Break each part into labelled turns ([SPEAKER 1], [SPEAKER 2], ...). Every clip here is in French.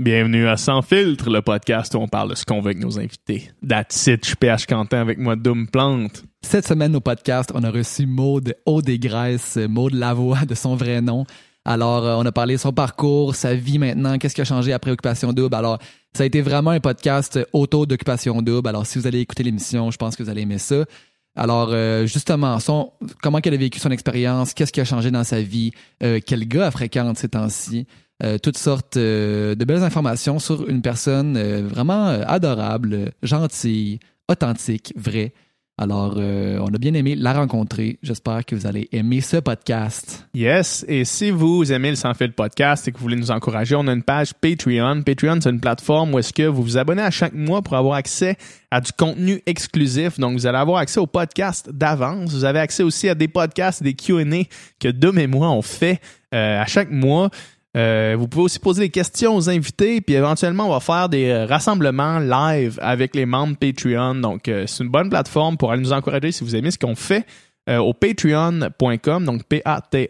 [SPEAKER 1] Bienvenue à Sans Filtre, le podcast où on parle de ce qu'on veut avec nos invités. That's it, je suis PH Quentin avec moi, Doom Plante.
[SPEAKER 2] Cette semaine au podcast, on a reçu Maude Haut des Graisses, Maude Lavoie de son vrai nom. Alors, euh, on a parlé de son parcours, sa vie maintenant, qu'est-ce qui a changé après Occupation Double. Alors, ça a été vraiment un podcast auto d'Occupation Double. Alors, si vous allez écouter l'émission, je pense que vous allez aimer ça. Alors, euh, justement, son, comment qu'elle a vécu son expérience, qu'est-ce qui a changé dans sa vie, euh, quel gars elle fréquente ces temps-ci, euh, toutes sortes euh, de belles informations sur une personne euh, vraiment adorable, gentille, authentique, vraie. Alors, on a bien aimé la rencontrer. J'espère que vous allez aimer ce podcast.
[SPEAKER 1] Yes, et si vous aimez le Sans Filtre podcast et que vous voulez nous encourager, on a une page Patreon. Patreon, c'est une plateforme où est-ce que vous vous abonnez à chaque mois pour avoir accès à du contenu exclusif. Donc, vous allez avoir accès au podcast d'avance. Vous avez accès aussi à des podcasts, des Q&A que Dom et moi on fait à chaque mois. Euh, vous pouvez aussi poser des questions aux invités, puis éventuellement, on va faire des euh, rassemblements live avec les membres Patreon. Donc, euh, c'est une bonne plateforme pour aller nous encourager si vous aimez ce qu'on fait. Au patreon.com, donc P-A-T-R-E-O-N.com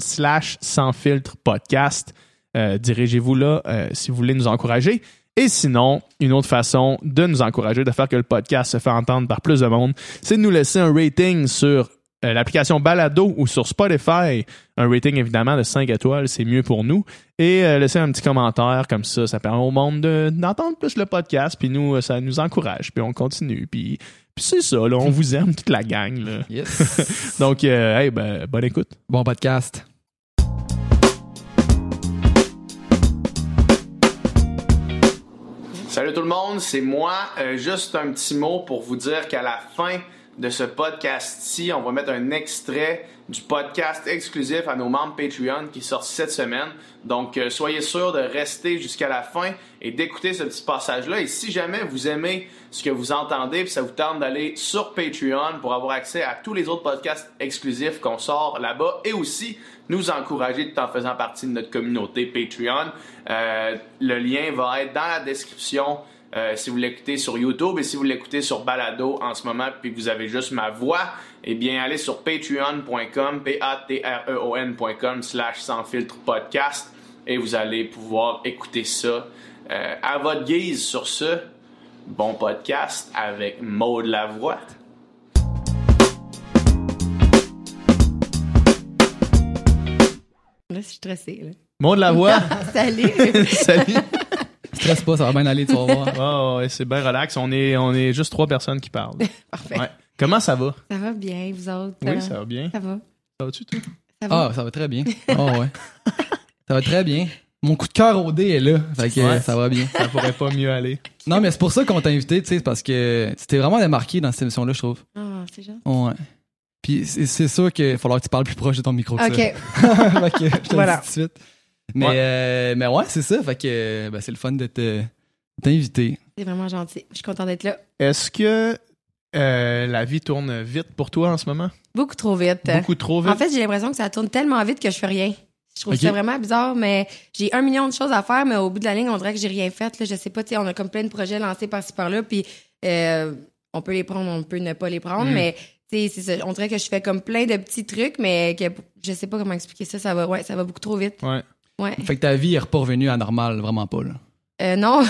[SPEAKER 1] slash sans filtre podcast. Dirigez-vous là si vous voulez nous encourager. Et sinon, une autre façon de nous encourager, de faire que le podcast se fait entendre par plus de monde, c'est de nous laisser un rating sur euh, l'application Balado ou sur Spotify. Un rating évidemment de 5 étoiles, c'est mieux pour nous. Et euh, laisser un petit commentaire comme ça, ça permet au monde de- d'entendre plus le podcast, puis nous, euh, ça nous encourage, puis on continue. Puis, puis c'est ça, là, on vous aime, toute la gang. Là.
[SPEAKER 2] Yes.
[SPEAKER 1] Donc, euh, hey, ben, bonne écoute.
[SPEAKER 2] bon podcast.
[SPEAKER 3] Salut tout le monde, c'est moi. Euh, juste un petit mot pour vous dire qu'à la fin de ce podcast-ci, on va mettre un extrait du podcast exclusif à nos membres Patreon qui est sorti cette semaine. Donc, euh, soyez sûrs de rester jusqu'à la fin et d'écouter ce petit passage-là. Et si jamais vous aimez ce que vous entendez, puis ça vous tente d'aller sur Patreon pour avoir accès à tous les autres podcasts exclusifs qu'on sort là-bas et aussi nous encourager tout en faisant partie de notre communauté Patreon. Euh, le lien va être dans la description euh, si vous l'écoutez sur YouTube et si vous l'écoutez sur Balado en ce moment puis que vous avez juste ma voix, eh bien allez sur patreon.com, p-a-t-r-e-o-n.com slash sans filtre podcast et vous allez pouvoir écouter ça euh, à votre guise. Sur ce, bon podcast avec Maud Lavoie.
[SPEAKER 4] Là, je suis stressée. Là.
[SPEAKER 1] Mon de la voix.
[SPEAKER 4] Salut!
[SPEAKER 1] Salut.
[SPEAKER 2] Stresse pas, ça va bien aller, tu vas voir.
[SPEAKER 1] Oh, ouais, c'est bien relax. On est, on est juste trois personnes qui parlent.
[SPEAKER 4] Parfait.
[SPEAKER 1] Ouais. Comment ça va?
[SPEAKER 4] Ça va bien, vous autres?
[SPEAKER 1] Oui,
[SPEAKER 4] Euh,
[SPEAKER 1] ça va bien.
[SPEAKER 4] Ça va.
[SPEAKER 1] Ça va-tu, toi?
[SPEAKER 4] Ça va?
[SPEAKER 2] Ah, ça va très bien. Oh, ouais. Ça va très bien. Mon coup de cœur au dé est là. Fait que
[SPEAKER 1] Ouais.
[SPEAKER 2] ça va bien.
[SPEAKER 1] Ça pourrait pas mieux aller.
[SPEAKER 2] Non, mais c'est pour ça qu'on t'a invité, tu sais, parce que tu t'es vraiment démarqué dans cette émission-là, je trouve.
[SPEAKER 4] Ah, c'est gentil.
[SPEAKER 2] Ouais. Puis c'est sûr qu'il va falloir que tu parles plus proche de ton micro que
[SPEAKER 4] OK.
[SPEAKER 2] ça. fait que je te
[SPEAKER 4] Voilà.
[SPEAKER 2] dis tout de suite. Mais,
[SPEAKER 1] Ouais.
[SPEAKER 2] euh, mais ouais, c'est ça. Fait que ben, c'est le fun de te t'inviter.
[SPEAKER 4] C'est vraiment gentil. Je suis contente d'être là.
[SPEAKER 1] Est-ce que euh, la vie tourne vite pour toi en ce moment?
[SPEAKER 4] Beaucoup trop vite.
[SPEAKER 1] Beaucoup trop vite?
[SPEAKER 4] En fait, j'ai l'impression que ça tourne tellement vite que je fais rien. Je trouve ça vraiment bizarre, mais j'ai un million de choses à faire, mais au bout de la ligne, on dirait que j'ai rien fait. Là. Je sais pas, tu sais, on a comme plein de projets lancés par-ci par-là, puis euh, on peut les prendre, on peut ne pas les prendre,
[SPEAKER 1] Mm.
[SPEAKER 4] mais tu sais, c'est ça. On dirait que je fais comme plein de petits trucs, mais que je sais pas comment expliquer ça. Ça va, ouais, ça va beaucoup trop vite.
[SPEAKER 1] Ouais.
[SPEAKER 4] Ouais.
[SPEAKER 2] Fait que ta vie est pas revenue à normal, vraiment pas. Là,
[SPEAKER 4] Euh, non.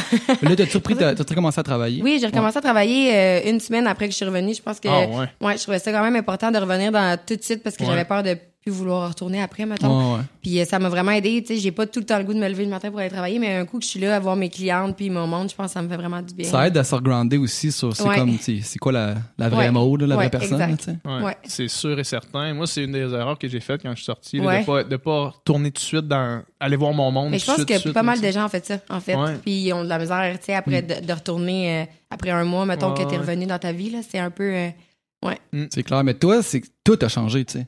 [SPEAKER 2] Là t'as surpris, t'as t'as commencé à travailler?
[SPEAKER 4] oui, j'ai recommencé à travailler euh, une semaine après que je suis revenue. Je pense que
[SPEAKER 1] Ah, ouais.
[SPEAKER 4] ouais, je trouvais ça quand même important de revenir dans tout de suite parce que
[SPEAKER 1] Ouais.
[SPEAKER 4] j'avais peur de plus vouloir retourner après, mettons.
[SPEAKER 2] Ouais, ouais.
[SPEAKER 4] Puis euh, ça m'a vraiment aidé. Tu sais, j'ai pas tout le temps le goût de me lever le matin pour aller travailler, mais un coup que je suis là à voir mes clientes puis mon monde, je pense que ça me fait vraiment du bien.
[SPEAKER 2] Ça aide à se regrounder aussi sur c'est
[SPEAKER 4] Ouais.
[SPEAKER 2] comme tu sais, c'est quoi la, la vraie
[SPEAKER 4] Ouais.
[SPEAKER 2] mode, la vraie
[SPEAKER 4] Ouais,
[SPEAKER 2] personne.
[SPEAKER 1] Ouais,
[SPEAKER 4] Ouais.
[SPEAKER 1] C'est sûr et certain. Moi, c'est une des erreurs que j'ai faites quand je suis sorti, là,
[SPEAKER 4] Ouais.
[SPEAKER 1] de pas de pas retourner tout de suite dans aller voir mon monde.
[SPEAKER 4] Mais je pense
[SPEAKER 1] suite,
[SPEAKER 4] que
[SPEAKER 1] suite,
[SPEAKER 4] pas mal de gens ont fait ça, en fait.
[SPEAKER 1] Ouais. Mm.
[SPEAKER 4] Puis ils ont de la misère, tu sais, après de, de retourner euh, après un mois, mettons
[SPEAKER 1] Ouais,
[SPEAKER 4] que t'es
[SPEAKER 1] ouais.
[SPEAKER 4] revenu dans ta vie, là. C'est un peu. euh,
[SPEAKER 2] C'est clair. Mais toi, c'est tout a changé, tu sais.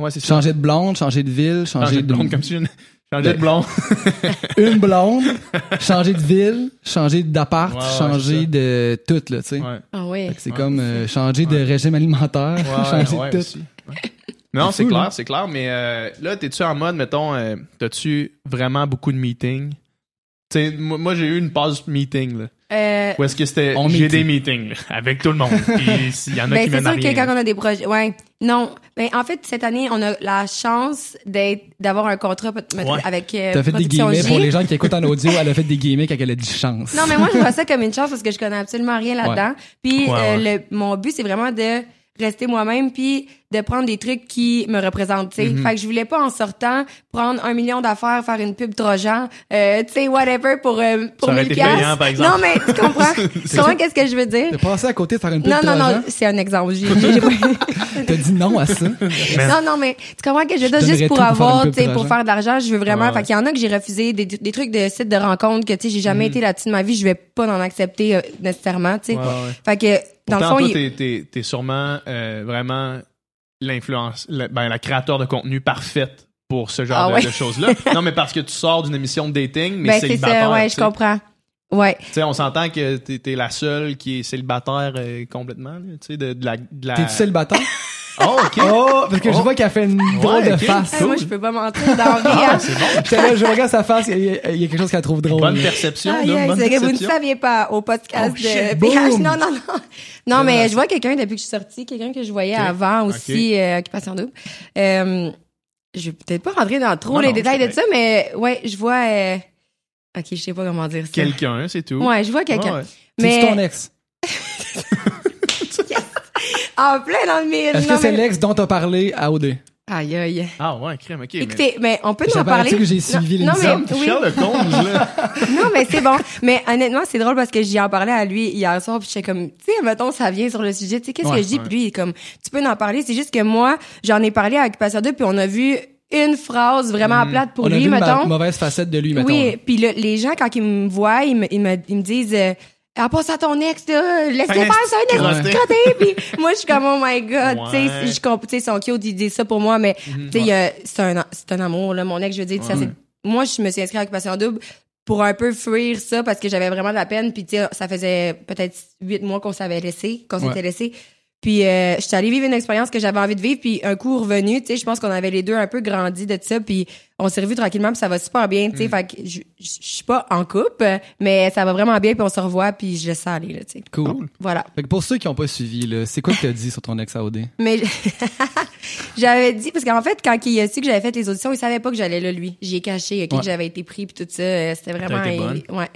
[SPEAKER 1] Ouais, c'est ça.
[SPEAKER 2] Changer de blonde, changer de ville, changer,
[SPEAKER 1] Changer de blonde comme si je changer de blonde.
[SPEAKER 2] une blonde, changer de ville, changer d'appart,
[SPEAKER 1] Ouais, ouais,
[SPEAKER 2] changer de tout, là, tu sais.
[SPEAKER 1] Ouais.
[SPEAKER 4] Ah
[SPEAKER 2] que C'est
[SPEAKER 1] Ouais.
[SPEAKER 2] comme euh, changer de
[SPEAKER 1] Ouais.
[SPEAKER 2] régime alimentaire,
[SPEAKER 1] Ouais,
[SPEAKER 2] changer
[SPEAKER 1] ouais,
[SPEAKER 2] de tout.
[SPEAKER 1] aussi. Ouais. Non,
[SPEAKER 2] C'est
[SPEAKER 1] clair, c'est clair. Mais euh, là, t'es-tu en mode, mettons, euh, t'as-tu vraiment beaucoup de meetings? Tu sais, moi, moi, j'ai eu une pause meeting, là.
[SPEAKER 4] Euh,
[SPEAKER 1] Ou est-ce que c'était
[SPEAKER 2] On
[SPEAKER 1] j'ai
[SPEAKER 2] meet.
[SPEAKER 1] des meetings là, avec tout le monde? Puis s'il y en a
[SPEAKER 4] ben,
[SPEAKER 1] qui
[SPEAKER 4] c'est sûr que quand on a des projets, ouais, non. Ben, en fait, cette année, on a la chance d'être, d'avoir un contrat peut-
[SPEAKER 1] Ouais.
[SPEAKER 4] avec euh,
[SPEAKER 2] T'as fait des
[SPEAKER 4] Production
[SPEAKER 2] guillemets
[SPEAKER 4] J.
[SPEAKER 2] pour les gens qui écoutent en audio. Elle a fait des guillemets quand elle a dit chance.
[SPEAKER 4] Non, mais moi, je vois ça comme une chance parce que je connais absolument rien là-dedans. Puis,
[SPEAKER 1] Ouais,
[SPEAKER 4] euh,
[SPEAKER 1] ouais.
[SPEAKER 4] le, mon but, c'est vraiment de rester moi-même puis de prendre des trucs qui me représentent, tu sais.
[SPEAKER 1] Mm-hmm.
[SPEAKER 4] Fait que je voulais pas, en sortant, prendre un million d'affaires, faire une pub Trojan, euh, tu sais, whatever, pour, euh, pour
[SPEAKER 1] Ça aurait
[SPEAKER 4] 1000
[SPEAKER 1] été
[SPEAKER 4] piastres.
[SPEAKER 1] payant, par exemple.
[SPEAKER 4] Non, mais tu comprends? tu comprends qu'est-ce que je veux dire?
[SPEAKER 2] T'as passé à côté de faire une pub
[SPEAKER 4] Non, non,
[SPEAKER 2] Trojan?
[SPEAKER 4] non, c'est un exemple. J'ai- j'ai- j'ai pas-
[SPEAKER 2] T'as dit non à ça?
[SPEAKER 4] non, non, mais tu comprends que je veux dire,
[SPEAKER 2] Je
[SPEAKER 4] juste pour avoir, tu sais, pour faire de l'argent, je veux vraiment.
[SPEAKER 1] Ouais,
[SPEAKER 4] Fait qu'il y en a que j'ai refusé des, des trucs de sites de rencontres que, tu sais, j'ai jamais été là-dessus de ma vie, je vais pas en accepter euh, nécessairement, tu sais.
[SPEAKER 1] Ouais, ouais.
[SPEAKER 4] Fait que, dans
[SPEAKER 1] Pourtant,
[SPEAKER 4] le
[SPEAKER 1] toi,
[SPEAKER 4] fond, il-
[SPEAKER 1] t'es, t'es, t'es sûrement euh, vraiment l'influence, la, ben, la créateur de contenu parfaite pour ce genre
[SPEAKER 4] Ah
[SPEAKER 1] de,
[SPEAKER 4] ouais.
[SPEAKER 1] de choses-là. non, mais parce que tu sors d'une émission de dating, mais
[SPEAKER 4] ben, c'est
[SPEAKER 1] célibataire.
[SPEAKER 4] ça, ouais, je comprends. Ouais.
[SPEAKER 1] Tu sais, on s'entend que t'es, t'es la seule qui est célibataire euh, complètement, tu sais, de, de la... De la...
[SPEAKER 2] T'es-tu célibataire?
[SPEAKER 1] Oh, OK.
[SPEAKER 2] Oh, parce que je
[SPEAKER 1] Oh.
[SPEAKER 2] vois qu'elle fait une drôle
[SPEAKER 1] Ouais,
[SPEAKER 2] de face.
[SPEAKER 4] Moi, je peux pas mentir dans la vie,
[SPEAKER 1] Ah,
[SPEAKER 2] là, je regarde sa face, il y, a- il y a quelque chose qu'elle trouve drôle.
[SPEAKER 1] Bonne perception,
[SPEAKER 4] vous ne saviez pas au podcast
[SPEAKER 1] Oh,
[SPEAKER 4] de. PH. Non, non, non. Non, mais je vois quelqu'un depuis que je suis sortie, quelqu'un que je voyais avant aussi, euh, Occupation Double. Euh, je vais peut-être pas rentrer dans trop
[SPEAKER 1] Non,
[SPEAKER 4] les
[SPEAKER 1] non,
[SPEAKER 4] détails de ça, mais ouais, je vois... euh, Ok, je sais pas comment dire ça.
[SPEAKER 1] Quelqu'un, c'est tout.
[SPEAKER 4] Ouais, je vois quelqu'un.
[SPEAKER 1] Ouais, ouais.
[SPEAKER 2] C'est
[SPEAKER 4] Mais
[SPEAKER 2] ton ex.
[SPEAKER 4] en plein dans le mille.
[SPEAKER 2] Est-ce
[SPEAKER 4] Non,
[SPEAKER 2] que c'est
[SPEAKER 4] mais-
[SPEAKER 2] l'ex dont t'as parlé à OD?
[SPEAKER 4] Aïe, aïe.
[SPEAKER 1] Ah ouais, crème, OK. mais-
[SPEAKER 4] Écoutez, mais on peut nous en parler?
[SPEAKER 2] que j'ai suivi
[SPEAKER 4] non, non,
[SPEAKER 2] l'émission.
[SPEAKER 4] mais, oui.
[SPEAKER 1] Là.
[SPEAKER 4] non, mais c'est bon. Mais honnêtement, c'est drôle parce que j'y en parlais à lui hier soir, puis j'étais comme, tu sais, mettons, ça vient sur le sujet, tu sais, qu'est-ce
[SPEAKER 2] Ouais,
[SPEAKER 4] que je dis,
[SPEAKER 1] ouais.
[SPEAKER 4] puis lui, il est comme, tu peux en parler, c'est juste que moi, j'en ai parlé à Occupation 2, puis on a vu une phrase vraiment plate pour
[SPEAKER 2] On a
[SPEAKER 4] lui,
[SPEAKER 2] vu ma
[SPEAKER 4] mettons.
[SPEAKER 2] mauvaise facette de lui, mettons.
[SPEAKER 4] oui, puis le- les gens, quand ils me voient, ils me, ils me, ils me disent, euh, ah, passe à ton ex, là, laisse-le
[SPEAKER 1] Un
[SPEAKER 4] faire, un ex
[SPEAKER 1] crotté.
[SPEAKER 4] crotté. Puis moi, je suis comme, oh my God, tu sais, je comprends, tu sais, sont cute, ils disent ça pour moi, mais, tu sais, il c'est un, c'est un amour, là, mon ex, je veux dire, ça, c'est, moi, je me suis inscrite à Occupation Double pour un peu fuir ça parce que j'avais vraiment de la peine, puis tu sais, ça faisait peut-être huit mois qu'on s'avait laissé, qu'on
[SPEAKER 2] Ouais.
[SPEAKER 4] s'était laissé. Puis euh, j'étais allée vivre une expérience que j'avais envie de vivre, puis un coup revenu, tu sais, je pense qu'on avait les deux un peu grandi de ça, puis on s'est revus tranquillement, puis ça va super bien,
[SPEAKER 2] Mm.
[SPEAKER 4] tu sais, fait que je je- je suis pas en couple, mais ça va vraiment bien, puis on se revoit, puis je laisse ça aller, là, tu sais.
[SPEAKER 2] Cool.
[SPEAKER 4] Voilà.
[SPEAKER 2] Fait que pour ceux qui n'ont pas suivi, là, c'est quoi que t'as dit sur ton ex à OD?
[SPEAKER 4] Mais j'avais dit parce qu'en fait quand il a su que j'avais fait les auditions, il savait pas que j'allais là lui. J'y ai caché ok,
[SPEAKER 2] Ouais.
[SPEAKER 4] que j'avais été pris puis tout ça, euh, c'était vraiment
[SPEAKER 1] été bonne.
[SPEAKER 4] ouais.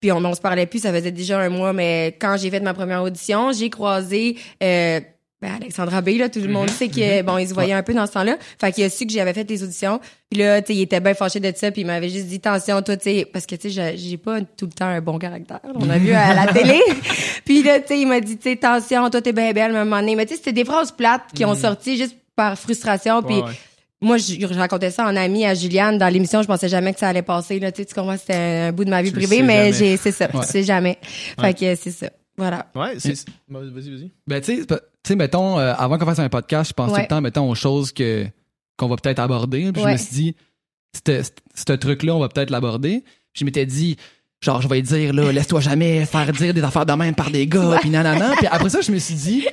[SPEAKER 4] Puis on, on se parlait plus, ça faisait déjà un mois mais quand j'ai fait ma première audition, j'ai croisé euh, ben Alexandra B, là, tout le monde sait que bon, ils se voyaient un peu dans ce temps-là. Fait qu'il a su que j'avais fait les auditions. Puis là, tu sais, il était bien fâché de ça, puis il m'avait juste dit attention toi, tu sais, parce que tu sais, j'ai- pas tout le temps un bon caractère. On a vu à la télé. puis là, tu sais, il m'a dit tu sais, attention, toi t'es bien belle à un moment donné. Mais tu sais, c'était des phrases plates qui ont sorti juste par frustration. Puis
[SPEAKER 1] Ouais, ouais.
[SPEAKER 4] Moi, je, je racontais ça en ami à Juliane dans l'émission. Je pensais jamais que ça allait passer. Là, tu sais, tu comprends, c'était un bout de ma vie
[SPEAKER 1] Tu
[SPEAKER 4] privée, mais j'ai, c'est ça,
[SPEAKER 2] Ouais.
[SPEAKER 4] tu sais jamais.
[SPEAKER 1] Ouais.
[SPEAKER 4] Fait que c'est ça. Voilà.
[SPEAKER 1] Ouais, c'est... Vas-y, vas-y.
[SPEAKER 2] Ben, tu sais, mettons, euh, avant qu'on fasse un podcast, je pense tout le temps, mettons, aux choses que, qu'on va peut-être aborder. Puis je me suis dit, ce ce truc-là, on va peut-être l'aborder. Puis je m'étais dit, genre, je vais dire, là, laisse-toi jamais faire dire des affaires de même par des gars, puis nanana. Puis après ça, je me suis dit,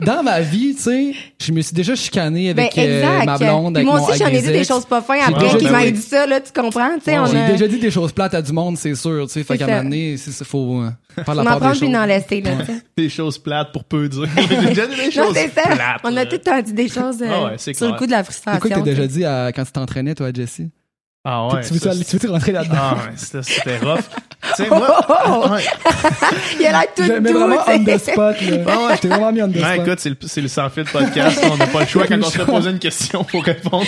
[SPEAKER 2] dans ma vie, tu sais, je me suis déjà chicané
[SPEAKER 4] Ben,
[SPEAKER 2] avec euh,
[SPEAKER 4] exact.
[SPEAKER 2] ma blonde,
[SPEAKER 4] Puis moi aussi, j'en ai dit des choses pas fins
[SPEAKER 2] J'ai
[SPEAKER 4] après
[SPEAKER 1] déjà
[SPEAKER 4] qu'il
[SPEAKER 1] dit-
[SPEAKER 4] m'a dit ça, là, tu comprends? Tu sais, on
[SPEAKER 2] J'ai
[SPEAKER 4] a,
[SPEAKER 2] déjà dit des choses plates à du monde, c'est sûr, tu sais. Fait
[SPEAKER 4] C'est
[SPEAKER 2] qu'à un moment donné, c'est ça, faut euh, faire la
[SPEAKER 4] on en
[SPEAKER 2] part
[SPEAKER 4] prend
[SPEAKER 2] des choses.
[SPEAKER 4] en laisser, là, tu sais.
[SPEAKER 1] Des choses plates pour peu dire. J'ai déjà dit des
[SPEAKER 4] Non,
[SPEAKER 1] choses
[SPEAKER 4] c'est ça.
[SPEAKER 1] plates.
[SPEAKER 4] On a tout le temps dit des choses euh,
[SPEAKER 1] Ah ouais, c'est
[SPEAKER 4] sur le coup de la
[SPEAKER 2] C'est
[SPEAKER 4] frustration.
[SPEAKER 2] quoi que t'as déjà dit à- quand tu t'entraînais, toi, Jessie?
[SPEAKER 1] Ah ouais.
[SPEAKER 2] tu veux-tu
[SPEAKER 1] ça,
[SPEAKER 2] tu veux-tu rentrer là-dedans?
[SPEAKER 1] Ah ouais, c'était, c'était rough. tu sais, moi... ouais.
[SPEAKER 4] Il a l'air tout doux,
[SPEAKER 2] mets vraiment on the spot, là.
[SPEAKER 1] Ah ouais.
[SPEAKER 2] T'ai vraiment mis on the spot.
[SPEAKER 1] écoute, c'est le, c'est le sans fil podcast. On n'a pas le choix. Quand on se fait poser une question, faut répondre.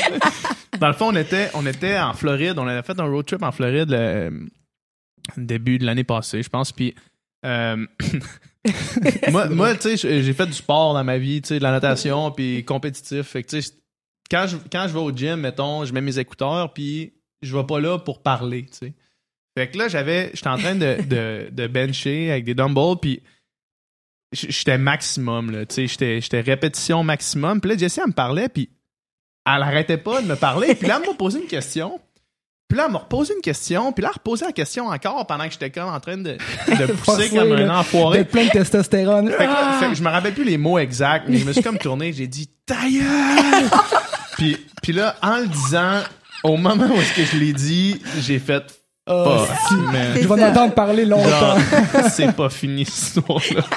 [SPEAKER 1] Dans le fond, on était, on était en Floride. On avait fait un road trip en Floride le début de l'année passée, je pense. Puis, euh, moi, moi tu sais, j'ai fait du sport dans ma vie, tu sais, de la natation, puis compétitif. Fait que, tu sais, quand je, quand je vais au gym, mettons, je mets mes écouteurs, puis je vais pas là pour parler, tu sais. Fait que là, j'avais, j'étais en train de, de, de bencher avec des dumbbells, puis j'étais maximum, là, tu sais, j'étais, répétition maximum. Puis là, Jessie, elle me parlait, puis elle arrêtait pas de me parler. Puis là, elle m'a posé une question. Puis là, elle m'a reposé une question. Puis là, elle reposé la question encore pendant que j'étais comme en train de, de pousser comme un enfoiré.
[SPEAKER 2] Plein de testostérone.
[SPEAKER 1] Fait que, là, fait que je me rappelle plus les mots exacts, mais je me suis comme tourné, j'ai dit ta gueule! puis, puis là, en le disant, au moment où est-ce que je l'ai dit, j'ai fait Fuck, man.
[SPEAKER 4] C'est
[SPEAKER 2] Je vais m'entendre parler longtemps.
[SPEAKER 1] C'est pas fini, cette histoire-là.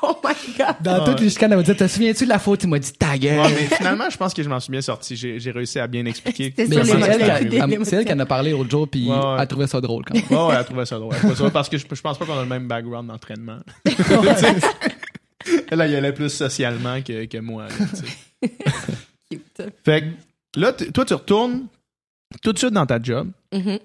[SPEAKER 4] Oh my god.
[SPEAKER 2] Dans toutes les chicanes, elle va dire, te souviens-tu de la faute? Il m'a dit ta gueule.
[SPEAKER 1] Ouais, mais finalement, je pense que je m'en suis bien sorti. J'ai j'ai réussi à bien expliquer.
[SPEAKER 4] C'est
[SPEAKER 2] elle, qui a- elle en a parlé l'autre jour, puis
[SPEAKER 1] Ouais, ouais.
[SPEAKER 2] elle trouvait ça drôle quand même.
[SPEAKER 1] Ouais, ouais, elle trouvait ça drôle. Elle ça parce que je, je pense pas qu'on a le même background d'entraînement. Elle, elle y allait plus socialement que, que moi. là, sais. fait que là, toi, tu retournes tout de suite dans ta job.
[SPEAKER 4] Mhm.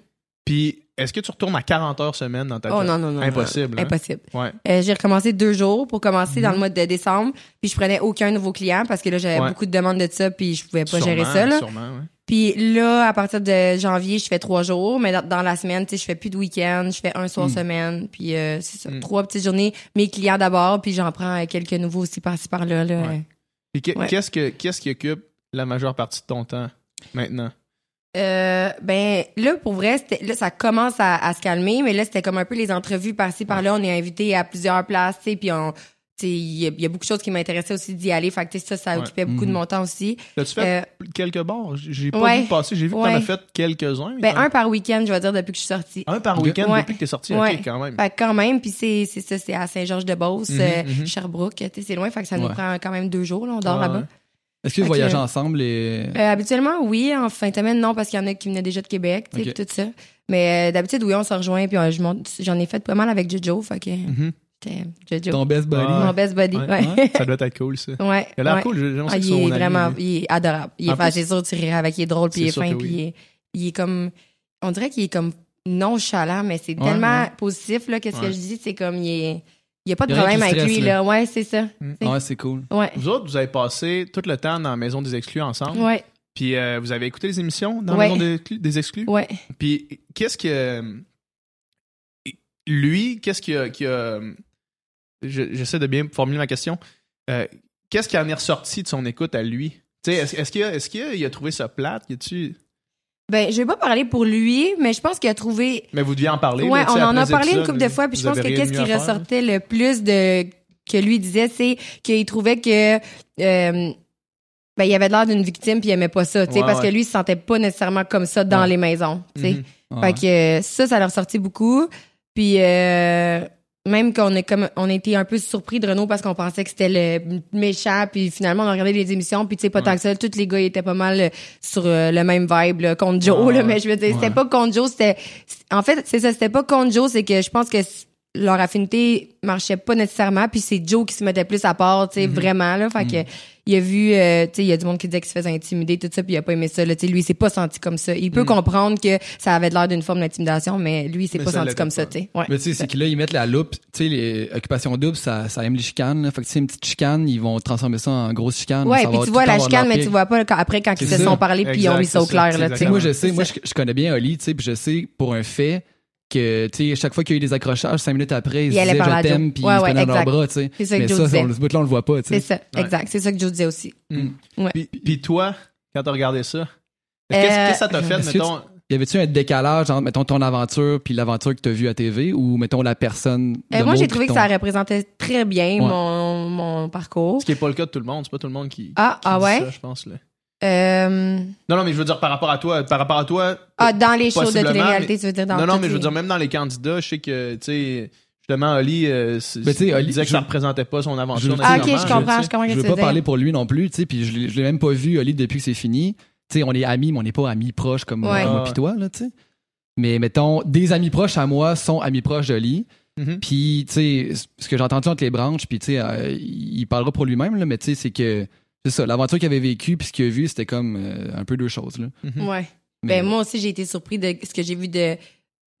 [SPEAKER 1] Puis, est-ce que tu retournes à 40 heures semaine dans ta
[SPEAKER 4] Oh
[SPEAKER 1] job?
[SPEAKER 4] non, non, non.
[SPEAKER 1] Impossible.
[SPEAKER 4] non.
[SPEAKER 1] hein?
[SPEAKER 4] Impossible.
[SPEAKER 1] Ouais.
[SPEAKER 4] Euh, j'ai recommencé deux jours pour commencer dans le mois de décembre. Puis je prenais aucun nouveau client parce que là, j'avais
[SPEAKER 1] Ouais.
[SPEAKER 4] beaucoup de demandes de ça puis je pouvais pas
[SPEAKER 1] Sûrement,
[SPEAKER 4] gérer ça. Là.
[SPEAKER 1] Sûrement, ouais.
[SPEAKER 4] Puis là, à partir de janvier, je fais trois jours, mais dans, dans la semaine, tu sais, je fais plus de week-end, je fais un soir semaine, puis euh, c'est ça,
[SPEAKER 1] Mm.
[SPEAKER 4] trois petites journées, mes clients d'abord, puis j'en prends euh, quelques nouveaux aussi par-ci par-là. Là.
[SPEAKER 1] Puis qu'est-ce que qu'est-ce qui occupe la majeure partie de ton temps maintenant?
[SPEAKER 4] Euh, ben là, pour vrai, là, ça commence à, à se calmer, mais là, c'était comme un peu les entrevues par-ci par-là. On est invité à plusieurs places, tu sais, puis on, il y, a- il y a beaucoup de choses qui m'intéressaient aussi d'y aller. Fait que ça, ça
[SPEAKER 1] Ouais.
[SPEAKER 4] occupait beaucoup de mon temps aussi.
[SPEAKER 1] As-tu fait
[SPEAKER 4] Euh,
[SPEAKER 1] quelques bars? J'ai pas
[SPEAKER 4] ouais.
[SPEAKER 1] vu passer. J'ai vu que t'en as fait quelques-uns.
[SPEAKER 4] ben
[SPEAKER 1] T'en-
[SPEAKER 4] un par week-end, je vais dire depuis que je suis sortie.
[SPEAKER 1] un par week-end depuis que t'es sorti.
[SPEAKER 4] Ouais.
[SPEAKER 1] OK, quand même.
[SPEAKER 4] Fait que quand même, puis c'est c'est ça, c'est à Saint-Georges-de-Beauce,
[SPEAKER 1] Mhm,
[SPEAKER 4] euh,
[SPEAKER 1] mhm.
[SPEAKER 4] Sherbrooke, tu sais, c'est loin, fait que ça nous prend quand même deux jours, là, on dort là-bas.
[SPEAKER 2] Est-ce que vous
[SPEAKER 4] Fait que-
[SPEAKER 2] voyagez ensemble et...
[SPEAKER 4] Euh, habituellement, oui. En fin de semaine, non, parce qu'il y en a qui venaient déjà de Québec, tu sais, tout ça. Mais euh, d'habitude, oui, on se rejoint, puis euh, j'en ai fait pas mal avec Jojo, fait que
[SPEAKER 1] Mhm.
[SPEAKER 4] j'étais Jojo.
[SPEAKER 2] Ton best buddy?
[SPEAKER 4] Mon best buddy,
[SPEAKER 1] Ouais.
[SPEAKER 4] ouais.
[SPEAKER 1] Ça doit être cool, ça.
[SPEAKER 4] Ouais.
[SPEAKER 1] Il a l'air
[SPEAKER 4] ouais.
[SPEAKER 1] cool. J'aimerais
[SPEAKER 4] Ah, il est
[SPEAKER 1] ami,
[SPEAKER 4] vraiment, il est adorable. Il est, c'est sûr, tu rirais avec, il est drôle, puis il est fin, puis
[SPEAKER 1] oui.
[SPEAKER 4] il est, il est comme, on dirait qu'il est comme nonchalant, mais c'est
[SPEAKER 1] Ouais,
[SPEAKER 4] tellement
[SPEAKER 1] ouais.
[SPEAKER 4] positif, là, qu'est-ce
[SPEAKER 1] Ouais.
[SPEAKER 4] que je dis, c'est comme, il est, il y a pas de problème
[SPEAKER 2] qui
[SPEAKER 4] avec lui,
[SPEAKER 2] là.
[SPEAKER 4] Ouais, c'est ça.
[SPEAKER 1] Mm.
[SPEAKER 2] Ouais, c'est cool.
[SPEAKER 4] Ouais.
[SPEAKER 1] Vous autres, vous avez passé tout le temps dans la maison des exclus ensemble.
[SPEAKER 4] Ouais.
[SPEAKER 1] Puis euh, vous avez écouté les émissions dans
[SPEAKER 4] Ouais.
[SPEAKER 1] la maison des, exclus- des exclus?
[SPEAKER 4] Ouais.
[SPEAKER 1] Puis qu'est-ce que lui, qu'est-ce qu'il a, a- je- j'essaie de bien formuler ma question. Euh, qu'est-ce qui en est ressorti de son écoute à lui? Tu sais, est-ce, est-ce qu'il a, est-ce qu'il a, il a trouvé ça plate? Y a-tu
[SPEAKER 4] Ben, je vais pas parler pour lui, mais je pense qu'il a trouvé,
[SPEAKER 1] Mais vous deviez en parler.
[SPEAKER 4] Ouais,
[SPEAKER 1] là,
[SPEAKER 4] on en a parlé une couple de fois, puis je pense que qu'est-ce qui ressortait le plus de que lui disait, c'est qu'il trouvait que euh, ben il avait l'air d'une victime puis il aimait pas ça, tu sais,
[SPEAKER 1] Ouais,
[SPEAKER 4] parce
[SPEAKER 1] ouais.
[SPEAKER 4] que lui il se sentait pas nécessairement comme ça dans
[SPEAKER 1] Ouais.
[SPEAKER 4] les maisons, tu sais.
[SPEAKER 1] Mhm.
[SPEAKER 2] Ouais.
[SPEAKER 4] Fait que ça, ça l'a ressorti beaucoup. Puis euh, même qu'on est comme on a été un peu surpris de Renault parce qu'on pensait que c'était le méchant puis finalement on a regardé les émissions puis tu sais pas
[SPEAKER 1] Ouais.
[SPEAKER 4] tant que ça tous les gars ils étaient pas mal euh, sur euh, le même vibe là, contre Joe
[SPEAKER 1] Ouais,
[SPEAKER 4] là, mais je veux dire c'était pas contre Joe c'était en fait c'est ça c'était pas contre Joe c'est que je pense que leur affinité marchait pas nécessairement puis c'est Joe qui se mettait plus à part tu sais vraiment là fait que il a vu euh, tu sais il y a du monde qui disait qu'il se faisait intimider tout ça puis il a pas aimé ça là tu sais lui il s'est pas senti comme ça il peut
[SPEAKER 1] Mm.
[SPEAKER 4] comprendre que ça avait l'air d'une forme d'intimidation mais lui il s'est pas senti comme
[SPEAKER 1] pas.
[SPEAKER 4] ça tu sais ouais
[SPEAKER 2] Mais tu sais, c'est que là, ils mettent la loupe. Tu sais, les occupations doubles, ça, ça aime les chicanes. là. Fait que tu sais, une petite chicane, ils vont transformer ça en grosse chicane.
[SPEAKER 4] ouais puis tu vois la chicane mais tu vois pas quand- après quand ils se
[SPEAKER 2] ça.
[SPEAKER 4] sont parlé puis ils ont mis ça au clair là tu
[SPEAKER 2] sais, moi, je sais, moi, je connais bien Oli, tu sais, puis je sais pour un fait que, tu sais, chaque fois qu'il y a eu des accrochages, cinq minutes après, ils
[SPEAKER 4] Il
[SPEAKER 2] se
[SPEAKER 4] allait
[SPEAKER 2] disaient je t'aime, puis
[SPEAKER 4] Ouais,
[SPEAKER 2] ils se
[SPEAKER 4] ouais,
[SPEAKER 2] prenaient dans leurs bras, tu sais.
[SPEAKER 4] C'est ça que
[SPEAKER 2] Mais
[SPEAKER 4] Joe
[SPEAKER 2] ça,
[SPEAKER 4] disait.
[SPEAKER 2] sur le bout là, on le voit pas, tu
[SPEAKER 4] c'est
[SPEAKER 2] sais.
[SPEAKER 4] ça
[SPEAKER 1] Ouais.
[SPEAKER 4] exact c'est ça que Joe disait aussi
[SPEAKER 1] Mm.
[SPEAKER 4] Ouais.
[SPEAKER 1] Puis, puis toi, quand t'as regardé ça, qu'est-ce
[SPEAKER 4] Euh,
[SPEAKER 1] que ça t'a fait, mettons?
[SPEAKER 2] Y avait-tu un décalage entre, mettons, ton aventure puis l'aventure que t'as vue à TV ou, mettons, la personne
[SPEAKER 4] Euh, moi j'ai trouvé que ça représentait très bien
[SPEAKER 2] Ouais.
[SPEAKER 4] mon mon parcours
[SPEAKER 1] Ce qui est pas le cas de tout le monde, c'est pas tout le monde qui,
[SPEAKER 4] ah
[SPEAKER 1] qui
[SPEAKER 4] ah
[SPEAKER 1] dit
[SPEAKER 4] ouais?
[SPEAKER 1] ça, je pense. Là.
[SPEAKER 4] Euh,
[SPEAKER 1] Non, non, mais je veux dire par rapport à toi, par rapport à toi.
[SPEAKER 4] ah dans les shows de télé-réalité tu veux dire dans
[SPEAKER 1] non, non, mais je veux
[SPEAKER 4] les-
[SPEAKER 1] dire même dans les candidats, je sais que tu sais justement Oli, euh, c'est-
[SPEAKER 2] Ben, tu sais,
[SPEAKER 1] il
[SPEAKER 2] Oli,
[SPEAKER 1] disait que
[SPEAKER 2] je-
[SPEAKER 1] ça représentait pas son aventure.
[SPEAKER 2] je-
[SPEAKER 4] ah ok je comprends je comprends
[SPEAKER 2] Je veux pas parler pour lui non plus, tu sais, puis je l'ai même pas vu Oli depuis que c'est fini. Tu sais, on est amis, mais on n'est pas amis proches comme
[SPEAKER 4] Ouais.
[SPEAKER 2] moi, pis toi, là, tu sais. Mais mettons, des amis proches à moi sont amis proches d'Oli.
[SPEAKER 1] Mhm.
[SPEAKER 2] Puis, tu sais, ce que j'ai entendu entre les branches, puis, tu sais, euh, il parlera pour lui-même, là, mais tu sais, c'est que, c'est ça, l'aventure qu'il avait vécue, puis ce qu'il a vu, c'était comme euh, un peu deux choses, là.
[SPEAKER 1] Mhm.
[SPEAKER 4] ouais
[SPEAKER 2] Mais-
[SPEAKER 4] Ben moi aussi j'ai été surpris de ce que j'ai vu de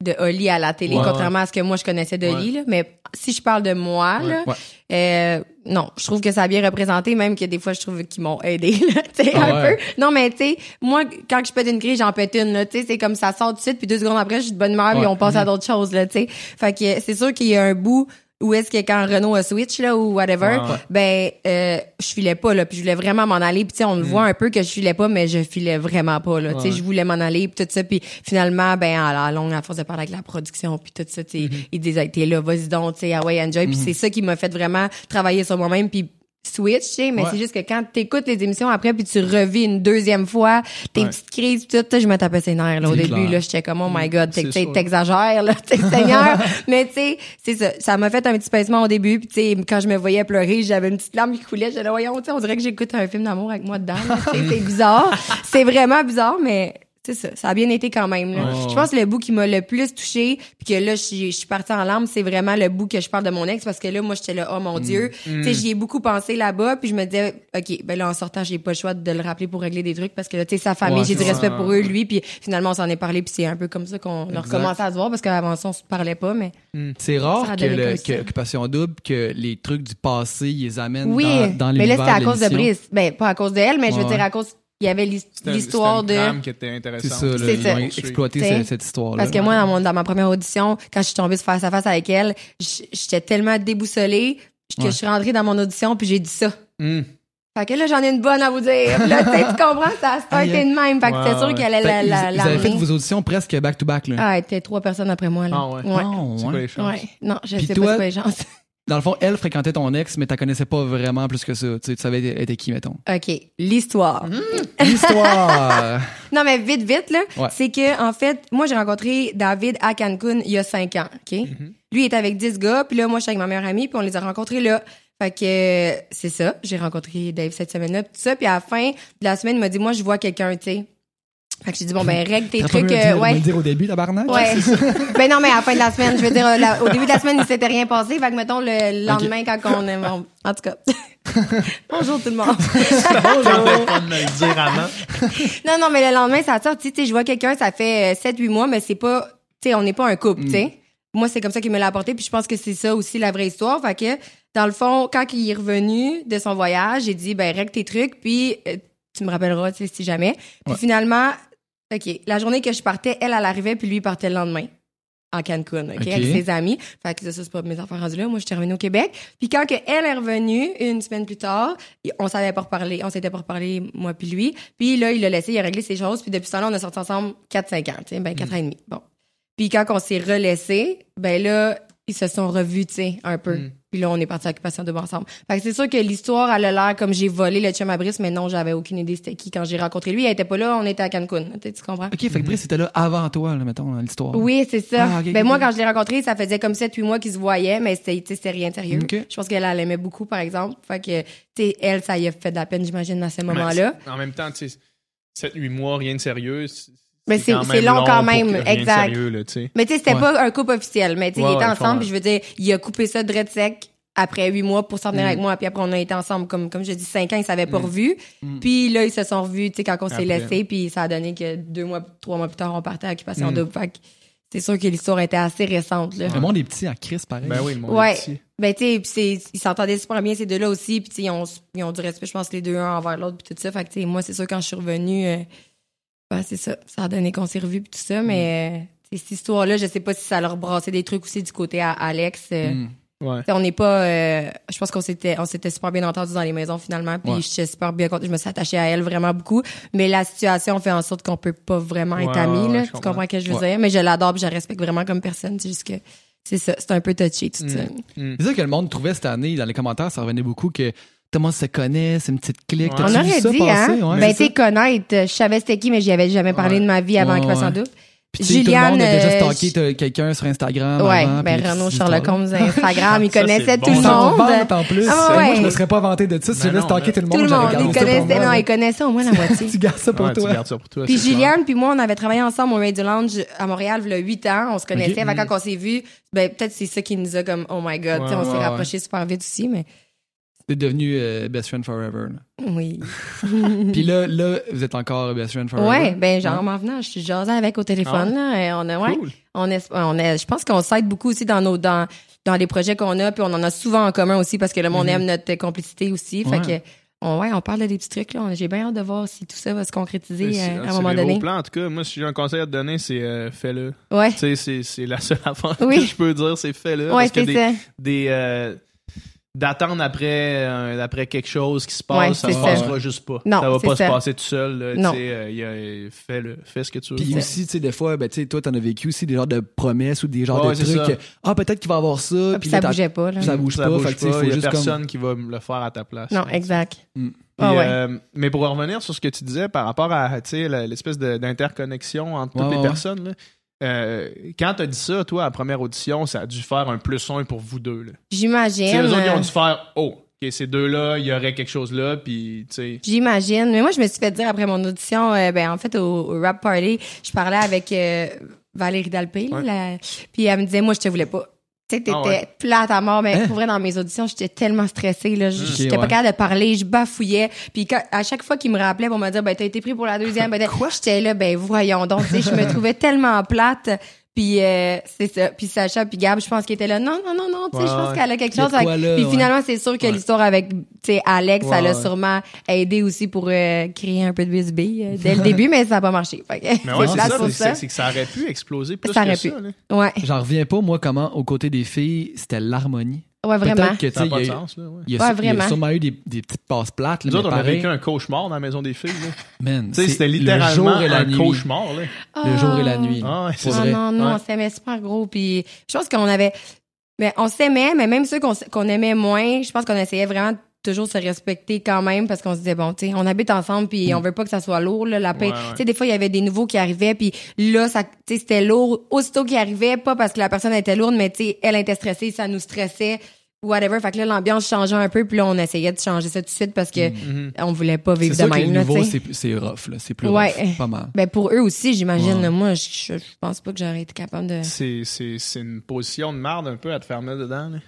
[SPEAKER 4] de Oli à la télé
[SPEAKER 1] Ouais,
[SPEAKER 4] contrairement à ce que moi je connaissais d'Oli là mais si je parle de moi
[SPEAKER 1] Ouais.
[SPEAKER 4] là
[SPEAKER 2] Ouais.
[SPEAKER 4] euh, non je trouve que ça a bien représenté même que des fois je trouve qu'ils m'ont aidé là
[SPEAKER 2] Ah
[SPEAKER 4] un
[SPEAKER 2] ouais.
[SPEAKER 4] peu non mais tu sais moi quand je pète une crise j'en pète une là tu sais c'est comme ça sort tout de suite puis deux secondes après je suis de bonne humeur puis
[SPEAKER 2] Ouais.
[SPEAKER 4] on passe à d'autres choses là tu sais fait que c'est sûr qu'il y a un bout où est-ce que quand Renault a switch là ou whatever
[SPEAKER 1] Ouais,
[SPEAKER 4] ben euh, je filais pas là puis je voulais vraiment m'en aller. Puis tu sais on le voit un peu que je filais pas mais je filais vraiment pas là. Tu sais
[SPEAKER 1] Mm.
[SPEAKER 4] Je voulais m'en aller puis tout ça. Puis finalement ben à la longue à force de parler avec la production puis tout ça tu sais
[SPEAKER 1] Mm-hmm.
[SPEAKER 4] ils disaient t'es là vas-y donc tu sais ah ouais enjoy. Puis c'est ça qui m'a fait vraiment travailler sur moi-même puis switch, mais
[SPEAKER 2] Ouais.
[SPEAKER 4] c'est juste que quand t'écoutes les émissions après puis tu revis une deuxième fois, tes
[SPEAKER 1] Ouais.
[SPEAKER 4] petites crises tout, tu sais, je me tapais ses nerfs là, au début
[SPEAKER 2] clair.
[SPEAKER 4] là, j'étais comme oh my god, t'es-
[SPEAKER 1] sûr.
[SPEAKER 4] t'exagères là, t'es seigneur, mais tu sais, c'est ça, ça m'a fait un petit pincement au début puis tu sais quand je me voyais pleurer, j'avais une petite larme qui coulait, j'étais là voyons, on dirait que j'écoute un film d'amour avec moi dedans, c'est bizarre, c'est vraiment bizarre mais c'est ça, ça a bien été quand même. Là. Je pense que le bout qui m'a le plus touché, puis que là, je suis, je suis partie en larmes, c'est vraiment le bout que je parle de mon ex, parce que là, moi, j'étais là, oh mon Dieu. Tu sais, j'y ai beaucoup pensé là-bas, puis je me disais, OK, ben là, en sortant, j'ai pas le choix de le rappeler pour régler des trucs, parce que là, tu sais, sa famille,
[SPEAKER 2] Ouais,
[SPEAKER 4] j'ai du
[SPEAKER 2] c'est
[SPEAKER 4] respect
[SPEAKER 1] ça.
[SPEAKER 4] pour eux, lui, puis finalement, on s'en est parlé, puis c'est un peu comme ça qu'on a recommencé à se voir, parce qu'avant ça, on se parlait pas, mais...
[SPEAKER 2] C'est
[SPEAKER 4] Ça
[SPEAKER 2] rare que, le, que Occupation Double, que les trucs du passé, ils les amènent
[SPEAKER 4] Oui,
[SPEAKER 2] dans, dans
[SPEAKER 4] mais là, c'était à cause de. Brice. Ben, pas à cause d'elle, mais je veux dire, à cause, il y avait l'histoire
[SPEAKER 1] c'était
[SPEAKER 4] de...
[SPEAKER 1] une trame qui était intéressante.
[SPEAKER 2] C'est ça, là,
[SPEAKER 4] C'est
[SPEAKER 2] exploité cette, cette histoire-là.
[SPEAKER 4] Parce que moi, dans, mon, dans ma première audition, quand je suis tombée sur face à face avec elle, j'étais tellement déboussolée que
[SPEAKER 2] Ouais.
[SPEAKER 4] je suis rentrée dans mon audition puis j'ai dit ça.
[SPEAKER 1] Hum.
[SPEAKER 4] Fait que là, j'en ai une bonne à vous dire. Là, tu comprends, ça a starté
[SPEAKER 2] Aïe, aïe.
[SPEAKER 4] de même. Fait que c'est sûr
[SPEAKER 1] ouais.
[SPEAKER 4] qu'elle allait
[SPEAKER 2] que
[SPEAKER 4] la,
[SPEAKER 2] vous,
[SPEAKER 4] la,
[SPEAKER 2] vous avez fait vos auditions presque back-to-back. là.
[SPEAKER 4] Ah, elle était trois personnes après moi, là.
[SPEAKER 1] Ah ouais.
[SPEAKER 4] Ouais.
[SPEAKER 2] Ah,
[SPEAKER 1] C'est quoi
[SPEAKER 2] ouais.
[SPEAKER 1] les chances?
[SPEAKER 4] Ouais. Non, je
[SPEAKER 2] Puis
[SPEAKER 4] sais
[SPEAKER 2] toi-
[SPEAKER 4] pas c'est quoi les chances.
[SPEAKER 2] Dans le fond, elle fréquentait ton ex, mais tu connaissais pas vraiment plus que ça. Tu, sais, tu savais elle était qui, mettons.
[SPEAKER 4] OK. L'histoire.
[SPEAKER 2] L'histoire!
[SPEAKER 4] Non, mais vite, vite, là.
[SPEAKER 2] Ouais.
[SPEAKER 4] C'est que, en fait, moi, j'ai rencontré David à Cancun il y a cinq ans, OK? Lui, il était avec 10 gars, puis là, moi, je suis avec ma meilleure amie, puis on les a rencontrés là. Fait que, c'est ça. J'ai rencontré Dave cette semaine-là, puis tout ça. Puis à la fin de la semaine, il m'a dit, moi, je vois quelqu'un, tu sais. Fait que j'ai dit, bon, ben, règle tes
[SPEAKER 2] pas
[SPEAKER 4] trucs.
[SPEAKER 2] le
[SPEAKER 4] euh,
[SPEAKER 2] dire,
[SPEAKER 4] ouais.
[SPEAKER 2] dire au début, tabarnak?
[SPEAKER 4] Ouais. ben non, mais à la fin de la semaine, je veux dire, euh, la- au début de la semaine, il s'était rien passé. Fait que, mettons, le lendemain, quand on est... bon, en tout cas. Bonjour tout le monde.
[SPEAKER 1] Pas de me le dire avant.
[SPEAKER 4] Non, non, mais le lendemain, ça sort. Tu sais, je vois quelqu'un, ça fait 7-8 mois, mais c'est pas, tu sais, on n'est pas un couple, tu sais. Moi, c'est comme ça qu'il me l'a apporté, puis je pense que c'est ça aussi la vraie histoire. Fait que, dans le fond, quand il est revenu de son voyage, j'ai dit, ben, règle tes trucs, puis euh, tu me rappelleras, tu sais, si jamais. Puis
[SPEAKER 2] Ouais.
[SPEAKER 4] finalement, OK, la journée que je partais, elle, elle arrivait, puis lui, il partait le lendemain. En Cancun, OK,
[SPEAKER 2] OK.
[SPEAKER 4] avec ses amis. Fait que ça, c'est pas mes affaires rendues là. Moi, j'étais revenue au Québec. Puis quand que elle est revenue, une semaine plus tard, on savait pas reparler. On s'était pas reparlé, moi puis lui. Puis là, il l'a laissé, il a réglé ses choses. Puis depuis ce temps-là, on a sorti ensemble 4-5 ans, tu sais, ben 4 ans et demi. Bon. Puis quand on s'est relaissé, ben là, ils se sont revus, tu sais, un peu.
[SPEAKER 1] Mm.
[SPEAKER 4] Puis là, on est parti à l'occupation de ensemble. Fait que c'est sûr que l'histoire, elle a l'air comme j'ai volé le chum à Brice, mais non, j'avais aucune idée c'était qui. Quand j'ai rencontré lui, il était pas là, on était à Cancun. Tu comprends?
[SPEAKER 2] Ok, fait que Brice était là avant toi, là, mettons, dans l'histoire.
[SPEAKER 4] Oui, c'est ça.
[SPEAKER 2] Ah,
[SPEAKER 4] ben moi, quand je l'ai rencontré, ça faisait comme 7-8 mois qu'ils se voyaient, mais c'était rien de sérieux.
[SPEAKER 2] Ok.
[SPEAKER 4] Je pense qu'elle elle aimait beaucoup, par exemple. Fait que, tu sais, elle, ça y a fait de la peine, j'imagine, à ce moment-là.
[SPEAKER 1] En même temps, tu sais, 7-8 mois, rien de sérieux.
[SPEAKER 4] Mais c'est-
[SPEAKER 1] même
[SPEAKER 4] long quand même,
[SPEAKER 1] de
[SPEAKER 4] exact.
[SPEAKER 1] sérieux, là.
[SPEAKER 4] Mais tu sais, c'était
[SPEAKER 2] Ouais.
[SPEAKER 4] pas un couple officiel, mais tu sais,
[SPEAKER 1] Ouais,
[SPEAKER 4] ils étaient ensemble,
[SPEAKER 1] je
[SPEAKER 4] puis je veux dire, il a coupé ça de sec après huit mois pour s'en venir
[SPEAKER 1] Mm.
[SPEAKER 4] avec moi, puis après on a été ensemble, comme, comme je dis, cinq ans, ils s'avaient pas
[SPEAKER 1] Mm.
[SPEAKER 4] revus.
[SPEAKER 2] Mm.
[SPEAKER 4] Puis là, ils se sont revus, tu sais, quand on s'est laissé, puis ça a donné que deux mois, trois mois plus tard, on partait à Occupation
[SPEAKER 1] Mm.
[SPEAKER 4] Double. Fait que c'est sûr que l'histoire était assez récente, là.
[SPEAKER 2] Le monde est petit à Chris, pareil.
[SPEAKER 1] Ben oui, le monde
[SPEAKER 4] Ouais.
[SPEAKER 1] est petit.
[SPEAKER 4] Ben, tu sais, puis c'est- ils s'entendaient super bien, ces deux-là aussi. Puis, tu sais, ils ont, ils ont du respect, je pense, les deux, un envers l'autre, puis tout ça. Fait que, tu sais, moi, c'est sûr, quand je suis revenue, euh, ben, c'est ça. Ça a donné qu'on s'est revus, puis tout ça. Mais, euh, tu sais, cette histoire-là, je sais pas si ça leur brassait des trucs aussi du côté à Alex. euh,
[SPEAKER 2] Mm.
[SPEAKER 1] Ouais.
[SPEAKER 4] On n'est pas. euh, je pense qu'on s'était, on s'était super bien entendus dans les maisons finalement. Puis
[SPEAKER 2] Ouais.
[SPEAKER 4] j'étais super bien contente. Je me suis attachée à elle vraiment beaucoup. Mais la situation fait en sorte qu'on peut pas vraiment être
[SPEAKER 1] Ouais,
[SPEAKER 4] amis. là, tu
[SPEAKER 1] comprends.
[SPEAKER 4] comprends ce que je veux dire? Mais je l'adore, je la respecte vraiment comme personne. C'est juste que c'est ça. C'est un peu touché tout ça.
[SPEAKER 1] Mm.
[SPEAKER 2] C'est ça que le monde trouvait cette année, dans les commentaires, ça revenait beaucoup que tout le monde se connaît, c'est une petite clique.
[SPEAKER 1] Ouais.
[SPEAKER 4] On aurait dit, hein?
[SPEAKER 2] Ouais,
[SPEAKER 4] ben, t'es connaître. Je savais c'était qui, mais j'y avais jamais parlé
[SPEAKER 1] Ouais.
[SPEAKER 4] de ma vie avant
[SPEAKER 2] Ouais,
[SPEAKER 4] Occupation
[SPEAKER 2] ouais.
[SPEAKER 4] Double.
[SPEAKER 2] Puis, sais, tout le
[SPEAKER 4] Juliane,
[SPEAKER 2] monde a déjà
[SPEAKER 4] euh,
[SPEAKER 2] stalké quelqu'un sur Instagram.
[SPEAKER 4] Ouais,
[SPEAKER 2] avant,
[SPEAKER 4] ben Renaud Sherlock. Holmes Instagram, il connaissait tout
[SPEAKER 1] bon.
[SPEAKER 4] le monde.
[SPEAKER 2] en plus.
[SPEAKER 4] Ah,
[SPEAKER 2] Moi,
[SPEAKER 4] ouais.
[SPEAKER 2] je me serais pas vanté de ça. Si
[SPEAKER 1] Ben
[SPEAKER 2] j'avais stalké tout le monde,
[SPEAKER 4] Tout le monde, il connaissait,
[SPEAKER 2] moi.
[SPEAKER 4] non, il connaissait au moins la moitié.
[SPEAKER 2] Tu gardes ça pour
[SPEAKER 1] Ouais, tu
[SPEAKER 2] toi.
[SPEAKER 1] gardes ça pour toi.
[SPEAKER 4] Puis. Juliane puis moi, on avait travaillé ensemble au Radio Lounge à Montréal il y a 8 ans. On se connaissait. Quand on s'est vus, ben, peut-être c'est ça qui nous a comme, oh my god.
[SPEAKER 1] Ouais,
[SPEAKER 4] Tu sais, on s'est rapprochés super vite aussi, mais
[SPEAKER 2] T'es devenu euh, best friend forever. là.
[SPEAKER 4] oui.
[SPEAKER 2] Puis là, là, vous êtes encore best friend forever?
[SPEAKER 4] Ouais, ben, genre,
[SPEAKER 2] Ouais.
[SPEAKER 4] en m'en venant, je suis jasée avec au téléphone, là. et on a, ouais.
[SPEAKER 1] Cool.
[SPEAKER 4] On est, on est, je pense qu'on s'aide beaucoup aussi dans nos, dans, dans les projets qu'on a, puis on en a souvent en commun aussi parce que le monde
[SPEAKER 2] Mhm.
[SPEAKER 4] aime notre complicité aussi. Fait que, on, ouais, on parle de des petits trucs, là. J'ai bien hâte de voir si tout ça va se concrétiser euh, à un moment
[SPEAKER 1] des
[SPEAKER 4] donné.
[SPEAKER 1] plans, en tout cas. Moi, si j'ai un conseil à te donner, c'est euh, fais-le.
[SPEAKER 4] Ouais.
[SPEAKER 1] Tu sais, c'est- c'est la seule affaire
[SPEAKER 4] Oui.
[SPEAKER 1] que je peux dire, c'est fais-le.
[SPEAKER 4] Ouais,
[SPEAKER 1] parce que
[SPEAKER 4] c'est
[SPEAKER 1] des,
[SPEAKER 4] ça.
[SPEAKER 1] des, euh, d'attendre après, euh, après quelque chose qui se
[SPEAKER 4] Ouais,
[SPEAKER 1] passe, ça se
[SPEAKER 4] ça.
[SPEAKER 1] passera juste pas.
[SPEAKER 4] Non,
[SPEAKER 1] ça va pas
[SPEAKER 4] ça.
[SPEAKER 1] se passer tout seul. là,
[SPEAKER 4] Non.
[SPEAKER 1] tu euh, il y a- fais, le, fais ce que tu veux.
[SPEAKER 2] Puis aussi, tu sais, des fois, ben, tu sais, toi, t'en as vécu aussi des genres de promesses ou des genres
[SPEAKER 1] Ouais,
[SPEAKER 2] de trucs. que, Ah, peut-être qu'il va avoir ça.
[SPEAKER 4] Puis
[SPEAKER 2] puis
[SPEAKER 4] ça
[SPEAKER 2] là,
[SPEAKER 4] bougeait pas, là.
[SPEAKER 2] ça bouge
[SPEAKER 1] ça
[SPEAKER 2] pas.
[SPEAKER 1] bouge
[SPEAKER 2] tu
[SPEAKER 1] pas,
[SPEAKER 2] faut
[SPEAKER 1] il y a
[SPEAKER 2] juste
[SPEAKER 1] personne
[SPEAKER 2] comme.
[SPEAKER 1] qui va le faire à ta place.
[SPEAKER 4] Non, exact.
[SPEAKER 1] Puis,
[SPEAKER 4] Ah ouais.
[SPEAKER 1] euh, mais pour revenir sur ce que tu disais par rapport à tu l'espèce de- d'interconnexion entre toutes
[SPEAKER 2] Ouais,
[SPEAKER 1] les
[SPEAKER 2] ouais.
[SPEAKER 1] personnes, là, euh, quand t'as dit ça, toi, à la première audition, ça a dû faire un plus un pour vous deux.
[SPEAKER 4] J'imagine.
[SPEAKER 1] eux autres, ils ont dû faire Oh, ok, ces deux-là, il y aurait quelque chose là, puis tu sais.
[SPEAKER 4] J'imagine. Mais moi, je me suis fait dire après mon audition, euh, ben en fait, au, au rap party, je parlais avec euh, Valérie Dalpé, là,
[SPEAKER 1] Ouais.
[SPEAKER 4] la- puis elle me disait, moi, je te voulais pas. Tu sais, t'étais
[SPEAKER 1] Ah ouais.
[SPEAKER 4] plate à mort, mais
[SPEAKER 2] Hein?
[SPEAKER 4] pour vrai, dans mes auditions, j'étais tellement stressée, là. J'étais pas
[SPEAKER 2] ouais.
[SPEAKER 4] capable de parler, je bafouillais. Puis quand- à chaque fois qu'il me rappelait pour me dire, ben, t'as été pris pour la deuxième, ben, j'étais là, ben, voyons donc, tu sais, je me trouvais tellement plate. Puis euh, c'est ça. Puis Sacha, puis Gab, je pense qu'ils étaient là, non, non, non, non, tu sais,
[SPEAKER 1] Ouais,
[SPEAKER 4] je pense
[SPEAKER 1] ouais.
[SPEAKER 4] qu'elle a quelque
[SPEAKER 2] a
[SPEAKER 4] chose.
[SPEAKER 2] de quoi,
[SPEAKER 4] avec-
[SPEAKER 2] là,
[SPEAKER 4] Puis
[SPEAKER 2] ouais.
[SPEAKER 4] finalement, c'est sûr que
[SPEAKER 1] Ouais.
[SPEAKER 4] l'histoire avec, tu sais, Alex, ça l'a
[SPEAKER 1] ouais.
[SPEAKER 4] sûrement aidé aussi pour euh, créer un peu de bisbille euh, dès le début, mais ça n'a pas marché. Fait que
[SPEAKER 1] Mais ouais,
[SPEAKER 4] c'est
[SPEAKER 1] ça, c'est-
[SPEAKER 4] ça.
[SPEAKER 1] c'est que ça aurait pu exploser plus
[SPEAKER 4] Ça
[SPEAKER 1] que
[SPEAKER 4] aurait
[SPEAKER 1] ça.
[SPEAKER 4] pu.
[SPEAKER 1] là.
[SPEAKER 4] Ouais,
[SPEAKER 2] J'en reviens pas, moi, comment, aux côtés des filles, c'était l'harmonie.
[SPEAKER 4] Ouais, vraiment.
[SPEAKER 2] Peut-être que, tu il y a-
[SPEAKER 1] sens. Là, ouais.
[SPEAKER 2] il y, a,
[SPEAKER 4] Ouais,
[SPEAKER 2] y sûrement eu des, des petites passes plates. là,
[SPEAKER 1] Nous autres, on a vécu un cauchemar dans la maison des filles. Là.
[SPEAKER 2] man,
[SPEAKER 1] Tu sais,
[SPEAKER 2] c'est
[SPEAKER 1] c'était
[SPEAKER 2] le
[SPEAKER 1] littéralement
[SPEAKER 2] jour et la
[SPEAKER 1] un
[SPEAKER 2] nuit.
[SPEAKER 1] cauchemar. Là.
[SPEAKER 2] Le jour et la nuit.
[SPEAKER 1] Ah, ouais,
[SPEAKER 4] Ah
[SPEAKER 2] vrai.
[SPEAKER 4] non, non,
[SPEAKER 1] Ouais.
[SPEAKER 4] on s'aimait super gros. Puis je pense qu'on avait... Mais on s'aimait, mais même ceux qu'on aimait moins, je pense qu'on essayait vraiment de toujours se respecter quand même parce qu'on se disait bon tu sais on habite ensemble puis on veut pas que ça soit lourd là, la paix
[SPEAKER 1] Mm. Ouais, ouais.
[SPEAKER 4] tu sais des fois il y avait des nouveaux qui arrivaient puis là ça tu sais c'était lourd aussitôt qu'ils arrivaient pas parce que la personne était lourde mais tu sais elle était stressée ça nous stressait whatever fait que là l'ambiance changeait un peu puis là on essayait de changer ça tout de suite parce que
[SPEAKER 1] Mhm.
[SPEAKER 4] on voulait pas vivre de même là tu
[SPEAKER 2] nouveaux,
[SPEAKER 4] sais
[SPEAKER 2] c'est c'est rough, là. C'est plus
[SPEAKER 4] Ouais.
[SPEAKER 2] rough. Pas mal.
[SPEAKER 4] ben pour eux aussi j'imagine moi je, je, je pense pas que j'aurais été capable de
[SPEAKER 1] C'est, c'est, c'est une position de marde un peu à te faire mettre dedans. Là.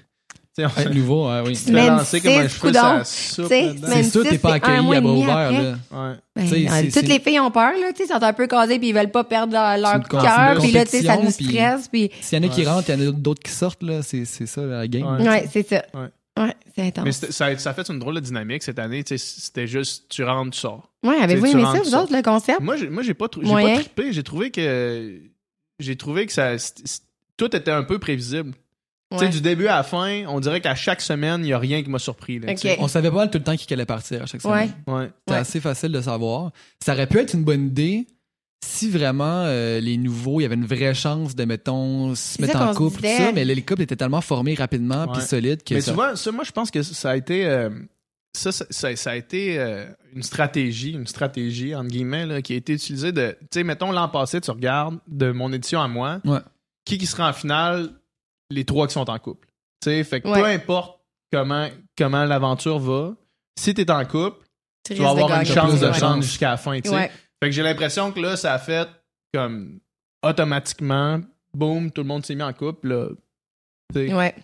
[SPEAKER 1] Tu sais, on
[SPEAKER 2] Être nouveau, ouais, oui.
[SPEAKER 1] fait
[SPEAKER 4] Semaine
[SPEAKER 1] lancer comme un cheveu sur la soupe
[SPEAKER 4] Tu
[SPEAKER 2] C'est sûr, t'es pas accueilli à bras ouverts,
[SPEAKER 4] après.
[SPEAKER 2] là.
[SPEAKER 1] Ouais.
[SPEAKER 4] Ben,
[SPEAKER 2] Tu
[SPEAKER 4] euh, toutes les filles ont peur, là, tu sais, ils sont un peu casées puis ils veulent pas perdre leur, cœur, puis là, tu sais, ça nous stresse, puis
[SPEAKER 2] S'il y en a qui
[SPEAKER 1] Ouais.
[SPEAKER 2] rentrent, il y en a d'autres qui sortent, là. C'est ça, la game.
[SPEAKER 1] Ouais.
[SPEAKER 4] ouais, c'est ça.
[SPEAKER 1] Ouais.
[SPEAKER 4] Ouais, c'est intense.
[SPEAKER 1] Mais ça, a- ça a fait une drôle de dynamique cette année. Tu sais, C'était juste, tu rentres, tu sors.
[SPEAKER 4] Ouais, avez-vous
[SPEAKER 1] tu tu
[SPEAKER 4] aimé ça, vous
[SPEAKER 1] tu
[SPEAKER 4] autres, le concept?
[SPEAKER 1] Moi, j'ai, pas,
[SPEAKER 4] Moyen.
[SPEAKER 1] pas trippé. J'ai trouvé que, j'ai trouvé que ça, tout était un peu prévisible. Tu sais, du début à la fin, on dirait qu'à chaque semaine, il y a rien qui m'a surpris. Là.
[SPEAKER 2] On savait pas tout le temps qui allait partir à chaque semaine.
[SPEAKER 1] Ouais.
[SPEAKER 2] C'était
[SPEAKER 4] Ouais.
[SPEAKER 2] assez facile de savoir. Ça aurait pu être une bonne idée si vraiment euh, les nouveaux, il y avait une vraie chance de, mettons, se mettre en couple, tout ça, mais les couples étaient tellement formés rapidement puis solides que
[SPEAKER 1] Mais
[SPEAKER 2] ça...
[SPEAKER 1] tu vois, ça, moi, je pense que ça a été. euh, ça, ça, ça- ça a été euh, une stratégie, une stratégie, entre guillemets, là, qui a été utilisée de. Tu sais, mettons, l'an passé, tu regardes de mon édition à moi,
[SPEAKER 2] Ouais.
[SPEAKER 1] qui qui sera en finale? Les trois qui sont en couple. Tu sais, fait que
[SPEAKER 4] Ouais.
[SPEAKER 1] peu importe comment, comment l'aventure va, si t'es en couple, tu vas avoir une chance de chance jusqu'à la fin, tu. Fait que j'ai l'impression que là, ça a fait comme automatiquement, boum, tout le monde s'est mis en couple, là. Tu.
[SPEAKER 4] Ouais.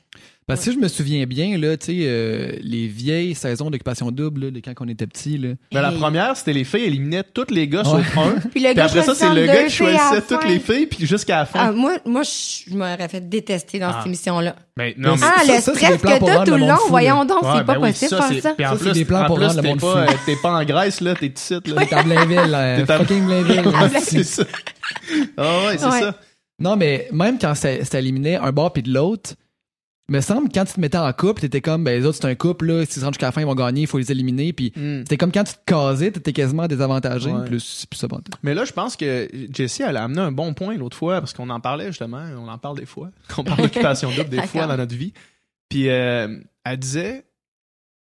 [SPEAKER 2] Parce que si je me souviens bien, là, tu sais, euh, les vieilles saisons d'occupation double, là, de quand on était petit, là.
[SPEAKER 1] Ben, la première, c'était les filles éliminaient tous les gars
[SPEAKER 2] Ouais.
[SPEAKER 1] sauf un.
[SPEAKER 4] Puis le
[SPEAKER 1] Puis
[SPEAKER 4] gars
[SPEAKER 1] après ça, c'est le gars qui choisissait toutes les filles, puis jusqu'à la fin.
[SPEAKER 4] Ah, moi, moi, je m'aurais fait détester dans
[SPEAKER 1] Ah.
[SPEAKER 4] cette émission-là.
[SPEAKER 1] Ben, non, mais
[SPEAKER 2] Ça,
[SPEAKER 4] Ah,
[SPEAKER 2] ça,
[SPEAKER 4] le
[SPEAKER 2] c'est des
[SPEAKER 4] stress
[SPEAKER 2] plans
[SPEAKER 4] que
[SPEAKER 2] pour
[SPEAKER 4] t'as tout
[SPEAKER 2] le
[SPEAKER 4] long, voyons donc,
[SPEAKER 1] Ouais,
[SPEAKER 4] c'est
[SPEAKER 1] ben
[SPEAKER 4] pas
[SPEAKER 1] oui,
[SPEAKER 4] possible faire ça.
[SPEAKER 1] Puis en plus,
[SPEAKER 2] des plans
[SPEAKER 1] en
[SPEAKER 2] pour rendre le
[SPEAKER 1] t'es
[SPEAKER 2] monde fou.
[SPEAKER 1] t'es pas en Grèce, là, t'es ici, là.
[SPEAKER 2] T'es à Blainville, là,
[SPEAKER 1] T'es à-
[SPEAKER 2] fucking Blainville.
[SPEAKER 1] c'est ça. Ah ouais, c'est ça.
[SPEAKER 2] Non, mais même quand ça, ça éliminait un bord puis de l'autre, me semble quand tu te mettais en couple, t'étais comme, ben les autres c'est un couple, là, s'ils se rendent jusqu'à la fin, ils vont gagner, il faut les éliminer. Puis
[SPEAKER 1] Hmm.
[SPEAKER 2] c'était comme quand tu te casais, t'étais quasiment désavantagé.
[SPEAKER 1] Ouais.
[SPEAKER 2] Plus, c'est plus ça, bon.
[SPEAKER 1] Mais là, je pense que Jessie, elle a amené un bon point l'autre fois, parce qu'on en parlait justement, on en parle des fois, on parle d'occupation double des fois dans notre vie. Puis euh, elle disait,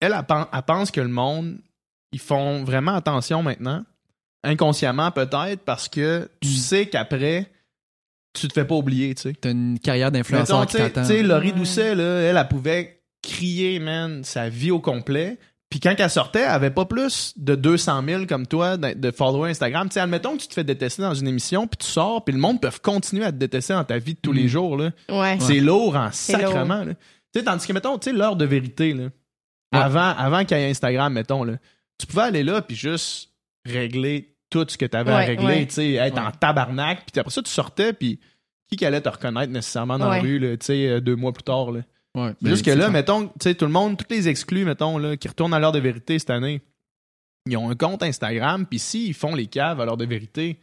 [SPEAKER 1] elle, elle, pen- elle pense que le monde, ils font vraiment attention maintenant, inconsciemment peut-être, parce que tu
[SPEAKER 2] Mm.
[SPEAKER 1] sais qu'après, tu te fais pas oublier, tu sais.
[SPEAKER 2] T'as une carrière d'influenceur
[SPEAKER 1] tu
[SPEAKER 2] qui
[SPEAKER 1] sais,
[SPEAKER 2] t'attend.
[SPEAKER 1] tu sais, Laurie. Doucet, là, elle, elle pouvait crier, man, sa vie au complet. Puis quand elle sortait, elle avait pas plus de 200 000 comme toi de followers Instagram. Tu sais, admettons que tu te fais détester dans une émission, puis tu sors, puis le monde peut continuer à te détester dans ta vie de tous
[SPEAKER 2] Mm.
[SPEAKER 1] les jours. Là.
[SPEAKER 4] Ouais.
[SPEAKER 1] C'est lourd en
[SPEAKER 4] C'est
[SPEAKER 1] sacrement. là. Tu sais, tandis que, mettons, tu sais, l'heure de vérité, là,
[SPEAKER 2] Ouais.
[SPEAKER 1] avant, avant qu'il y ait Instagram, mettons, là, tu pouvais aller là, puis juste régler tout ce que tu avais à régler,
[SPEAKER 4] ouais.
[SPEAKER 1] tu sais, être
[SPEAKER 2] Ouais.
[SPEAKER 1] en tabarnak, puis après ça, tu sortais, puis qui qui allait te reconnaître nécessairement dans
[SPEAKER 4] Ouais.
[SPEAKER 1] la rue, tu sais, euh, deux mois plus tard, là?
[SPEAKER 2] Ouais,
[SPEAKER 1] Jusque
[SPEAKER 2] mais
[SPEAKER 1] là, mettons, tu sais, tout le monde, tous les exclus, mettons, là, qui retournent à l'heure de vérité cette année, ils ont un compte Instagram, puis s'ils font les caves à l'heure de vérité,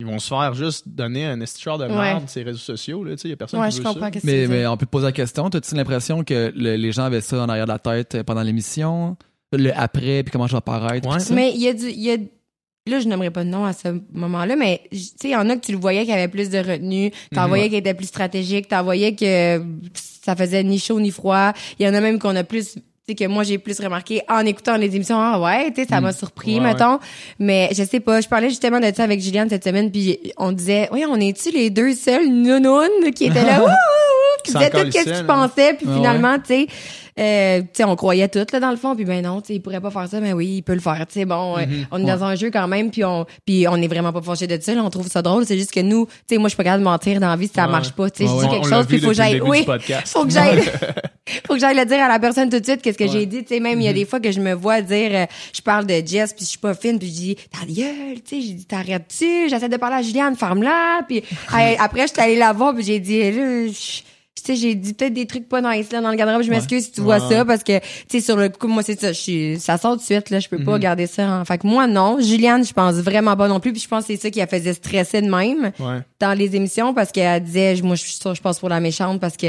[SPEAKER 1] ils vont se faire juste donner un esticheur de
[SPEAKER 4] Ouais.
[SPEAKER 1] merde sur les réseaux sociaux. Là, tu sais, il y a personne
[SPEAKER 4] Ouais,
[SPEAKER 1] qui
[SPEAKER 4] je
[SPEAKER 1] veut
[SPEAKER 4] comprends
[SPEAKER 1] ça.
[SPEAKER 4] que
[SPEAKER 2] Mais, on peut te poser la question, as-tu l'impression que le- les gens avaient ça en arrière de la tête pendant l'émission? Le après, puis comment je vais apparaître?
[SPEAKER 1] Ouais.
[SPEAKER 4] Mais il y a du. il Y a, là, je n'aimerais pas de nom à ce moment-là, mais tu sais, il y en a que tu le voyais qui avait plus de retenue, t'en
[SPEAKER 1] Mhm.
[SPEAKER 4] voyais qui était plus stratégique, t'en voyais que ça faisait ni chaud ni froid. Il y en a même qu'on a plus. Tu sais, que moi, j'ai plus remarqué en écoutant les émissions. Ah ouais, tu sais, ça m'a surpris,
[SPEAKER 1] Ouais, ouais.
[SPEAKER 4] mettons. Mais je sais pas, je parlais justement de ça avec Juliane cette semaine, puis on disait, oui, on est-tu les deux seuls nounounes qui étaient là, ouh, ouh, ouh, qui disaient tout qu'est-ce qu'ils
[SPEAKER 1] là.
[SPEAKER 4] pensaient, puis
[SPEAKER 2] Ah
[SPEAKER 4] finalement, tu sais, euh, tu sais, on croyait tout là dans le fond, puis ben non, tu sais, il pourrait pas faire ça, mais oui, il peut le faire, tu sais, bon, euh,
[SPEAKER 1] Mhm.
[SPEAKER 4] on est dans un jeu quand même, puis on, puis on est vraiment pas fâchés de ça, là, on trouve ça drôle, c'est juste que nous, tu sais, moi je suis pas capable de mentir dans la vie si ça
[SPEAKER 1] Ouais.
[SPEAKER 4] marche pas, tu sais,
[SPEAKER 2] Ouais,
[SPEAKER 4] je dis quelque chose, puis il faut que j'aille, oui, faut que j'aille, faut que j'aille le dire à la personne tout de suite, qu'est-ce que j'ai dit, tu sais, même il y a des fois que je me vois dire, euh, je parle de Jess, puis je suis pas fine, puis je dis, ta gueule, tu sais, j'ai dit, t'arrêtes-tu, j'essaie de parler à Juliane, ferme-la, puis après, je suis allée la voir, puis j'ai dit, sais, j'ai dit peut-être des trucs pas nice là dans le garde-robe. Je m'excuse si tu vois
[SPEAKER 1] Ouais.
[SPEAKER 4] ça parce que tu sais sur le coup moi c'est ça, je suis ça sort de suite là, je peux pas
[SPEAKER 1] Mhm.
[SPEAKER 4] garder ça. En... Fait que moi non, Juliane, je pense vraiment pas non plus puis je pense que c'est ça qui la faisait stresser de même
[SPEAKER 1] Ouais.
[SPEAKER 4] Dans les émissions parce qu'elle disait je- moi je suis sûre je passe pour la méchante parce que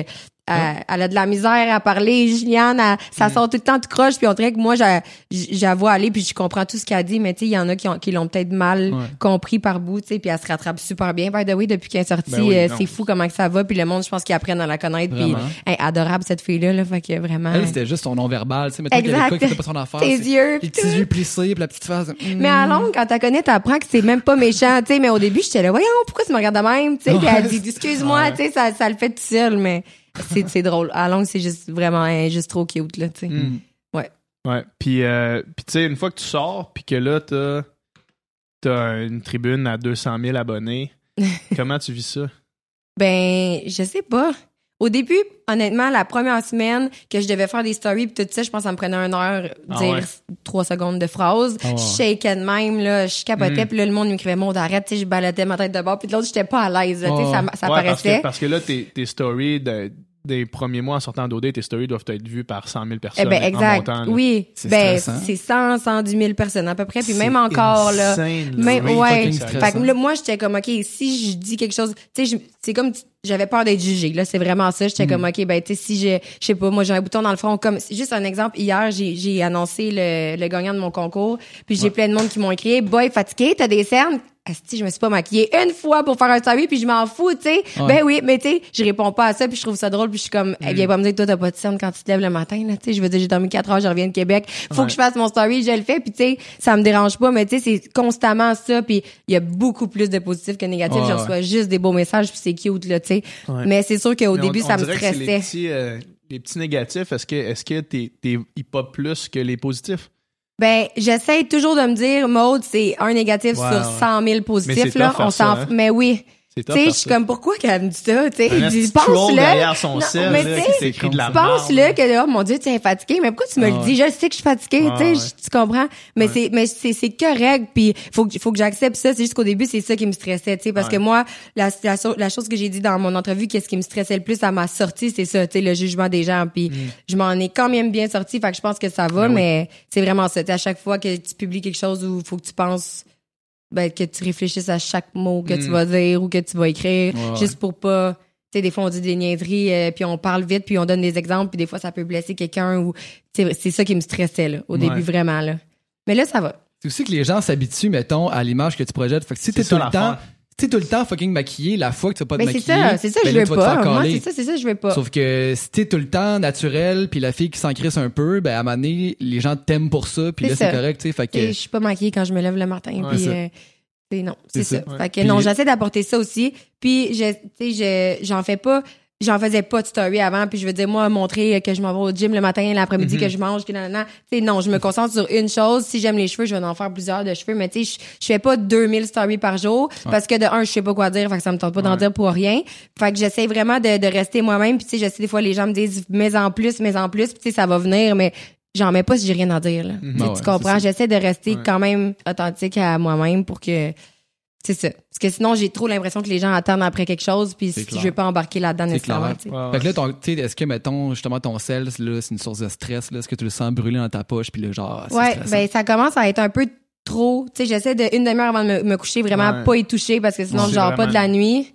[SPEAKER 4] elle, elle a de la misère à parler Juliane elle- ça sort tout le temps tout croche puis on dirait que moi j'a- j'avoue aller puis je comprends tout ce qu'elle dit mais tu sais il y en a qui ont- qui l'ont peut-être mal
[SPEAKER 2] Ouais.
[SPEAKER 4] compris par bout tu sais puis elle se rattrape super bien by the way depuis qu'elle est sortie
[SPEAKER 1] Ben oui,
[SPEAKER 4] euh, c'est fou comment que ça va puis le monde je pense qu'ils apprennent à la connaître puis hey, adorable cette fille là fait que vraiment
[SPEAKER 2] Elle, c'était juste son non-verbal. Tu sais, mettons qu'il y avait quoi qui pas son affaire.
[SPEAKER 4] tes yeux
[SPEAKER 2] Les petits yeux plissés, puis la petite face. mm.
[SPEAKER 4] mais à longue, quand t'as connais, t'apprends que c'est même pas méchant, tu sais. Mais au début, j'étais là, voyons, pourquoi tu me regardes de même, tu sais. Puis elle dit, excuse-moi,
[SPEAKER 1] Ouais.
[SPEAKER 4] tu sais, ça, ça le fait tout seul, mais c'est, c'est drôle. À longue, c'est juste vraiment, juste trop cute, là, tu sais.
[SPEAKER 2] Mm.
[SPEAKER 1] Ouais. Puis, euh, puis tu sais, une fois que tu sors, puis que là, t'as as une tribune à 200 000 abonnés, comment tu vis ça?
[SPEAKER 4] Ben, je sais pas. Au début, honnêtement, la première semaine que je devais faire des stories pis tout ça, je pense que ça me prenait une heure
[SPEAKER 1] Ah
[SPEAKER 4] dire
[SPEAKER 1] ouais.
[SPEAKER 4] trois secondes de phrase.
[SPEAKER 2] Ouais.
[SPEAKER 4] Je shakeais de même, là, je capotais,
[SPEAKER 1] Mm.
[SPEAKER 4] puis là, le monde m'écrivait, mon arrête, tu sais, je baladais ma tête de bord, puis de l'autre, j'étais pas à l'aise, tu sais, ça, ça
[SPEAKER 1] Ouais, parce
[SPEAKER 4] paraissait.
[SPEAKER 1] que, parce que là, tes, tes stories de- des premiers mois en sortant d'OD, tes stories doivent être vues par 100 000 personnes.
[SPEAKER 4] Eh ben,
[SPEAKER 1] en
[SPEAKER 4] exact.
[SPEAKER 1] montant, là.
[SPEAKER 4] oui.
[SPEAKER 2] C'est
[SPEAKER 4] Ben, c'est 100, 110 000 personnes à peu près. Puis même encore, là.
[SPEAKER 1] insane, là.
[SPEAKER 4] Même,
[SPEAKER 1] Oui,
[SPEAKER 4] ouais. Fait que là, moi, j'étais comme, OK, si je dis quelque chose, tu sais, c'est comme, j'avais peur d'être jugée, là. C'est vraiment ça. J'étais
[SPEAKER 2] Mm.
[SPEAKER 4] comme, OK, ben, tu sais, si je, je sais pas, moi, j'ai un bouton dans le front, comme, juste un exemple. Hier, j'ai, j'ai annoncé le, le gagnant de mon concours. Puis j'ai plein de monde qui m'ont écrit, boy, fatigué, t'as des cernes? Asti, je me suis pas maquillée une fois pour faire un story, puis je m'en fous, tu sais.
[SPEAKER 2] Ouais.
[SPEAKER 4] Ben oui, mais tu sais, je réponds pas à ça, puis je trouve ça drôle, puis je suis comme,
[SPEAKER 1] Mm.
[SPEAKER 4] eh, viens pas me dire que toi, t'as pas de cernes quand tu te lèves le matin, là, tu sais. Je veux dire, j'ai dormi 4 heures, je reviens de Québec. Faut
[SPEAKER 1] Ouais.
[SPEAKER 4] que je fasse mon story, je le fais, puis tu sais, ça me dérange pas, mais tu sais, c'est constamment ça, puis il y a beaucoup plus de positifs que négatifs. Je reçois juste des beaux messages, puis c'est cute, là, tu sais. Mais c'est sûr qu'au début,
[SPEAKER 1] on-
[SPEAKER 4] ça
[SPEAKER 1] on
[SPEAKER 4] me stressait.
[SPEAKER 1] euh, les petits négatifs, est-ce que est-ce que t'es t'es ils pop plus que les positifs?
[SPEAKER 4] Ben, j'essaie toujours de me dire, Maude, c'est un négatif sur
[SPEAKER 1] ouais.
[SPEAKER 4] 100 000
[SPEAKER 1] Mais
[SPEAKER 4] positifs, là. On s'en
[SPEAKER 1] hein.
[SPEAKER 4] Mais oui.
[SPEAKER 1] C'est
[SPEAKER 4] Tu sais, je suis comme, pourquoi qu'elle me dit ça, tu sais?
[SPEAKER 1] Son
[SPEAKER 4] Non,
[SPEAKER 1] sel,
[SPEAKER 4] mais
[SPEAKER 1] là,
[SPEAKER 4] tu
[SPEAKER 1] qui de la
[SPEAKER 4] pense-le
[SPEAKER 1] merde.
[SPEAKER 4] que, oh mon Dieu, tu es fatigué, mais pourquoi tu me
[SPEAKER 2] Ah
[SPEAKER 4] le
[SPEAKER 2] ouais.
[SPEAKER 4] dis? Je sais que je suis fatiguée,
[SPEAKER 1] Ah
[SPEAKER 4] tu sais,
[SPEAKER 1] ouais.
[SPEAKER 4] je- tu comprends? Mais c'est, mais c'est, c'est correct, puis faut que, faut que j'accepte ça. C'est juste qu'au début, c'est ça qui me stressait, tu sais, parce que moi, la, la, la chose que j'ai dit dans mon entrevue, qu'est-ce qui me stressait le plus à ma sortie, c'est ça, tu sais, le jugement des gens, puis je m'en ai quand même bien sorti, fait que je pense que ça va,
[SPEAKER 1] Ben oui.
[SPEAKER 4] mais c'est vraiment ça. À chaque fois que tu publies quelque chose où faut que tu penses, ben, que tu réfléchisses à chaque mot que tu
[SPEAKER 1] Mm.
[SPEAKER 4] vas dire ou que tu vas écrire,
[SPEAKER 2] Ouais, ouais.
[SPEAKER 4] juste pour pas tu sais des fois on dit des niaiseries euh, puis on parle vite puis on donne des exemples puis des fois ça peut blesser quelqu'un ou tu sais, c'est ça qui me stressait là au
[SPEAKER 1] Ouais.
[SPEAKER 4] début vraiment là mais là ça va
[SPEAKER 2] C'est aussi que les gens s'habituent, mettons, à l'image que tu projettes. Fait que si t'es tout le temps, t'es tout le temps fucking maquillé, la fois que tu pas te
[SPEAKER 4] mais c'est
[SPEAKER 2] maquiller.
[SPEAKER 4] ça c'est ça
[SPEAKER 2] ben
[SPEAKER 4] je veux
[SPEAKER 2] tu
[SPEAKER 4] pas. moi c'est ça c'est ça je veux pas.
[SPEAKER 2] Sauf que si t'es tout le temps naturel, puis la fille qui s'en crisse un peu, ben à un moment donné, les gens t'aiment pour ça, puis
[SPEAKER 4] C'est
[SPEAKER 2] là c'est correct, tu sais. Fait
[SPEAKER 4] Tu
[SPEAKER 2] que
[SPEAKER 4] je suis pas maquillée quand je me lève le matin
[SPEAKER 1] Ouais,
[SPEAKER 4] puis
[SPEAKER 2] c'est-
[SPEAKER 4] euh, tu non c'est
[SPEAKER 2] C'est
[SPEAKER 4] ça, fait que non j'essaie d'apporter ça aussi puis je tu sais je j'en fais pas j'en faisais pas de story avant puis je veux dire moi montrer que je m'en vais au gym le matin l'après-midi
[SPEAKER 1] Mhm.
[SPEAKER 4] que je mange que nanana. Tu non je me concentre sur une chose. Si j'aime les cheveux je vais en faire plusieurs de cheveux mais tu sais je- fais pas 2000 stories par jour parce que de un je sais pas quoi dire fait que ça me tente pas d'en
[SPEAKER 1] Ouais.
[SPEAKER 4] dire pour rien. Fait que j'essaie vraiment de, de rester moi-même puis tu sais je sais des fois les gens me disent mais en plus mais en plus puis tu sais ça va venir mais j'en mets pas si j'ai rien à dire là.
[SPEAKER 2] Ouais,
[SPEAKER 4] tu comprends? j'essaie de rester quand même authentique à moi-même pour que c'est ça parce que sinon j'ai trop l'impression que les gens attendent après quelque chose puis si
[SPEAKER 2] clair.
[SPEAKER 4] je veux pas embarquer là-dedans
[SPEAKER 2] C'est
[SPEAKER 4] nécessairement
[SPEAKER 2] clair. Fait que là, ton- tu sais, est-ce que, mettons, justement, ton sel, là, c'est une source de stress, là? Est-ce que tu le sens brûler dans ta poche, puis là, genre, c'est
[SPEAKER 4] Ouais,
[SPEAKER 2] stressant?
[SPEAKER 4] ben ça commence à être un peu trop. Tu sais, j'essaie de une demi-heure avant de me, me coucher vraiment
[SPEAKER 1] Ouais.
[SPEAKER 4] pas y toucher parce que sinon je dors pas de la nuit.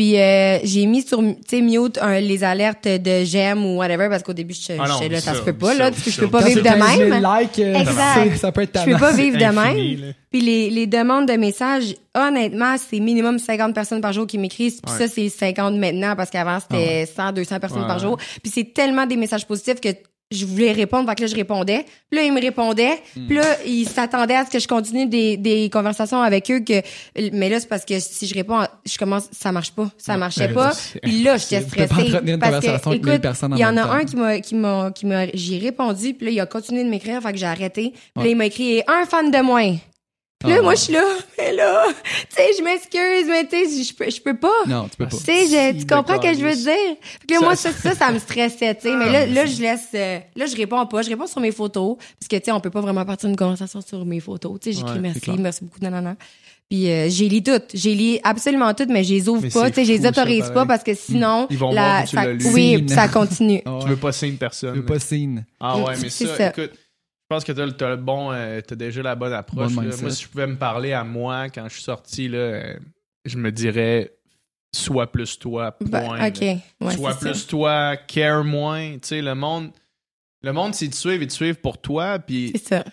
[SPEAKER 4] Puis euh, j'ai mis sur tu sais mute un- les alertes de j'aime ou whatever parce qu'au début je
[SPEAKER 1] Ah non,
[SPEAKER 4] là ça,
[SPEAKER 1] ça,
[SPEAKER 4] se peut pas
[SPEAKER 1] ça,
[SPEAKER 4] là parce que je peux pas vivre de
[SPEAKER 2] 15 000
[SPEAKER 4] même.
[SPEAKER 2] likes, euh,
[SPEAKER 4] Exact.
[SPEAKER 2] ça peut être
[SPEAKER 4] Je peux pas vivre de
[SPEAKER 1] infini,
[SPEAKER 4] même.
[SPEAKER 1] là.
[SPEAKER 4] Puis les, les demandes de messages, honnêtement, c'est minimum 50 personnes par jour qui m'écrivent. Puis
[SPEAKER 1] Ouais.
[SPEAKER 4] ça, c'est 50 maintenant parce qu'avant, c'était 100, 200 personnes
[SPEAKER 1] Ouais,
[SPEAKER 4] par
[SPEAKER 1] ouais.
[SPEAKER 4] jour. Puis c'est tellement des messages positifs que je voulais répondre, fait que là, je répondais. Puis là, ils me répondaient.
[SPEAKER 1] Hmm.
[SPEAKER 4] Puis là, ils s'attendaient à ce que je continue des, des conversations avec eux. que Mais là, c'est parce que si je réponds, je commence, ça marche pas. Ça marchait
[SPEAKER 1] mais
[SPEAKER 4] pas. Puis là, j'étais
[SPEAKER 2] pas
[SPEAKER 4] stressée.
[SPEAKER 2] une
[SPEAKER 4] parce que, écoute, il y en a
[SPEAKER 2] temps.
[SPEAKER 4] un qui m'a, qui m'a, qui m'a, j'ai répondu. Puis là, il a continué de m'écrire, fait que j'ai arrêté. Puis là, il m'a écrit un fan de moins. Puis là,
[SPEAKER 2] Ah.
[SPEAKER 4] moi, je suis là, mais là, tu sais, je m'excuse, mais tu sais, je peux, je peux pas.
[SPEAKER 2] Non, tu peux pas.
[SPEAKER 4] Tu sais, comprends ce que je veux dire? Fait que là,
[SPEAKER 1] Ça-
[SPEAKER 4] moi, ça, ça, ça me stressait, tu sais. Mais là, là, je laisse, euh, là, je réponds pas. Je réponds sur mes photos. Parce que, tu sais, on peut pas vraiment partir d'une conversation sur mes photos. Tu sais, j'écris
[SPEAKER 1] Ouais,
[SPEAKER 4] merci, merci beaucoup, nanana. Puis, euh, j'ai lu toutes. J'ai lu absolument toutes, mais je les ouvre
[SPEAKER 1] Mais
[SPEAKER 4] pas. Tu sais, je les autorise pas parce que sinon,
[SPEAKER 1] Ils vont
[SPEAKER 4] la,
[SPEAKER 1] voir que tu
[SPEAKER 4] ça, oui,
[SPEAKER 2] Signe.
[SPEAKER 4] ça continue.
[SPEAKER 2] Ah ouais.
[SPEAKER 1] Tu veux pas signer une personne.
[SPEAKER 2] Tu veux pas signe.
[SPEAKER 1] Ah ouais, mais
[SPEAKER 4] C'est
[SPEAKER 1] ça,
[SPEAKER 4] ça.
[SPEAKER 1] écoute, pense que t'as, le- t'as le bon, euh, t'as déjà la bonne approche.
[SPEAKER 2] Bon.
[SPEAKER 1] Moi, si je pouvais me parler à moi quand je suis sorti, là, euh, je me dirais sois plus toi, point.
[SPEAKER 4] Ben. Ouais,
[SPEAKER 1] sois
[SPEAKER 4] ça.
[SPEAKER 1] plus toi, care moins. Tu sais, le monde, le monde, s'ils te suivent, ils te suivent pour toi. Puis
[SPEAKER 4] C'est ça.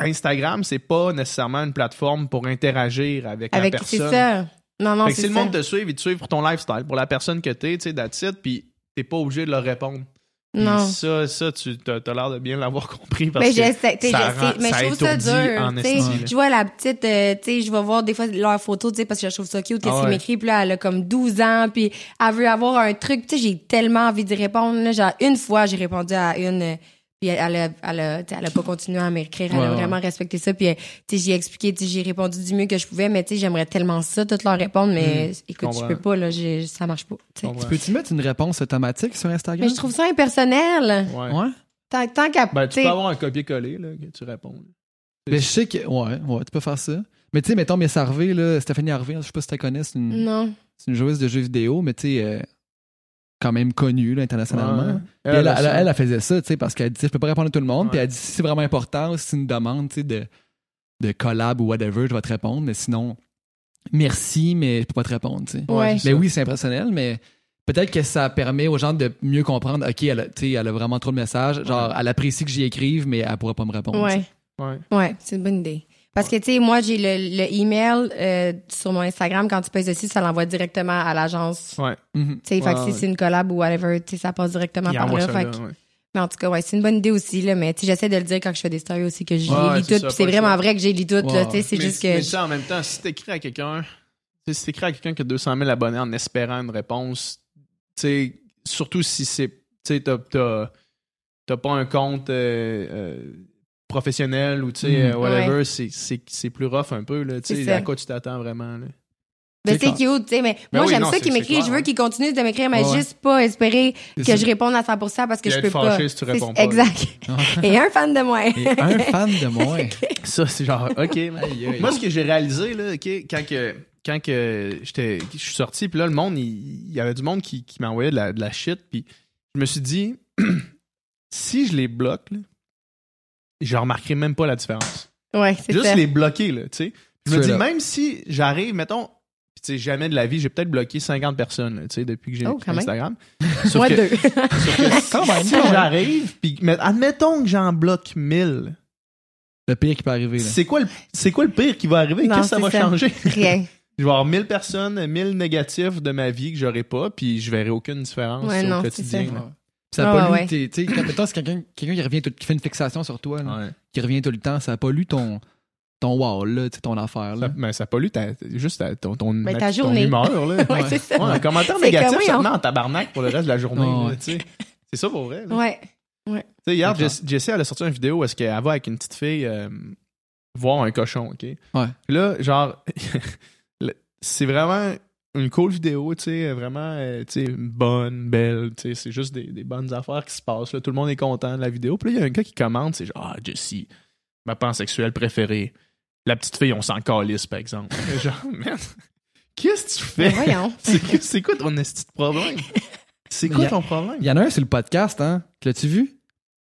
[SPEAKER 1] Instagram, c'est pas nécessairement une plateforme pour interagir avec,
[SPEAKER 4] Avec,
[SPEAKER 1] la
[SPEAKER 4] c'est
[SPEAKER 1] personne.
[SPEAKER 4] ça? Non, non,
[SPEAKER 1] Fait que
[SPEAKER 4] c'est
[SPEAKER 1] si le monde te suit, ils te suivent pour ton lifestyle, pour la personne que t'es, tu sais, that's it, puis t'es pas obligé de leur répondre. Puis
[SPEAKER 4] Non.
[SPEAKER 1] ça, ça, tu as, l'air de bien l'avoir compris parce
[SPEAKER 4] Mais
[SPEAKER 1] que
[SPEAKER 4] j'essaie,
[SPEAKER 1] ça rend-
[SPEAKER 4] mais
[SPEAKER 1] ça
[SPEAKER 4] je trouve ça dur. Je vois la petite, euh, tu sais, je vais voir des fois leurs photos, tu sais, parce que je trouve ça cute, qu'est-ce
[SPEAKER 1] Ah ouais.
[SPEAKER 4] m'écrit, puis là, elle a comme 12 ans, puis elle veut avoir un truc, tu sais, j'ai tellement envie d'y répondre, là, genre, une fois, j'ai répondu à une, euh, puis elle, elle, a, elle, a, elle pas continué à m'écrire, elle
[SPEAKER 2] Ouais,
[SPEAKER 4] a
[SPEAKER 2] ouais.
[SPEAKER 4] vraiment respecté ça, puis, euh, tu sais, j'ai expliqué, tu sais, j'ai répondu du mieux que je pouvais, mais tu sais, j'aimerais tellement ça, toutes leur répondre, mais écoute, je peux pas, là, j'ai- ça marche pas, tu.
[SPEAKER 2] Peux-tu mettre une réponse automatique sur Instagram?
[SPEAKER 4] Mais je trouve ça impersonnel.
[SPEAKER 1] Ouais.
[SPEAKER 2] Ouais.
[SPEAKER 4] Tant, tant qu'à,
[SPEAKER 1] Ben,
[SPEAKER 4] tu
[SPEAKER 1] peux avoir un copier-coller, là, que tu réponds.
[SPEAKER 2] Mais je sais que. Ouais, ouais, tu peux faire ça. Mais tu sais, mettons, Miss Harvey, là, Stéphanie Harvey, je sais pas si tu la connais, c'est une,
[SPEAKER 4] non.
[SPEAKER 2] c'est une joueuse de jeux vidéo, mais tu sais, euh, quand même connue, là, internationalement.
[SPEAKER 1] Ouais.
[SPEAKER 2] Elle, elle,
[SPEAKER 1] ça.
[SPEAKER 2] elle, elle faisait ça, tu sais, parce qu'elle dit, je peux pas répondre à tout le monde. Puis elle dit, si c'est vraiment important, ou si c'est une demande, tu sais, de, de collab ou whatever, je vais te répondre. Mais sinon, merci, mais je peux pas te répondre, tu sais.
[SPEAKER 4] Ouais.
[SPEAKER 2] Mais
[SPEAKER 1] ça.
[SPEAKER 2] oui, c'est impressionnel, mais peut-être que ça permet aux gens de mieux comprendre, OK, elle a, tu sais, elle a vraiment trop de messages. Genre, elle apprécie que j'y écrive, mais elle pourrait pas me répondre.
[SPEAKER 4] Ouais.
[SPEAKER 1] Ouais.
[SPEAKER 4] Ouais, c'est une bonne idée. Parce que, tu sais, moi, j'ai le, le email euh, sur mon Instagram. Quand tu pèses dessus, ça l'envoie directement à l'agence.
[SPEAKER 1] Ouais.
[SPEAKER 2] Mhm.
[SPEAKER 4] Tu sais, fait que
[SPEAKER 1] Ouais,
[SPEAKER 4] si c'est une collab ou whatever, tu sais, ça passe directement
[SPEAKER 1] Il
[SPEAKER 4] par là.
[SPEAKER 1] ça
[SPEAKER 4] Fait
[SPEAKER 1] là,
[SPEAKER 4] que-
[SPEAKER 1] ouais.
[SPEAKER 4] Mais en tout cas, ouais, c'est une bonne idée aussi, là. Mais, tu sais, j'essaie de le dire quand je fais des stories aussi, que j'ai
[SPEAKER 1] Ouais,
[SPEAKER 4] lu
[SPEAKER 1] c'est
[SPEAKER 4] toutes.
[SPEAKER 1] ça,
[SPEAKER 4] Puis c'est
[SPEAKER 1] pas le
[SPEAKER 4] vraiment vrai que j'ai lu toutes, là.
[SPEAKER 2] Ouais.
[SPEAKER 4] Tu sais, c'est
[SPEAKER 1] mais,
[SPEAKER 4] juste
[SPEAKER 1] mais
[SPEAKER 4] que.
[SPEAKER 1] tu sais, en même temps, si t'écris à quelqu'un, si t'écris à quelqu'un qui a 200 000 abonnés en espérant une réponse, tu sais, surtout si c'est, tu sais, t'as, t'as, t'as pas un compte euh, euh, professionnel ou tu sais,
[SPEAKER 2] Mhm.
[SPEAKER 1] euh, whatever, c'est, c'est, c'est plus rough un peu, là, à quoi tu t'attends vraiment, là.
[SPEAKER 4] Ben,
[SPEAKER 2] C'est
[SPEAKER 4] cute, tu sais, mais
[SPEAKER 1] Ben
[SPEAKER 4] moi,
[SPEAKER 1] oui,
[SPEAKER 4] j'aime ça qu'il m'écrit. Je veux qu'il continue de m'écrire, mais
[SPEAKER 2] Ouais,
[SPEAKER 4] juste pas espérer que je réponde à 100% parce que je peux pas.
[SPEAKER 1] si tu réponds pas.
[SPEAKER 4] Exact. Et un fan de moins.
[SPEAKER 2] Et un fan de moins.
[SPEAKER 1] Ça, c'est genre, OK. Moi, ce que j'ai réalisé, là, OK, quand que, quand que j'étais, je suis sorti, puis là, le monde, il, il y avait du monde qui, qui m'envoyait de la, de la shit, puis je me suis dit, si je les bloque, là, je remarquerai même pas la différence.
[SPEAKER 4] Ouais, c'est
[SPEAKER 1] Juste les bloquer, là, tu sais. Je me dis, même si j'arrive, mettons, tu sais, jamais de la vie, j'ai peut-être bloqué 50 personnes, tu sais, depuis que j'ai
[SPEAKER 4] Oh.
[SPEAKER 1] Instagram. Sauf
[SPEAKER 4] Moi,
[SPEAKER 1] que,
[SPEAKER 4] deux.
[SPEAKER 1] si j'arrive, puis mais admettons que j'en bloque 1000,
[SPEAKER 2] Le pire qui peut arriver. Là.
[SPEAKER 1] c'est quoi, le- c'est quoi le pire qui va arriver?
[SPEAKER 4] Non,
[SPEAKER 1] Qu'est-ce que ça va
[SPEAKER 4] ça.
[SPEAKER 1] changer?
[SPEAKER 4] Rien.
[SPEAKER 1] Je vais avoir 1000 personnes, 1000 négatifs de ma vie que j'aurai pas, puis je verrai aucune différence
[SPEAKER 4] Ouais,
[SPEAKER 1] au
[SPEAKER 4] non, c'est
[SPEAKER 1] quotidien.
[SPEAKER 4] Ça.
[SPEAKER 1] là.
[SPEAKER 2] Ça a
[SPEAKER 4] Ouais,
[SPEAKER 2] pas
[SPEAKER 4] ouais.
[SPEAKER 2] lu, tes- tu sais, quand- mettons, c'est quelqu'un quelqu'un qui revient, tout- qui fait une fixation sur toi, là,
[SPEAKER 1] Ouais.
[SPEAKER 2] qui revient tout le temps, ça a pas lu ton, ton wow, là, ton affaire, là.
[SPEAKER 1] Ça, mais ça pollue ta, juste ta, ton, ton,
[SPEAKER 4] Ben,
[SPEAKER 1] ta-
[SPEAKER 4] ta
[SPEAKER 1] ton
[SPEAKER 4] journée.
[SPEAKER 1] humeur. Là.
[SPEAKER 4] Ouais, c'est ça.
[SPEAKER 1] Ouais, un commentaire négatif,
[SPEAKER 4] comme,
[SPEAKER 1] ça te met en tabarnak pour le reste de la journée.
[SPEAKER 2] Ouais, ouais.
[SPEAKER 1] sais. C'est ça pour vrai. là.
[SPEAKER 4] Ouais.
[SPEAKER 1] Tu sais, hier. Jess- Jessie, elle a sorti une vidéo où est-ce qu'elle va avec une petite fille euh, voir un cochon, OK?
[SPEAKER 2] Ouais.
[SPEAKER 1] Là, genre, c'est vraiment une cool vidéo, tu sais, vraiment, euh, tu sais, bonne, belle, tu sais, c'est juste des, des bonnes affaires qui se passent, là. Tout le monde est content de la vidéo. Puis là, il y a un gars qui commente, c'est genre, ah, Jessie, ma pansexuelle préférée. La petite fille, on s'en calisse, par exemple. genre, man, qu'est-ce que tu fais?
[SPEAKER 4] Voyons.
[SPEAKER 1] C'est c'est quoi ton esti de problème? C'est quoi
[SPEAKER 2] a-
[SPEAKER 1] ton problème?
[SPEAKER 2] Il y en a un sur le podcast, hein. L'as-tu vu?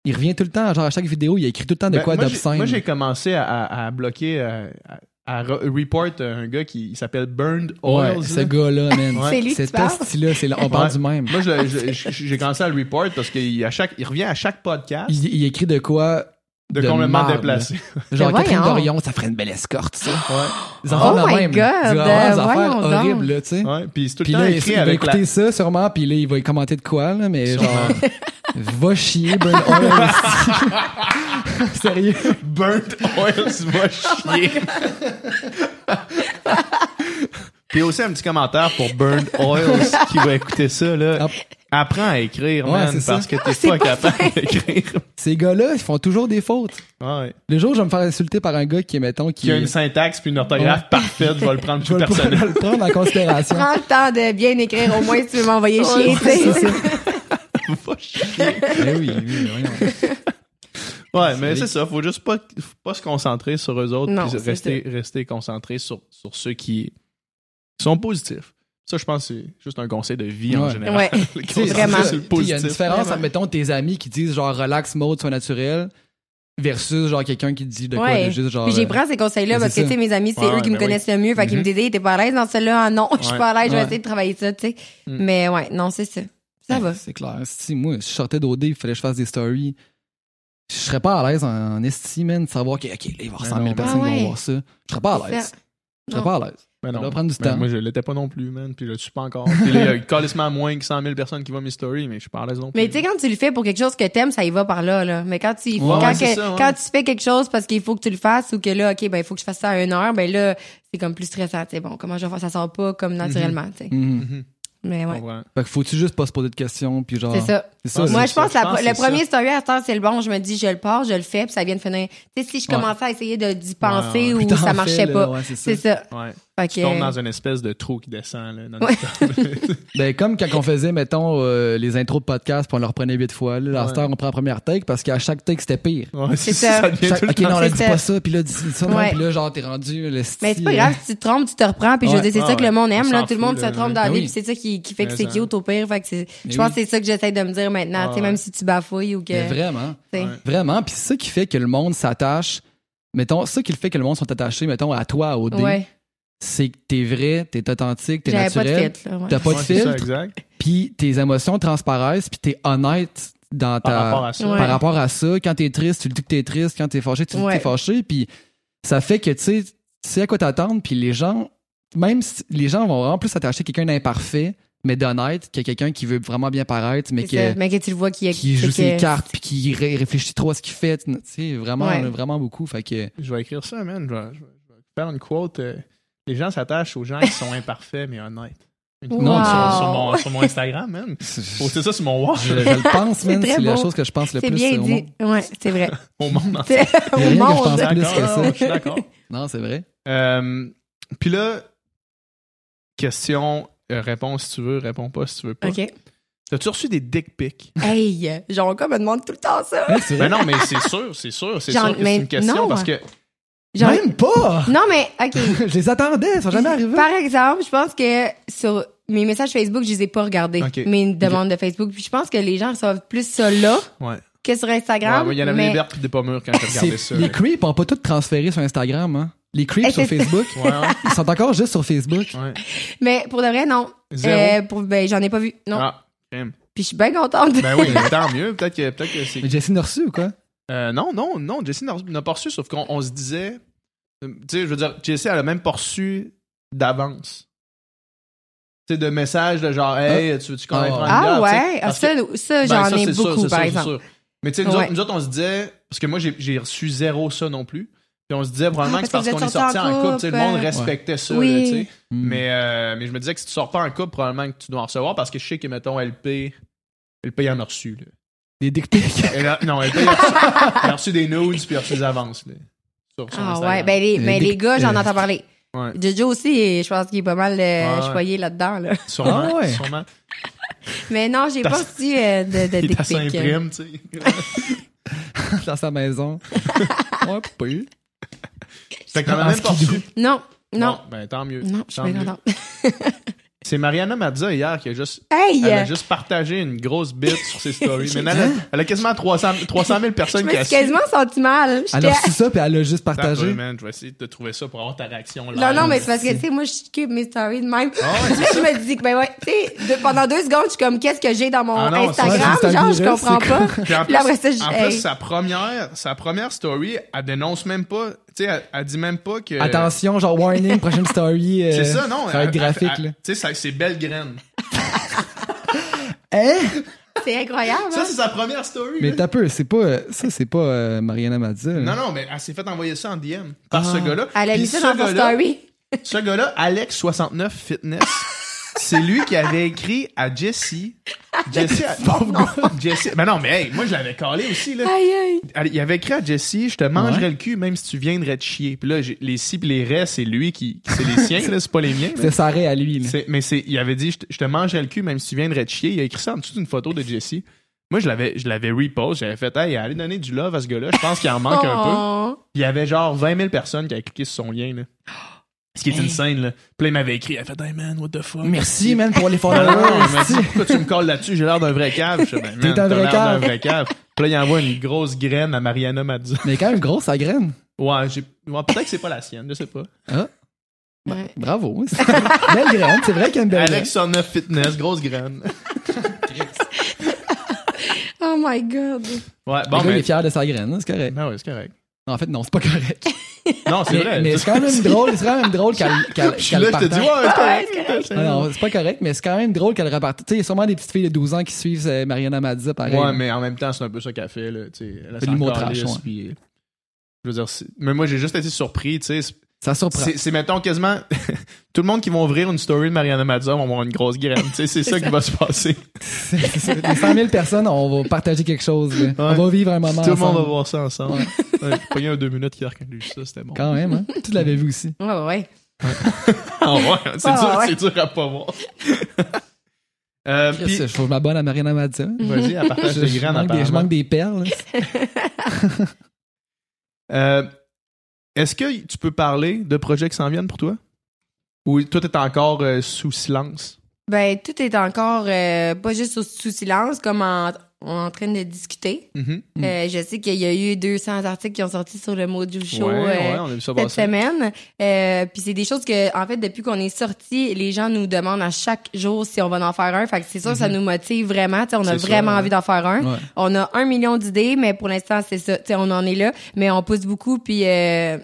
[SPEAKER 2] Il revient tout le temps, genre à chaque vidéo, il a écrit tout le temps de
[SPEAKER 1] Ben,
[SPEAKER 2] quoi d'obscène.
[SPEAKER 1] Moi, j'ai commencé à, à- à bloquer, euh, à, à re- report un gars qui s'appelle Burned Oils.
[SPEAKER 2] Ouais, ce
[SPEAKER 1] là.
[SPEAKER 2] gars-là, man.
[SPEAKER 1] Ouais.
[SPEAKER 4] C'est lui
[SPEAKER 2] Cet asti-là, c'est là, on parle
[SPEAKER 1] Ouais.
[SPEAKER 2] du même.
[SPEAKER 1] Moi, j'ai commencé à le report parce qu'il à chaque, il revient à chaque podcast
[SPEAKER 2] Il, il écrit de quoi
[SPEAKER 1] de,
[SPEAKER 2] de
[SPEAKER 1] complètement
[SPEAKER 2] marde,
[SPEAKER 1] déplacé.
[SPEAKER 2] Genre
[SPEAKER 4] Mais
[SPEAKER 2] Catherine
[SPEAKER 4] voyons.
[SPEAKER 2] Dorion, ça ferait une belle escorte, ça.
[SPEAKER 1] Ouais.
[SPEAKER 2] Des affaires
[SPEAKER 4] Oh
[SPEAKER 2] de
[SPEAKER 4] my
[SPEAKER 2] même.
[SPEAKER 4] God,
[SPEAKER 2] Des
[SPEAKER 4] euh,
[SPEAKER 2] affaires
[SPEAKER 4] donc.
[SPEAKER 2] horribles, là, tu sais.
[SPEAKER 1] Ouais. Puis c'est tout
[SPEAKER 2] Puis
[SPEAKER 1] le temps
[SPEAKER 2] là, il,
[SPEAKER 1] écrit
[SPEAKER 2] il va
[SPEAKER 1] avec la...
[SPEAKER 2] écouter ça sûrement, puis là, il va y commenter de quoi, là, mais
[SPEAKER 1] Sûrement.
[SPEAKER 2] genre, va chier, Burn Oil. Sérieux.
[SPEAKER 1] Burnt Oils va chier. Puis aussi un petit commentaire pour Burnt Oils qui va écouter ça, là. Apprends à écrire,
[SPEAKER 2] Ouais,
[SPEAKER 1] man,
[SPEAKER 2] c'est ça.
[SPEAKER 1] parce que t'es
[SPEAKER 4] Ah,
[SPEAKER 1] pas
[SPEAKER 4] pas
[SPEAKER 1] capable d'écrire.
[SPEAKER 2] Ces gars-là, ils font toujours des fautes.
[SPEAKER 1] Ouais.
[SPEAKER 2] Le jour où je vais me faire insulter par un gars qui, mettons, qui,
[SPEAKER 1] Qui a une syntaxe puis une orthographe parfaite, je vais le prendre
[SPEAKER 2] prendre-
[SPEAKER 1] personnel.
[SPEAKER 2] je vais le prendre en considération.
[SPEAKER 4] Prends le temps de bien écrire, au moins si tu veux m'envoyer chier,
[SPEAKER 1] Ouais,
[SPEAKER 4] tu sais.
[SPEAKER 2] c'est ça.
[SPEAKER 1] Va chier.
[SPEAKER 2] Eh oui, oui, voyons.
[SPEAKER 1] Ouais, mais c'est ça. Faut juste pas, faut pas se concentrer sur eux autres,
[SPEAKER 4] Non,
[SPEAKER 1] puis rester, rester concentré sur, sur ceux qui sont positifs. Ça, je pense que c'est juste un conseil de vie en général.
[SPEAKER 4] Ouais. Vraiment.
[SPEAKER 2] Il y a une différence
[SPEAKER 4] Vraiment.
[SPEAKER 2] entre, mettons, tes amis qui disent genre relax mode, sois naturel, versus genre quelqu'un qui dit de quoi
[SPEAKER 4] Ouais.
[SPEAKER 2] de juste genre.
[SPEAKER 4] Puis j'ai
[SPEAKER 2] euh,
[SPEAKER 4] pris ces conseils-là
[SPEAKER 2] c'est
[SPEAKER 4] parce que, tu sais, mes amis, c'est
[SPEAKER 1] Ouais,
[SPEAKER 4] eux qui me
[SPEAKER 1] ben oui.
[SPEAKER 4] connaissent le mieux. Fait qu'ils me
[SPEAKER 1] Mhm.
[SPEAKER 4] disaient, t'es pas à l'aise dans celle-là? Ah non, je suis pas à l'aise, je vais essayer de travailler ça, tu sais.
[SPEAKER 1] Mm.
[SPEAKER 4] Mais ouais, non, c'est ça. Ça
[SPEAKER 2] ouais,
[SPEAKER 4] va.
[SPEAKER 2] C'est clair. Si moi, si je sortais d'OD, il fallait que je fasse des stories. Je serais pas à l'aise en, en estime, man, de savoir que, OK, là, il va y avoir
[SPEAKER 1] Mais
[SPEAKER 2] 100 000
[SPEAKER 1] non,
[SPEAKER 2] personnes qui
[SPEAKER 4] ouais.
[SPEAKER 2] vont voir ça. Je serais pas à l'aise. Je serais pas à l'aise.
[SPEAKER 1] Mais
[SPEAKER 2] Ça
[SPEAKER 1] non.
[SPEAKER 2] doit prendre du
[SPEAKER 1] Mais
[SPEAKER 2] temps.
[SPEAKER 1] moi, je l'étais pas non plus, man. Puis je le suis pas encore. Puis là, il y a calissement moins que 100 000 personnes qui voient mes stories, mais je suis pas à l'aise non plus.
[SPEAKER 4] Mais tu sais, quand tu le fais pour quelque chose que t'aimes, ça y va par là, là. Mais quand tu,
[SPEAKER 1] Ouais,
[SPEAKER 4] quand,
[SPEAKER 1] ouais,
[SPEAKER 4] que-
[SPEAKER 1] c'est ça, ouais.
[SPEAKER 4] quand tu fais quelque chose parce qu'il faut que tu le fasses ou que là, OK, ben, il faut que je fasse ça à une heure, ben là, c'est comme plus stressant, tu sais. Bon, comment je vais faire? Ça sort pas comme naturellement, tu sais.
[SPEAKER 2] Mhm.
[SPEAKER 1] Mhm.
[SPEAKER 4] Mais
[SPEAKER 1] Je
[SPEAKER 4] ouais.
[SPEAKER 2] Fait que faut-tu juste pas se poser de questions, puis genre.
[SPEAKER 4] C'est ça.
[SPEAKER 2] C'est ça.
[SPEAKER 4] Moi,
[SPEAKER 1] c'est
[SPEAKER 4] je pense
[SPEAKER 1] ça.
[SPEAKER 4] que
[SPEAKER 1] Je pense
[SPEAKER 4] le
[SPEAKER 1] c'est
[SPEAKER 4] premier
[SPEAKER 1] ça.
[SPEAKER 4] story à ce temps, c'est le bon. Je me dis, je le pars, je le fais, puis ça vient de finir. Tu sais, si je
[SPEAKER 2] Ouais.
[SPEAKER 4] commençais à essayer de d'y penser
[SPEAKER 1] ouais.
[SPEAKER 4] ou ça marchait pas.
[SPEAKER 2] ouais, c'est ça.
[SPEAKER 4] c'est ça. Fait
[SPEAKER 1] Tu
[SPEAKER 4] que,
[SPEAKER 1] tombes dans une espèce de trou qui descend, là.
[SPEAKER 4] Ouais.
[SPEAKER 2] Ben, comme quand on faisait, mettons, euh, les intros de podcast, puis on le reprenait huit fois. Là, à cette
[SPEAKER 1] Ouais.
[SPEAKER 2] heure, on prend la première take parce qu'à chaque take, c'était pire.
[SPEAKER 1] Ouais,
[SPEAKER 4] C'est ça.
[SPEAKER 1] Ça
[SPEAKER 2] Chaque- ok, non, là, dis pas ça, puis là, dis ça, non,
[SPEAKER 4] Ouais.
[SPEAKER 2] puis là, genre, t'es rendu le
[SPEAKER 4] Mais c'est
[SPEAKER 2] style,
[SPEAKER 4] pas grave, si tu te trompes, tu te reprends, puis je veux dire, c'est
[SPEAKER 1] Ah
[SPEAKER 4] ça que
[SPEAKER 1] ouais.
[SPEAKER 4] le monde
[SPEAKER 1] On
[SPEAKER 4] aime, là. Tout le monde se trompe dans
[SPEAKER 2] Ben
[SPEAKER 4] la vie, puis c'est ça qui, qui fait que c'est cute au pire. Fait que je pense que c'est ça que j'essaie de me dire maintenant, tu sais, même si tu bafouilles ou que,
[SPEAKER 2] Mais vraiment. Vraiment. Puis c'est ça qui fait que le monde s'attache. Mettons, ça qui le fait que le monde sont attachés, mettons, à toi, au dé,
[SPEAKER 4] Ouais.
[SPEAKER 2] C'est que t'es vrai, t'es authentique, t'es
[SPEAKER 4] J'avais pas de
[SPEAKER 2] naturel.
[SPEAKER 4] ouais.
[SPEAKER 2] T'as pas de
[SPEAKER 1] Ouais,
[SPEAKER 2] filtre,
[SPEAKER 1] exact.
[SPEAKER 2] puis tes émotions transparaissent, puis t'es honnête dans
[SPEAKER 1] Par
[SPEAKER 2] ta
[SPEAKER 1] rapport à ça.
[SPEAKER 4] Ouais.
[SPEAKER 2] par rapport à ça. Quand t'es triste, tu le dis que t'es triste. Quand t'es fâché, tu le dis que
[SPEAKER 4] Ouais.
[SPEAKER 2] t'es fâché. Puis ça fait que tu sais, tu sais à quoi t'attendre. Puis les gens, même si les gens vont vraiment plus s'attacher à quelqu'un d'imparfait, mais d'honnête, que quelqu'un qui veut vraiment bien paraître, mais que,
[SPEAKER 4] Mais que tu le vois qui,
[SPEAKER 2] qui joue ses cartes, puis qui ré- réfléchit trop à ce qu'il fait. Tu sais, vraiment,
[SPEAKER 4] Ouais.
[SPEAKER 2] vraiment beaucoup. Fait que
[SPEAKER 1] Je vais écrire ça, man. Vais- je vais faire une quote. euh, les gens s'attachent aux gens qui sont imparfaits mais honnêtes.
[SPEAKER 2] Wow.
[SPEAKER 1] sur, sur mon, sur mon Instagram, man. Poster ça sur mon wall.
[SPEAKER 2] je, je le pense,
[SPEAKER 4] C'est
[SPEAKER 2] man.
[SPEAKER 4] très
[SPEAKER 2] C'est la chose que je pense le
[SPEAKER 4] C'est
[SPEAKER 2] plus
[SPEAKER 4] bien
[SPEAKER 2] au
[SPEAKER 4] dit.
[SPEAKER 2] monde.
[SPEAKER 4] Ouais, c'est vrai.
[SPEAKER 1] Au monde.
[SPEAKER 4] C'est- Au
[SPEAKER 2] rien que je
[SPEAKER 4] monde.
[SPEAKER 2] pense plus que ça.
[SPEAKER 1] je suis d'accord.
[SPEAKER 2] Non, c'est vrai.
[SPEAKER 1] Euh, Puis là, question, euh, réponds si tu veux, réponds pas si tu veux pas.
[SPEAKER 4] OK.
[SPEAKER 1] T'as-tu reçu des dick pics?
[SPEAKER 4] Hey, genre, comme me demande tout le temps ça.
[SPEAKER 2] Ouais, c'est
[SPEAKER 1] Ben non, mais c'est sûr, c'est sûr, c'est sûr que
[SPEAKER 4] mais
[SPEAKER 1] c'est une question
[SPEAKER 4] non.
[SPEAKER 1] parce que
[SPEAKER 4] Genre,
[SPEAKER 2] Même pas!
[SPEAKER 4] non, mais, OK.
[SPEAKER 2] je les attendais, ils sont jamais arrivés.
[SPEAKER 4] Par exemple, je pense que sur mes messages Facebook, je les ai pas regardés. Mes demandes de Facebook. Puis je pense que les gens reçoivent plus ça là
[SPEAKER 1] ouais.
[SPEAKER 4] que sur Instagram.
[SPEAKER 1] Ouais, ouais, il y en avait
[SPEAKER 4] mais...
[SPEAKER 1] des vertes pis des pas mûres quand j'ai regardé ça.
[SPEAKER 2] les creeps ont pas tout transféré sur Instagram, hein. Les creeps sur Facebook,
[SPEAKER 1] Ouais, ouais,
[SPEAKER 2] ils sont encore juste sur Facebook.
[SPEAKER 1] ouais.
[SPEAKER 4] mais pour de vrai, non.
[SPEAKER 1] Zéro.
[SPEAKER 4] Euh, pour, ben, j'en ai pas vu. Non.
[SPEAKER 1] Ah, crème.
[SPEAKER 4] Puis je suis bien contente.
[SPEAKER 1] Ben oui, mais tant mieux. Peut-être que, peut-être que c'est.
[SPEAKER 2] Mais Jessie n'a reçu ou quoi?
[SPEAKER 1] Euh, non, non, non. Jessie n'a pas reçu, sauf qu'on on se disait. euh, Tu sais, je veux dire, Jessie, elle a même pas reçu d'avance. Tu sais, de messages de genre, hey, tu veux-tu qu'on aille
[SPEAKER 2] Ah.
[SPEAKER 1] prendre
[SPEAKER 4] ah ouais, ah, ça,
[SPEAKER 1] que-
[SPEAKER 4] ça
[SPEAKER 1] Ben,
[SPEAKER 4] j'en
[SPEAKER 1] ça,
[SPEAKER 4] ai
[SPEAKER 1] sûr,
[SPEAKER 4] beaucoup,
[SPEAKER 1] c'est
[SPEAKER 4] par
[SPEAKER 1] sûr,
[SPEAKER 4] exemple.
[SPEAKER 1] sûr. Mais tu sais, nous,
[SPEAKER 4] Ouais.
[SPEAKER 1] autres, nous autres, on se disait, parce que moi, j'ai reçu zéro ça non plus. Puis on se disait probablement
[SPEAKER 4] Ah,
[SPEAKER 1] que c'est
[SPEAKER 4] parce
[SPEAKER 1] qu'on est sortis en
[SPEAKER 4] en
[SPEAKER 1] couple. tu sais, Le monde
[SPEAKER 4] euh,
[SPEAKER 1] respectait ça,
[SPEAKER 4] Oui.
[SPEAKER 1] là, tu sais.
[SPEAKER 2] Hmm.
[SPEAKER 1] Mais, euh, mais je me disais que si tu sors pas en couple, probablement que tu dois en recevoir parce que je sais que, mettons, LP, LP il en a reçu. Là.
[SPEAKER 2] Des dick pics.
[SPEAKER 1] Elle a- non, LP il a reçu, il a reçu des nudes puis il a reçu des avances. Là, sur son
[SPEAKER 4] Ah
[SPEAKER 1] Instagram.
[SPEAKER 4] ouais, ben les,
[SPEAKER 2] Les
[SPEAKER 4] mais les
[SPEAKER 2] dick-
[SPEAKER 4] gars, j'en
[SPEAKER 2] euh,
[SPEAKER 4] entends parler.
[SPEAKER 1] Ouais.
[SPEAKER 4] Jojo aussi, je pense qu'il est pas mal euh,
[SPEAKER 1] ouais.
[SPEAKER 4] choyé là-dedans. Là.
[SPEAKER 1] Sûrement,
[SPEAKER 2] Ah ouais.
[SPEAKER 1] sûrement.
[SPEAKER 4] Mais non, j'ai pas reçu euh, de, de
[SPEAKER 1] Il
[SPEAKER 4] dick
[SPEAKER 1] t'a
[SPEAKER 4] pic.
[SPEAKER 1] s'imprime, tu sais.
[SPEAKER 2] dans sa maison. ouais, peu.
[SPEAKER 1] Fait que t'en as
[SPEAKER 2] En
[SPEAKER 1] même pas
[SPEAKER 2] skidoo.
[SPEAKER 1] reçu.
[SPEAKER 4] Non, non,
[SPEAKER 1] Bon, ben tant mieux.
[SPEAKER 4] non, je suis
[SPEAKER 1] Tant
[SPEAKER 4] bien
[SPEAKER 1] mieux.
[SPEAKER 4] contente.
[SPEAKER 1] C'est Mariana Mazza hier qui a juste,
[SPEAKER 4] Hey!
[SPEAKER 1] elle a juste partagé une grosse bite sur ses stories. Mais elle a, elle a quasiment 300, 300 000
[SPEAKER 4] Je
[SPEAKER 1] personnes
[SPEAKER 4] me
[SPEAKER 1] qui
[SPEAKER 4] suis quasiment senti mal.
[SPEAKER 2] Elle
[SPEAKER 4] J'étais-
[SPEAKER 2] a reçu ça, puis elle a juste partagé.
[SPEAKER 1] man, je vais essayer de trouver ça pour avoir ta réaction live.
[SPEAKER 4] Non, non, mais c'est parce que, tu sais, moi, je skip mes stories de même.
[SPEAKER 1] Ah ouais,
[SPEAKER 4] Là, je me dis que, ben ouais, tu sais, de- pendant deux secondes, je suis comme, qu'est-ce que j'ai dans mon
[SPEAKER 1] Ah non, c'est-
[SPEAKER 4] Instagram?
[SPEAKER 2] c'est un
[SPEAKER 4] Genre, je comprends
[SPEAKER 2] c'est
[SPEAKER 4] pas.
[SPEAKER 1] Puis en
[SPEAKER 4] Puis là, après ça,
[SPEAKER 1] plus,
[SPEAKER 4] je-
[SPEAKER 1] en
[SPEAKER 4] hey.
[SPEAKER 1] plus, sa première, sa première story, elle dénonce même pas, sais, elle, elle dit même pas que.
[SPEAKER 2] Attention, genre warning, prochaine story. euh,
[SPEAKER 1] C'est ça, non?
[SPEAKER 2] Ça va être graphique,
[SPEAKER 1] elle-
[SPEAKER 2] là.
[SPEAKER 1] Tu sais, ça- c'est belle graine.
[SPEAKER 2] Hein?
[SPEAKER 4] C'est incroyable,
[SPEAKER 1] Ça,
[SPEAKER 4] hein?
[SPEAKER 1] c'est sa première story.
[SPEAKER 2] Mais t'as peu, c'est pas, euh, ça, c'est pas euh, Mariana Mazza.
[SPEAKER 1] Non, non, mais elle s'est fait envoyer ça en DM par
[SPEAKER 2] Ah.
[SPEAKER 1] ce gars-là.
[SPEAKER 4] Elle a mis ça dans son
[SPEAKER 1] gars-là-
[SPEAKER 4] story.
[SPEAKER 1] Ce gars-là, Alex69 Fitness, c'est lui qui avait écrit à Jessie. Jessie, Jessie. Ben non, mais hey, moi, je l'avais calé aussi, là.
[SPEAKER 4] Aïe, aïe.
[SPEAKER 1] Il avait écrit à Jessie, je te mangerais
[SPEAKER 2] Ouais.
[SPEAKER 1] le cul même si tu viendrais te chier. Puis là, les si pis les rés, c'est lui qui, c'est les siens, là, c'est pas les miens. là.
[SPEAKER 2] C'est Saré à lui. là.
[SPEAKER 1] C'est- mais c'est, il avait dit, je te, mangerais le cul même si tu viendrais te chier. Il a écrit ça en dessous d'une photo de Jessie. Moi, je l'avais, je l'avais repost. J'avais fait, hey, allez donner du love à ce gars-là. Je pense qu'il en manque un peu.
[SPEAKER 4] Oh.
[SPEAKER 1] Puis il y avait genre 20 000 personnes qui avaient cliqué sur son lien, là. Ce qui est une scène, là. Puis là, il m'avait écrit, il a fait, hey man, what the fuck?
[SPEAKER 2] Merci, man, pour les
[SPEAKER 1] Non, non, non, il m'a
[SPEAKER 2] followers.
[SPEAKER 1] dit, pourquoi tu me colles là-dessus? J'ai l'air d'un vrai cave. Je fais, ben,
[SPEAKER 2] T'es
[SPEAKER 1] man,
[SPEAKER 2] un
[SPEAKER 1] t'as
[SPEAKER 2] vrai
[SPEAKER 1] l'air
[SPEAKER 2] cave.
[SPEAKER 1] d'un vrai cave. Puis là, il envoie une grosse graine à Mariana Mazza.
[SPEAKER 2] Mais quand même grosse, sa graine.
[SPEAKER 1] Ouais, j'ai, ouais, peut-être que c'est pas la sienne, je sais pas.
[SPEAKER 2] Ah,
[SPEAKER 4] Ouais.
[SPEAKER 2] bravo. belle graine, c'est vrai qu'il y a une belle
[SPEAKER 1] Alex 109 Fitness, grosse graine.
[SPEAKER 4] Oh my god.
[SPEAKER 1] Ouais,
[SPEAKER 2] Bon,
[SPEAKER 1] bon,
[SPEAKER 2] il
[SPEAKER 1] mais.
[SPEAKER 2] est fier de sa graine, hein, c'est correct.
[SPEAKER 1] Ben ouais, c'est correct.
[SPEAKER 2] En fait, non, c'est pas correct.
[SPEAKER 1] Non, c'est vrai.
[SPEAKER 2] mais c'est quand même drôle, c'est quand même drôle qu'elle qu'elle
[SPEAKER 1] Je suis
[SPEAKER 2] qu'elle
[SPEAKER 1] là, je te dis, ouais, c'est correct.
[SPEAKER 2] Non, c'est pas correct, mais c'est quand même drôle qu'elle repartage. Tu sais, il y a sûrement des petites filles de 12 ans qui suivent euh, Mariana Mazza, pareil.
[SPEAKER 1] Ouais, mais en même temps, c'est un peu ça qu'elle fait, là. Tu sais, elle a
[SPEAKER 2] C'est
[SPEAKER 1] son
[SPEAKER 2] l'humour trash, ouais.
[SPEAKER 1] puis, euh, Je veux dire, mais moi, j'ai juste été surpris, tu sais. c'est-
[SPEAKER 2] Ça surprend.
[SPEAKER 1] C'est, mettons, quasiment tout le monde qui va ouvrir une story de Mariana Mazza vont avoir une grosse graine. Tu sais, c'est ça qui va se passer.
[SPEAKER 2] Les 100 000 personnes, on va partager quelque chose. On va vivre un moment
[SPEAKER 1] Tout le monde va voir ça ensemble. Ouais. Pas eu un deux minutes qui a reconnu ça, c'était bon.
[SPEAKER 2] Quand même, hein? Tu l'avais vu aussi.
[SPEAKER 4] Ouais, ouais, ouais.
[SPEAKER 1] Ah ouais, c'est,
[SPEAKER 4] Ah
[SPEAKER 1] dur,
[SPEAKER 4] ouais.
[SPEAKER 1] c'est dur à pas voir. euh,
[SPEAKER 2] je faut que je m'abonne à Mariana Mazza.
[SPEAKER 1] vas-y, elle partage
[SPEAKER 2] Je,
[SPEAKER 1] des
[SPEAKER 2] je
[SPEAKER 1] graines
[SPEAKER 2] manque des, je manque des perles.
[SPEAKER 1] Euh, est-ce que tu peux parler de projets qui s'en viennent pour toi? Ou tout est encore euh, sous silence?
[SPEAKER 4] Ben, tout est encore euh, pas juste sous, sous silence, comme en, on est en train de discuter.
[SPEAKER 1] Mhm.
[SPEAKER 4] Euh, je sais qu'il y a eu 200 articles qui ont sorti sur le Mojo Show
[SPEAKER 1] ouais,
[SPEAKER 4] euh,
[SPEAKER 1] ouais, on a vu ça
[SPEAKER 4] cette
[SPEAKER 1] passer.
[SPEAKER 4] semaine. Euh, puis c'est des choses que, en fait, depuis qu'on est sorti, les gens nous demandent à chaque jour si on va en faire un. Fait que c'est sûr que ça nous motive vraiment. On a vraiment
[SPEAKER 1] ça,
[SPEAKER 4] envie d'en faire un. On a un million d'idées, mais pour l'instant, c'est ça. On en est là, mais on pousse beaucoup, puis... Euh,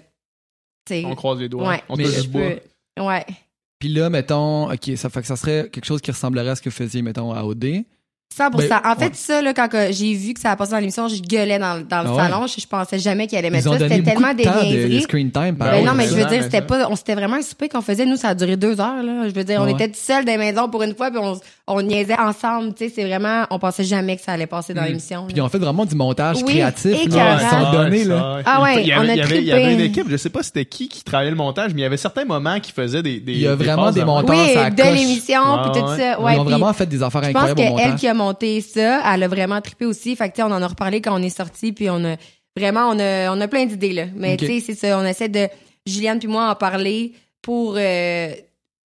[SPEAKER 1] On croise les doigts. On touche du bois.
[SPEAKER 4] Ouais.
[SPEAKER 2] Puis là, mettons, OK, ça fait que ça serait quelque chose qui ressemblerait à ce que vous faisiez, mettons, à OD.
[SPEAKER 4] 100
[SPEAKER 2] Ben,
[SPEAKER 4] En fait,
[SPEAKER 2] ouais.
[SPEAKER 4] ça, là, quand j'ai vu que ça a passé dans l'émission, je gueulais dans, dans le
[SPEAKER 2] Ah ouais.
[SPEAKER 4] salon. Je, je pensais jamais qu'elle allait mettre ça. C'était tellement
[SPEAKER 2] de
[SPEAKER 4] des
[SPEAKER 2] de, de screen time. par
[SPEAKER 1] Ben
[SPEAKER 4] non, mais je veux dire, c'était pas, on c'était vraiment un souper qu'on faisait. Nous, ça a duré deux heures, là. Je veux dire, on
[SPEAKER 2] Ouais.
[SPEAKER 4] était tout seuls dans les maisons pour une fois, puis on, on niaisait ensemble. Tu sais, c'est vraiment, on pensait jamais que ça allait passer dans l'émission.
[SPEAKER 2] Puis ont fait vraiment du montage
[SPEAKER 4] Oui,
[SPEAKER 2] créatif. Là,
[SPEAKER 1] ça,
[SPEAKER 2] donnés,
[SPEAKER 1] ça,
[SPEAKER 2] là.
[SPEAKER 4] Ah ouais,
[SPEAKER 1] il y avait,
[SPEAKER 4] on a
[SPEAKER 1] il y avait, il y avait une équipe, je sais pas c'était qui qui travaillait le montage, mais il y avait certains moments qui faisaient des, des
[SPEAKER 2] Il y a
[SPEAKER 1] des
[SPEAKER 2] vraiment des
[SPEAKER 1] de-
[SPEAKER 2] montages.
[SPEAKER 4] Oui, de l'émission,
[SPEAKER 1] Ouais,
[SPEAKER 4] puis tout
[SPEAKER 1] ouais.
[SPEAKER 4] ça. Ouais,
[SPEAKER 2] ils ont
[SPEAKER 4] puis
[SPEAKER 2] vraiment fait des affaires
[SPEAKER 4] je pense
[SPEAKER 2] incroyables
[SPEAKER 4] qu'elle qui a monté ça, elle a vraiment trippé aussi. Fait que, tu sais, on en a reparlé quand on est sorti, puis on a vraiment, on a, on a plein d'idées, là. Mais, tu sais, c'est ça. On essaie de, Juliane puis moi, en parler pour, euh,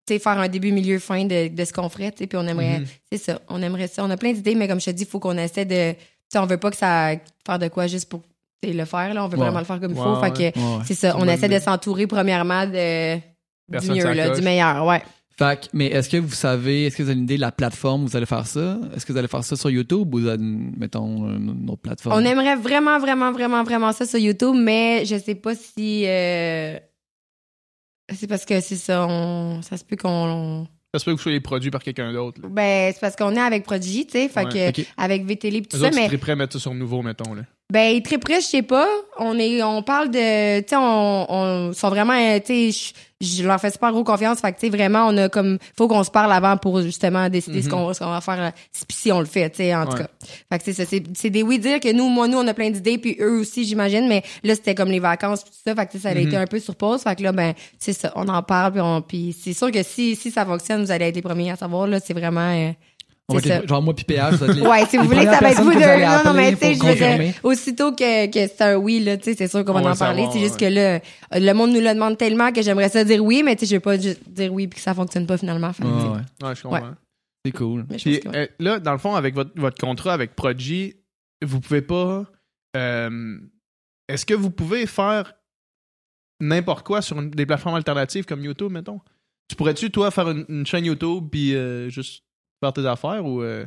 [SPEAKER 4] faire un début, milieu, fin de, de ce qu'on ferait, tu sais. Puis on aimerait,
[SPEAKER 1] Mhm.
[SPEAKER 4] c'est ça. On aimerait ça. On a plein d'idées, mais comme je te dis, il faut qu'on essaie de, tu on veut pas que ça, faire de quoi juste pour, le faire, là. On veut
[SPEAKER 2] Ouais.
[SPEAKER 4] vraiment le faire comme il
[SPEAKER 1] Ouais,
[SPEAKER 4] faut. Fait que, c'est ça. On essaie de s'entourer, premièrement, de, du mieux, là, du meilleur, ouais.
[SPEAKER 2] Fait que, mais est-ce que vous savez, est-ce que vous avez une idée de la plateforme où vous allez faire ça? Est-ce que vous allez faire ça sur YouTube ou vous mettons, une autre plateforme?
[SPEAKER 4] On aimerait vraiment, vraiment, vraiment, vraiment ça sur YouTube, mais je sais pas si. euh, C'est parce que c'est ça, on... ça se peut qu'on.
[SPEAKER 1] Ça se peut que vous soyez produit par quelqu'un d'autre. là.
[SPEAKER 4] Ben, c'est parce qu'on est avec Prodigy, tu sais, fait
[SPEAKER 1] Ouais,
[SPEAKER 4] que
[SPEAKER 2] ok.
[SPEAKER 4] avec VTL et tout ça, mais
[SPEAKER 1] prêt à mettre ça sur nouveau, mettons. Là.
[SPEAKER 4] Ben très près, je sais pas. On est, on parle de, tu sais, on, on sont vraiment, euh, tu sais, je, leur fais super gros confiance, fait que tu sais vraiment, on a comme, faut qu'on se parle avant pour justement décider ce
[SPEAKER 1] Mhm.
[SPEAKER 4] qu'on ce qu'on va faire, euh, si, on le fait, tu sais, en tout cas. Fait que c'est ça, c'est des oui dire que nous, moi, nous, on a plein d'idées, puis eux aussi, j'imagine, mais là, c'était comme les vacances, tout ça, fait que tu sais, ça a
[SPEAKER 1] Mhm.
[SPEAKER 4] été un peu sur pause, fait que là, ben, c'est ça, on en parle, puis on, puis c'est sûr que si, si ça fonctionne, vous allez être les premiers à savoir, là, c'est vraiment, euh,
[SPEAKER 2] On les- genre moi puis PH, ça les-
[SPEAKER 4] Ouais, si vous voulez, ça va être vous deux. Non, non, mais tu sais, je veux dire, aussitôt que, que c'est un oui, là, tu sais, c'est sûr qu'on va en parler. C'est juste
[SPEAKER 1] ouais.
[SPEAKER 4] que là, le monde nous le demande tellement que j'aimerais ça dire oui, mais tu sais, je veux pas juste dire oui puis que ça fonctionne pas finalement.
[SPEAKER 2] Ouais, ouais.
[SPEAKER 1] Ouais, je comprends.
[SPEAKER 4] Ouais.
[SPEAKER 2] C'est cool.
[SPEAKER 1] Puis
[SPEAKER 4] que
[SPEAKER 1] euh, là, dans le fond, avec votre, votre contrat avec Prodigy, vous pouvez pas. euh, Est-ce que vous pouvez faire n'importe quoi sur une- des plateformes alternatives comme YouTube, mettons? Tu pourrais-tu, toi, faire une, une chaîne YouTube puis euh, juste faire tes affaires ou. euh,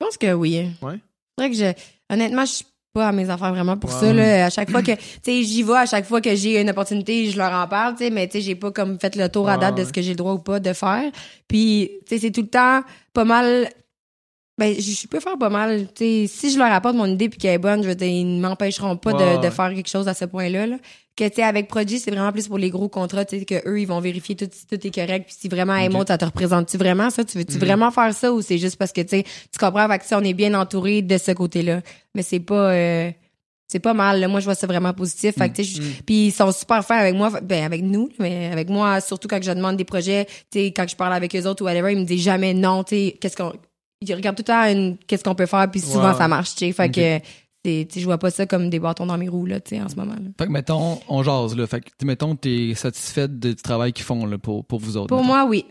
[SPEAKER 4] Je pense que oui.
[SPEAKER 1] Ouais.
[SPEAKER 4] C'est vrai que je, honnêtement, je suis pas à mes affaires vraiment pour ça, là. À chaque fois que, tu sais, j'y vais, à chaque fois que j'ai une opportunité, je leur en parle, tu sais, mais tu sais, j'ai pas comme fait le tour à date de ce que j'ai le droit ou pas de faire. Puis, tu sais, c'est tout le temps pas mal, ben, je peux faire pas mal, tu sais, si je leur apporte mon idée puis qu'elle est bonne, je veux dire, ils ne m'empêcheront pas
[SPEAKER 1] Ouais,
[SPEAKER 4] de, de
[SPEAKER 1] ouais.
[SPEAKER 4] faire quelque chose à ce point-là, là. Que, tu sais, avec Prodigy, c'est vraiment plus pour les gros contrats, tu sais, que eux, ils vont vérifier tout, si tout est correct puis si vraiment, hey,
[SPEAKER 2] Ok.
[SPEAKER 4] Maud, ça te représente-tu vraiment ça? Tu veux-tu
[SPEAKER 1] Mhm.
[SPEAKER 4] vraiment faire ça ou c'est juste parce que, tu tu comprends, fait que, on est bien entouré de ce côté-là. Mais c'est pas, euh, c'est pas mal, là. Moi, je vois ça vraiment positif. Fait que,
[SPEAKER 1] Mm.
[SPEAKER 4] je- puis ils sont super fins avec moi, ben, avec nous, mais avec moi, surtout quand je demande des projets, tu quand je parle avec eux autres ou whatever, ils me disent jamais non, tu qu'est-ce qu'on, ils regardent tout le temps une- qu'est-ce qu'on peut faire, puis souvent, ça marche, tu sais. Fait que, c'est, tu je vois pas ça comme des bâtons dans mes roues, là, tu sais, en ce moment, là.
[SPEAKER 2] Fait que mettons, on jase là. Fait que tu- mettons, t'es satisfaite du travail qu'ils font là, pour, pour vous autres.
[SPEAKER 4] Pour
[SPEAKER 2] mettons.
[SPEAKER 4] moi, oui.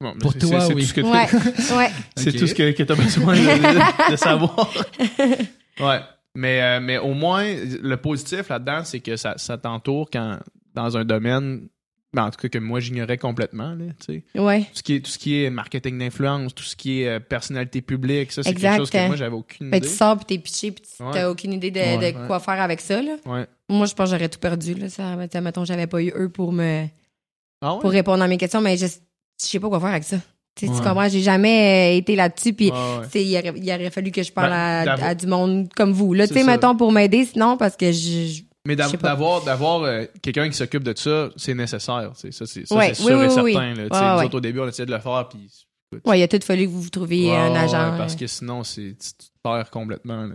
[SPEAKER 1] bon,
[SPEAKER 2] Pour toi,
[SPEAKER 1] c'est- c'est
[SPEAKER 2] oui.
[SPEAKER 1] tout ce que
[SPEAKER 4] Ouais, ouais.
[SPEAKER 1] C'est tout ce que, que tu as besoin de, de savoir. ouais. Mais, euh, mais au moins, le positif là-dedans, c'est que ça, ça t'entoure quand, dans un domaine, ben, en tout cas que moi j'ignorais complètement, là.
[SPEAKER 4] Ouais.
[SPEAKER 1] Tout ce, qui est, tout ce qui est marketing d'influence, tout ce qui est euh, personnalité publique, ça c'est quelque chose que moi j'avais aucune idée.
[SPEAKER 4] tu sors puis t'es pitché puis tu-
[SPEAKER 1] Ouais.
[SPEAKER 4] t'as aucune idée de,
[SPEAKER 2] Ouais,
[SPEAKER 4] de quoi faire avec ça, là. Moi, je pense que j'aurais tout perdu, là. Ça, mettons, j'avais pas eu eux pour me,
[SPEAKER 1] Ah
[SPEAKER 4] pour répondre à mes questions, mais je, je sais pas quoi faire avec ça. Tu comprends? J'ai jamais euh, été là-dessus, puis il, aurait, il aurait fallu que je parle
[SPEAKER 1] Ben,
[SPEAKER 4] à, du monde comme vous. Là, mettons, pour m'aider, sinon, parce que je...
[SPEAKER 1] Mais d'avoir d'avoir euh, quelqu'un qui s'occupe de ça, c'est nécessaire. Ça, c'est
[SPEAKER 4] Ouais, oui,
[SPEAKER 1] sûr et certain.
[SPEAKER 4] oui.
[SPEAKER 1] là. Nous autres, au début, on essayait de le faire, puis
[SPEAKER 4] Ouais, il a tout fallu que vous vous trouviez un agent.
[SPEAKER 1] parce que sinon, tu, te perds complètement.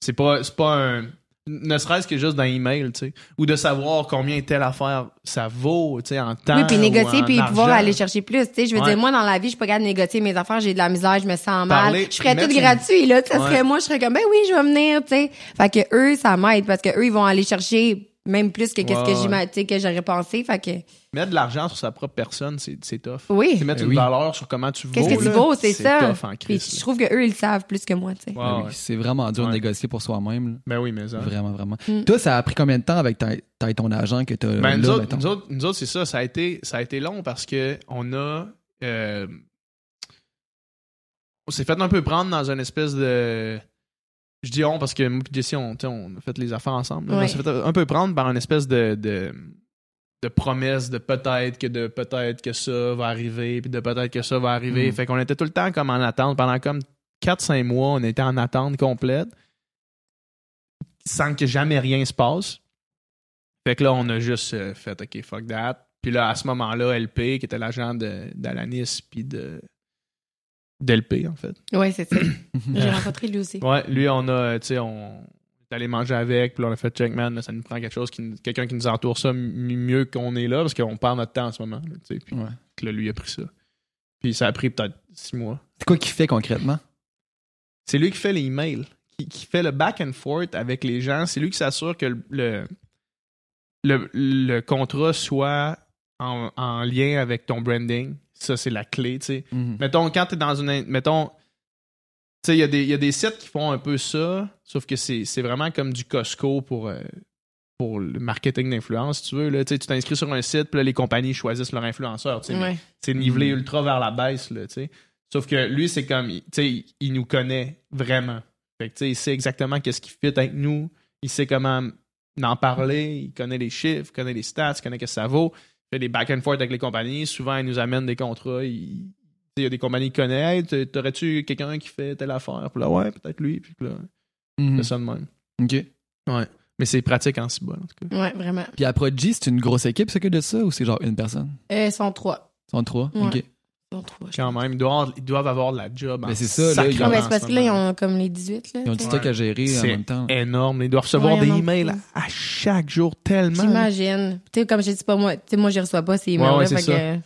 [SPEAKER 1] C'est pas, c'est pas un. Ne serait-ce que juste dans email, tu sais. Ou de savoir combien telle affaire ça vaut, tu sais, en temps.
[SPEAKER 4] Oui, puis négocier, puis pouvoir aller chercher plus. Tu sais, je veux
[SPEAKER 1] Ouais.
[SPEAKER 4] dire, moi, dans la vie, je suis pas capable de négocier mes affaires, j'ai de la misère, je me sens mal.
[SPEAKER 1] Parler,
[SPEAKER 4] je ferais tout
[SPEAKER 1] une-
[SPEAKER 4] gratuit, là. Tu sais, ça
[SPEAKER 1] Ouais.
[SPEAKER 4] serait moi, je serais comme, ben oui, je vais venir, tu sais. Fait que eux, ça m'aide, parce que eux, ils vont aller chercher même plus que qu'est-ce
[SPEAKER 1] Ouais,
[SPEAKER 4] que tu que j'aurais pensé. Fait que,
[SPEAKER 1] Mettre de l'argent sur sa propre personne, c'est, c'est tough.
[SPEAKER 4] oui.
[SPEAKER 1] C'est mettre
[SPEAKER 2] Eh
[SPEAKER 1] une
[SPEAKER 2] oui.
[SPEAKER 1] valeur sur comment tu vaux.
[SPEAKER 4] Qu'est-ce que tu vaux, c'est ça.
[SPEAKER 1] tough en
[SPEAKER 4] Puis
[SPEAKER 1] crise,
[SPEAKER 4] je trouve que eux, ils le savent plus que moi, tu.
[SPEAKER 1] Ouais,
[SPEAKER 2] Ben
[SPEAKER 1] ouais.
[SPEAKER 2] C'est vraiment dur
[SPEAKER 1] Ouais.
[SPEAKER 2] de négocier pour soi-même.
[SPEAKER 1] Ben oui, mais ça.
[SPEAKER 2] Vraiment, vraiment.
[SPEAKER 4] Mm.
[SPEAKER 2] Toi, ça a pris combien de temps avec ta, ta- ton agent que t'as
[SPEAKER 1] Ben,
[SPEAKER 2] là,
[SPEAKER 1] nous, autres, nous autres, nous autres, c'est ça. Ça a été, ça a été long parce que on a. euh, on s'est fait un peu prendre dans une espèce de. Je dis on parce que moi et Jessie, on, on a fait les affaires ensemble.
[SPEAKER 4] Ouais.
[SPEAKER 1] On s'est fait un peu prendre par une espèce de. de de promesses de peut-être que de peut-être que ça va arriver puis de peut-être que ça va arriver
[SPEAKER 2] Mm.
[SPEAKER 1] fait qu'on était tout le temps comme en attente pendant comme 4-5 mois on était en attente complète sans que jamais rien se passe fait que là, on a juste euh, fait OK, fuck that. Puis là, à ce moment-là, LP, qui était l'agent d'Alanis, puis de d'LP, en fait.
[SPEAKER 4] Ouais, c'est ça. J'ai rencontré lui aussi.
[SPEAKER 1] Ouais, lui, on a, tu sais, on est allé manger avec, puis là, on a fait check, man, là, ça nous prend quelque chose, qui, nous- quelqu'un qui nous entoure ça mieux qu'on est là, parce qu'on perd notre temps en ce moment, là, tu sais. Puis
[SPEAKER 2] Ouais.
[SPEAKER 1] là, lui a pris ça. Puis ça a pris peut-être six mois.
[SPEAKER 2] C'est quoi qu'il fait concrètement?
[SPEAKER 1] C'est lui qui fait les emails, qui, qui fait le back and forth avec les gens. C'est lui qui s'assure que le, le, le, le contrat soit en, en lien avec ton branding. Ça, c'est la clé, tu sais.
[SPEAKER 2] Mhm.
[SPEAKER 1] Mettons, quand t'es dans une. in- Mettons. Tu sais, il y, a des- il y a des sites qui font un peu ça, sauf que c'est c'est vraiment comme du Costco pour, euh, pour le marketing d'influence, si tu veux. Là. Tu sais, tu t'inscris sur un site, puis là, les compagnies choisissent leur influenceur. tu sais, mais
[SPEAKER 4] Ouais.
[SPEAKER 1] c'est nivelé
[SPEAKER 2] Mhm.
[SPEAKER 1] ultra vers la baisse, là, tu sais. Sauf que lui, c'est comme, tu sais, il, il nous connaît vraiment. Fait que, tu sais, il sait exactement qu'est-ce qui fit avec nous. Il sait comment en parler. Il connaît les chiffres, il connaît les stats, il connaît qu'est-ce que ça vaut. Fait des back and forth avec les compagnies. Souvent, il nous amène des contrats. Il, y a des compagnies qui connaissent. Hey, t'aurais-tu quelqu'un qui fait telle affaire? Puis là, ouais, peut-être lui. Puis là, c'est ça de même.
[SPEAKER 2] OK.
[SPEAKER 1] Ouais. Mais c'est pratique en cyber, en tout cas.
[SPEAKER 4] Ouais, vraiment.
[SPEAKER 2] Puis à Prodigy, c'est une grosse équipe, c'est que de ça, ou c'est genre une personne?
[SPEAKER 4] Euh, ils sont trois.
[SPEAKER 2] Ils sont trois?
[SPEAKER 4] Ouais.
[SPEAKER 2] OK.
[SPEAKER 1] Quand même, ils doivent, ils doivent avoir de la job.
[SPEAKER 2] Mais
[SPEAKER 1] en
[SPEAKER 2] c'est ça, là, ils ont-
[SPEAKER 1] en
[SPEAKER 4] parce
[SPEAKER 1] ce
[SPEAKER 4] que là, ils ont comme les 18, là.
[SPEAKER 2] Ils ont du stock à gérer en
[SPEAKER 1] C'est
[SPEAKER 2] même temps.
[SPEAKER 1] énorme. Ils doivent recevoir
[SPEAKER 4] Ouais,
[SPEAKER 1] des emails
[SPEAKER 4] plus.
[SPEAKER 1] à chaque jour tellement.
[SPEAKER 4] J'imagine. Tu sais, comme je dis pas moi, tu sais, moi, je reçois pas ces emails-là.
[SPEAKER 1] Ouais, ouais,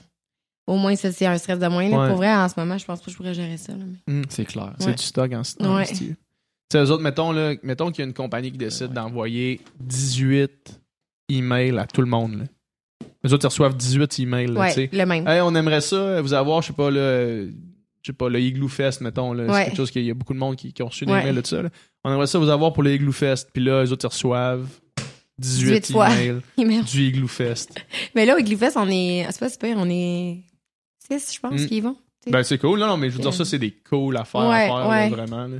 [SPEAKER 4] au moins, ça, c'est un stress de moins. Là. Pour vrai, en ce moment, je pense pas que je pourrais gérer ça. là, mais-
[SPEAKER 1] Mm.
[SPEAKER 2] C'est clair.
[SPEAKER 1] C'est du stock en, en. Tu sais, eux autres, mettons, là, mettons qu'il y a une compagnie qui décide d'envoyer 18 emails à tout le monde. Là. Eux autres, ils reçoivent 18 emails. là,
[SPEAKER 4] Ouais, le même.
[SPEAKER 1] Hey, on aimerait ça, vous avoir, je sais pas, le, je sais pas, le Igloo Fest, mettons. Là, C'est quelque chose qu'il y a beaucoup de monde qui, qui ont reçu des
[SPEAKER 4] Ouais.
[SPEAKER 1] emails de ça. là. On aimerait ça vous avoir pour le Igloo Fest. Puis là, eux autres, ils reçoivent 18
[SPEAKER 4] 18 fois.
[SPEAKER 1] emails du Igloo Fest.
[SPEAKER 4] Mais là, au Igloo-Fest, on est. C'est pas super, on est 6, je pense,
[SPEAKER 1] Mm.
[SPEAKER 4] qui vont.
[SPEAKER 1] Ben, c'est cool. Non, non, mais je veux dire, ça, c'est des cool affaires à faire, là, vraiment. Là.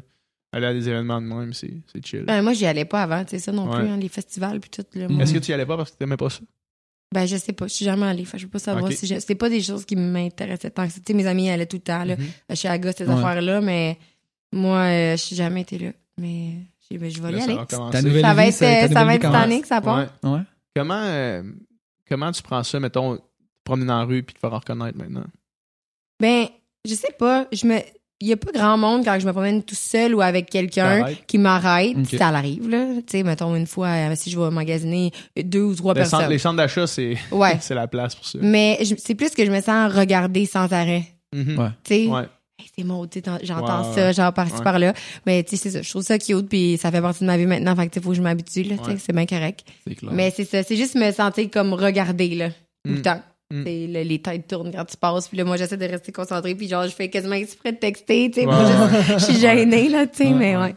[SPEAKER 1] Aller à des événements de même, c'est c'est chill.
[SPEAKER 4] Ben, moi, j'y allais pas avant, tu sais, ça non plus, hein, les festivals puis tout. Moi.
[SPEAKER 1] Est-ce que tu y allais pas parce que t'aimais pas ça?
[SPEAKER 4] Ben, je sais pas, je suis jamais allée. Fait, que je veux pas savoir si je- c'est pas des choses qui m'intéressaient tant que ça. Tu sais, mes amis allaient tout le temps, là.
[SPEAKER 1] Mhm.
[SPEAKER 4] Chez Aga, ces
[SPEAKER 2] Ouais.
[SPEAKER 4] affaires-là, mais moi, euh, je suis jamais été là. Mais, ben, je vais y
[SPEAKER 1] Là, ça
[SPEAKER 4] aller.
[SPEAKER 2] Ta nouvelle
[SPEAKER 4] Ça va
[SPEAKER 2] vie,
[SPEAKER 4] être,
[SPEAKER 2] ça- ta
[SPEAKER 4] euh, ça va être
[SPEAKER 2] commence.
[SPEAKER 4] Titanic, ça part.
[SPEAKER 1] Ouais.
[SPEAKER 2] Ouais.
[SPEAKER 1] Comment, euh, comment tu prends ça, mettons, te promener dans la rue puis te faire reconnaître maintenant?
[SPEAKER 4] Ben, je sais pas. Je me. Il y a pas grand monde quand je me promène tout seul ou avec quelqu'un qui m'arrête. Ça l'arrive, là. Tu sais, mettons une fois, euh, si je vais magasiner deux ou trois
[SPEAKER 1] Les centres,
[SPEAKER 4] personnes.
[SPEAKER 1] les centres d'achat, c'est
[SPEAKER 4] Ouais.
[SPEAKER 1] c'est la place pour ça.
[SPEAKER 4] Mais c'est plus que je me sens regarder sans arrêt.
[SPEAKER 1] Mhm.
[SPEAKER 2] Ouais.
[SPEAKER 4] Tu sais,
[SPEAKER 1] Ouais.
[SPEAKER 4] Hey, c'est mon, tu sais, t'en- j'entends
[SPEAKER 1] Ouais,
[SPEAKER 4] ça, genre par-ci
[SPEAKER 1] Ouais.
[SPEAKER 4] par-là. Mais tu sais, c'est ça. Je trouve ça cute, puis ça fait partie de ma vie maintenant. Fait que faut que je m'habitue, là. tu sais,
[SPEAKER 1] Ouais.
[SPEAKER 4] C'est bien correct.
[SPEAKER 2] Clair.
[SPEAKER 4] Mais c'est ça. C'est juste me sentir comme regarder, là. Tout
[SPEAKER 1] Mm.
[SPEAKER 4] le temps.
[SPEAKER 1] Mm.
[SPEAKER 4] Le- les têtes tournent quand tu passes. Puis là, moi, j'essaie de rester concentrée. Puis genre, je fais quasiment exprès de texter, tu sais. Je suis gênée, là, tu sais.
[SPEAKER 2] Ouais,
[SPEAKER 4] mais
[SPEAKER 1] ouais.
[SPEAKER 4] ouais.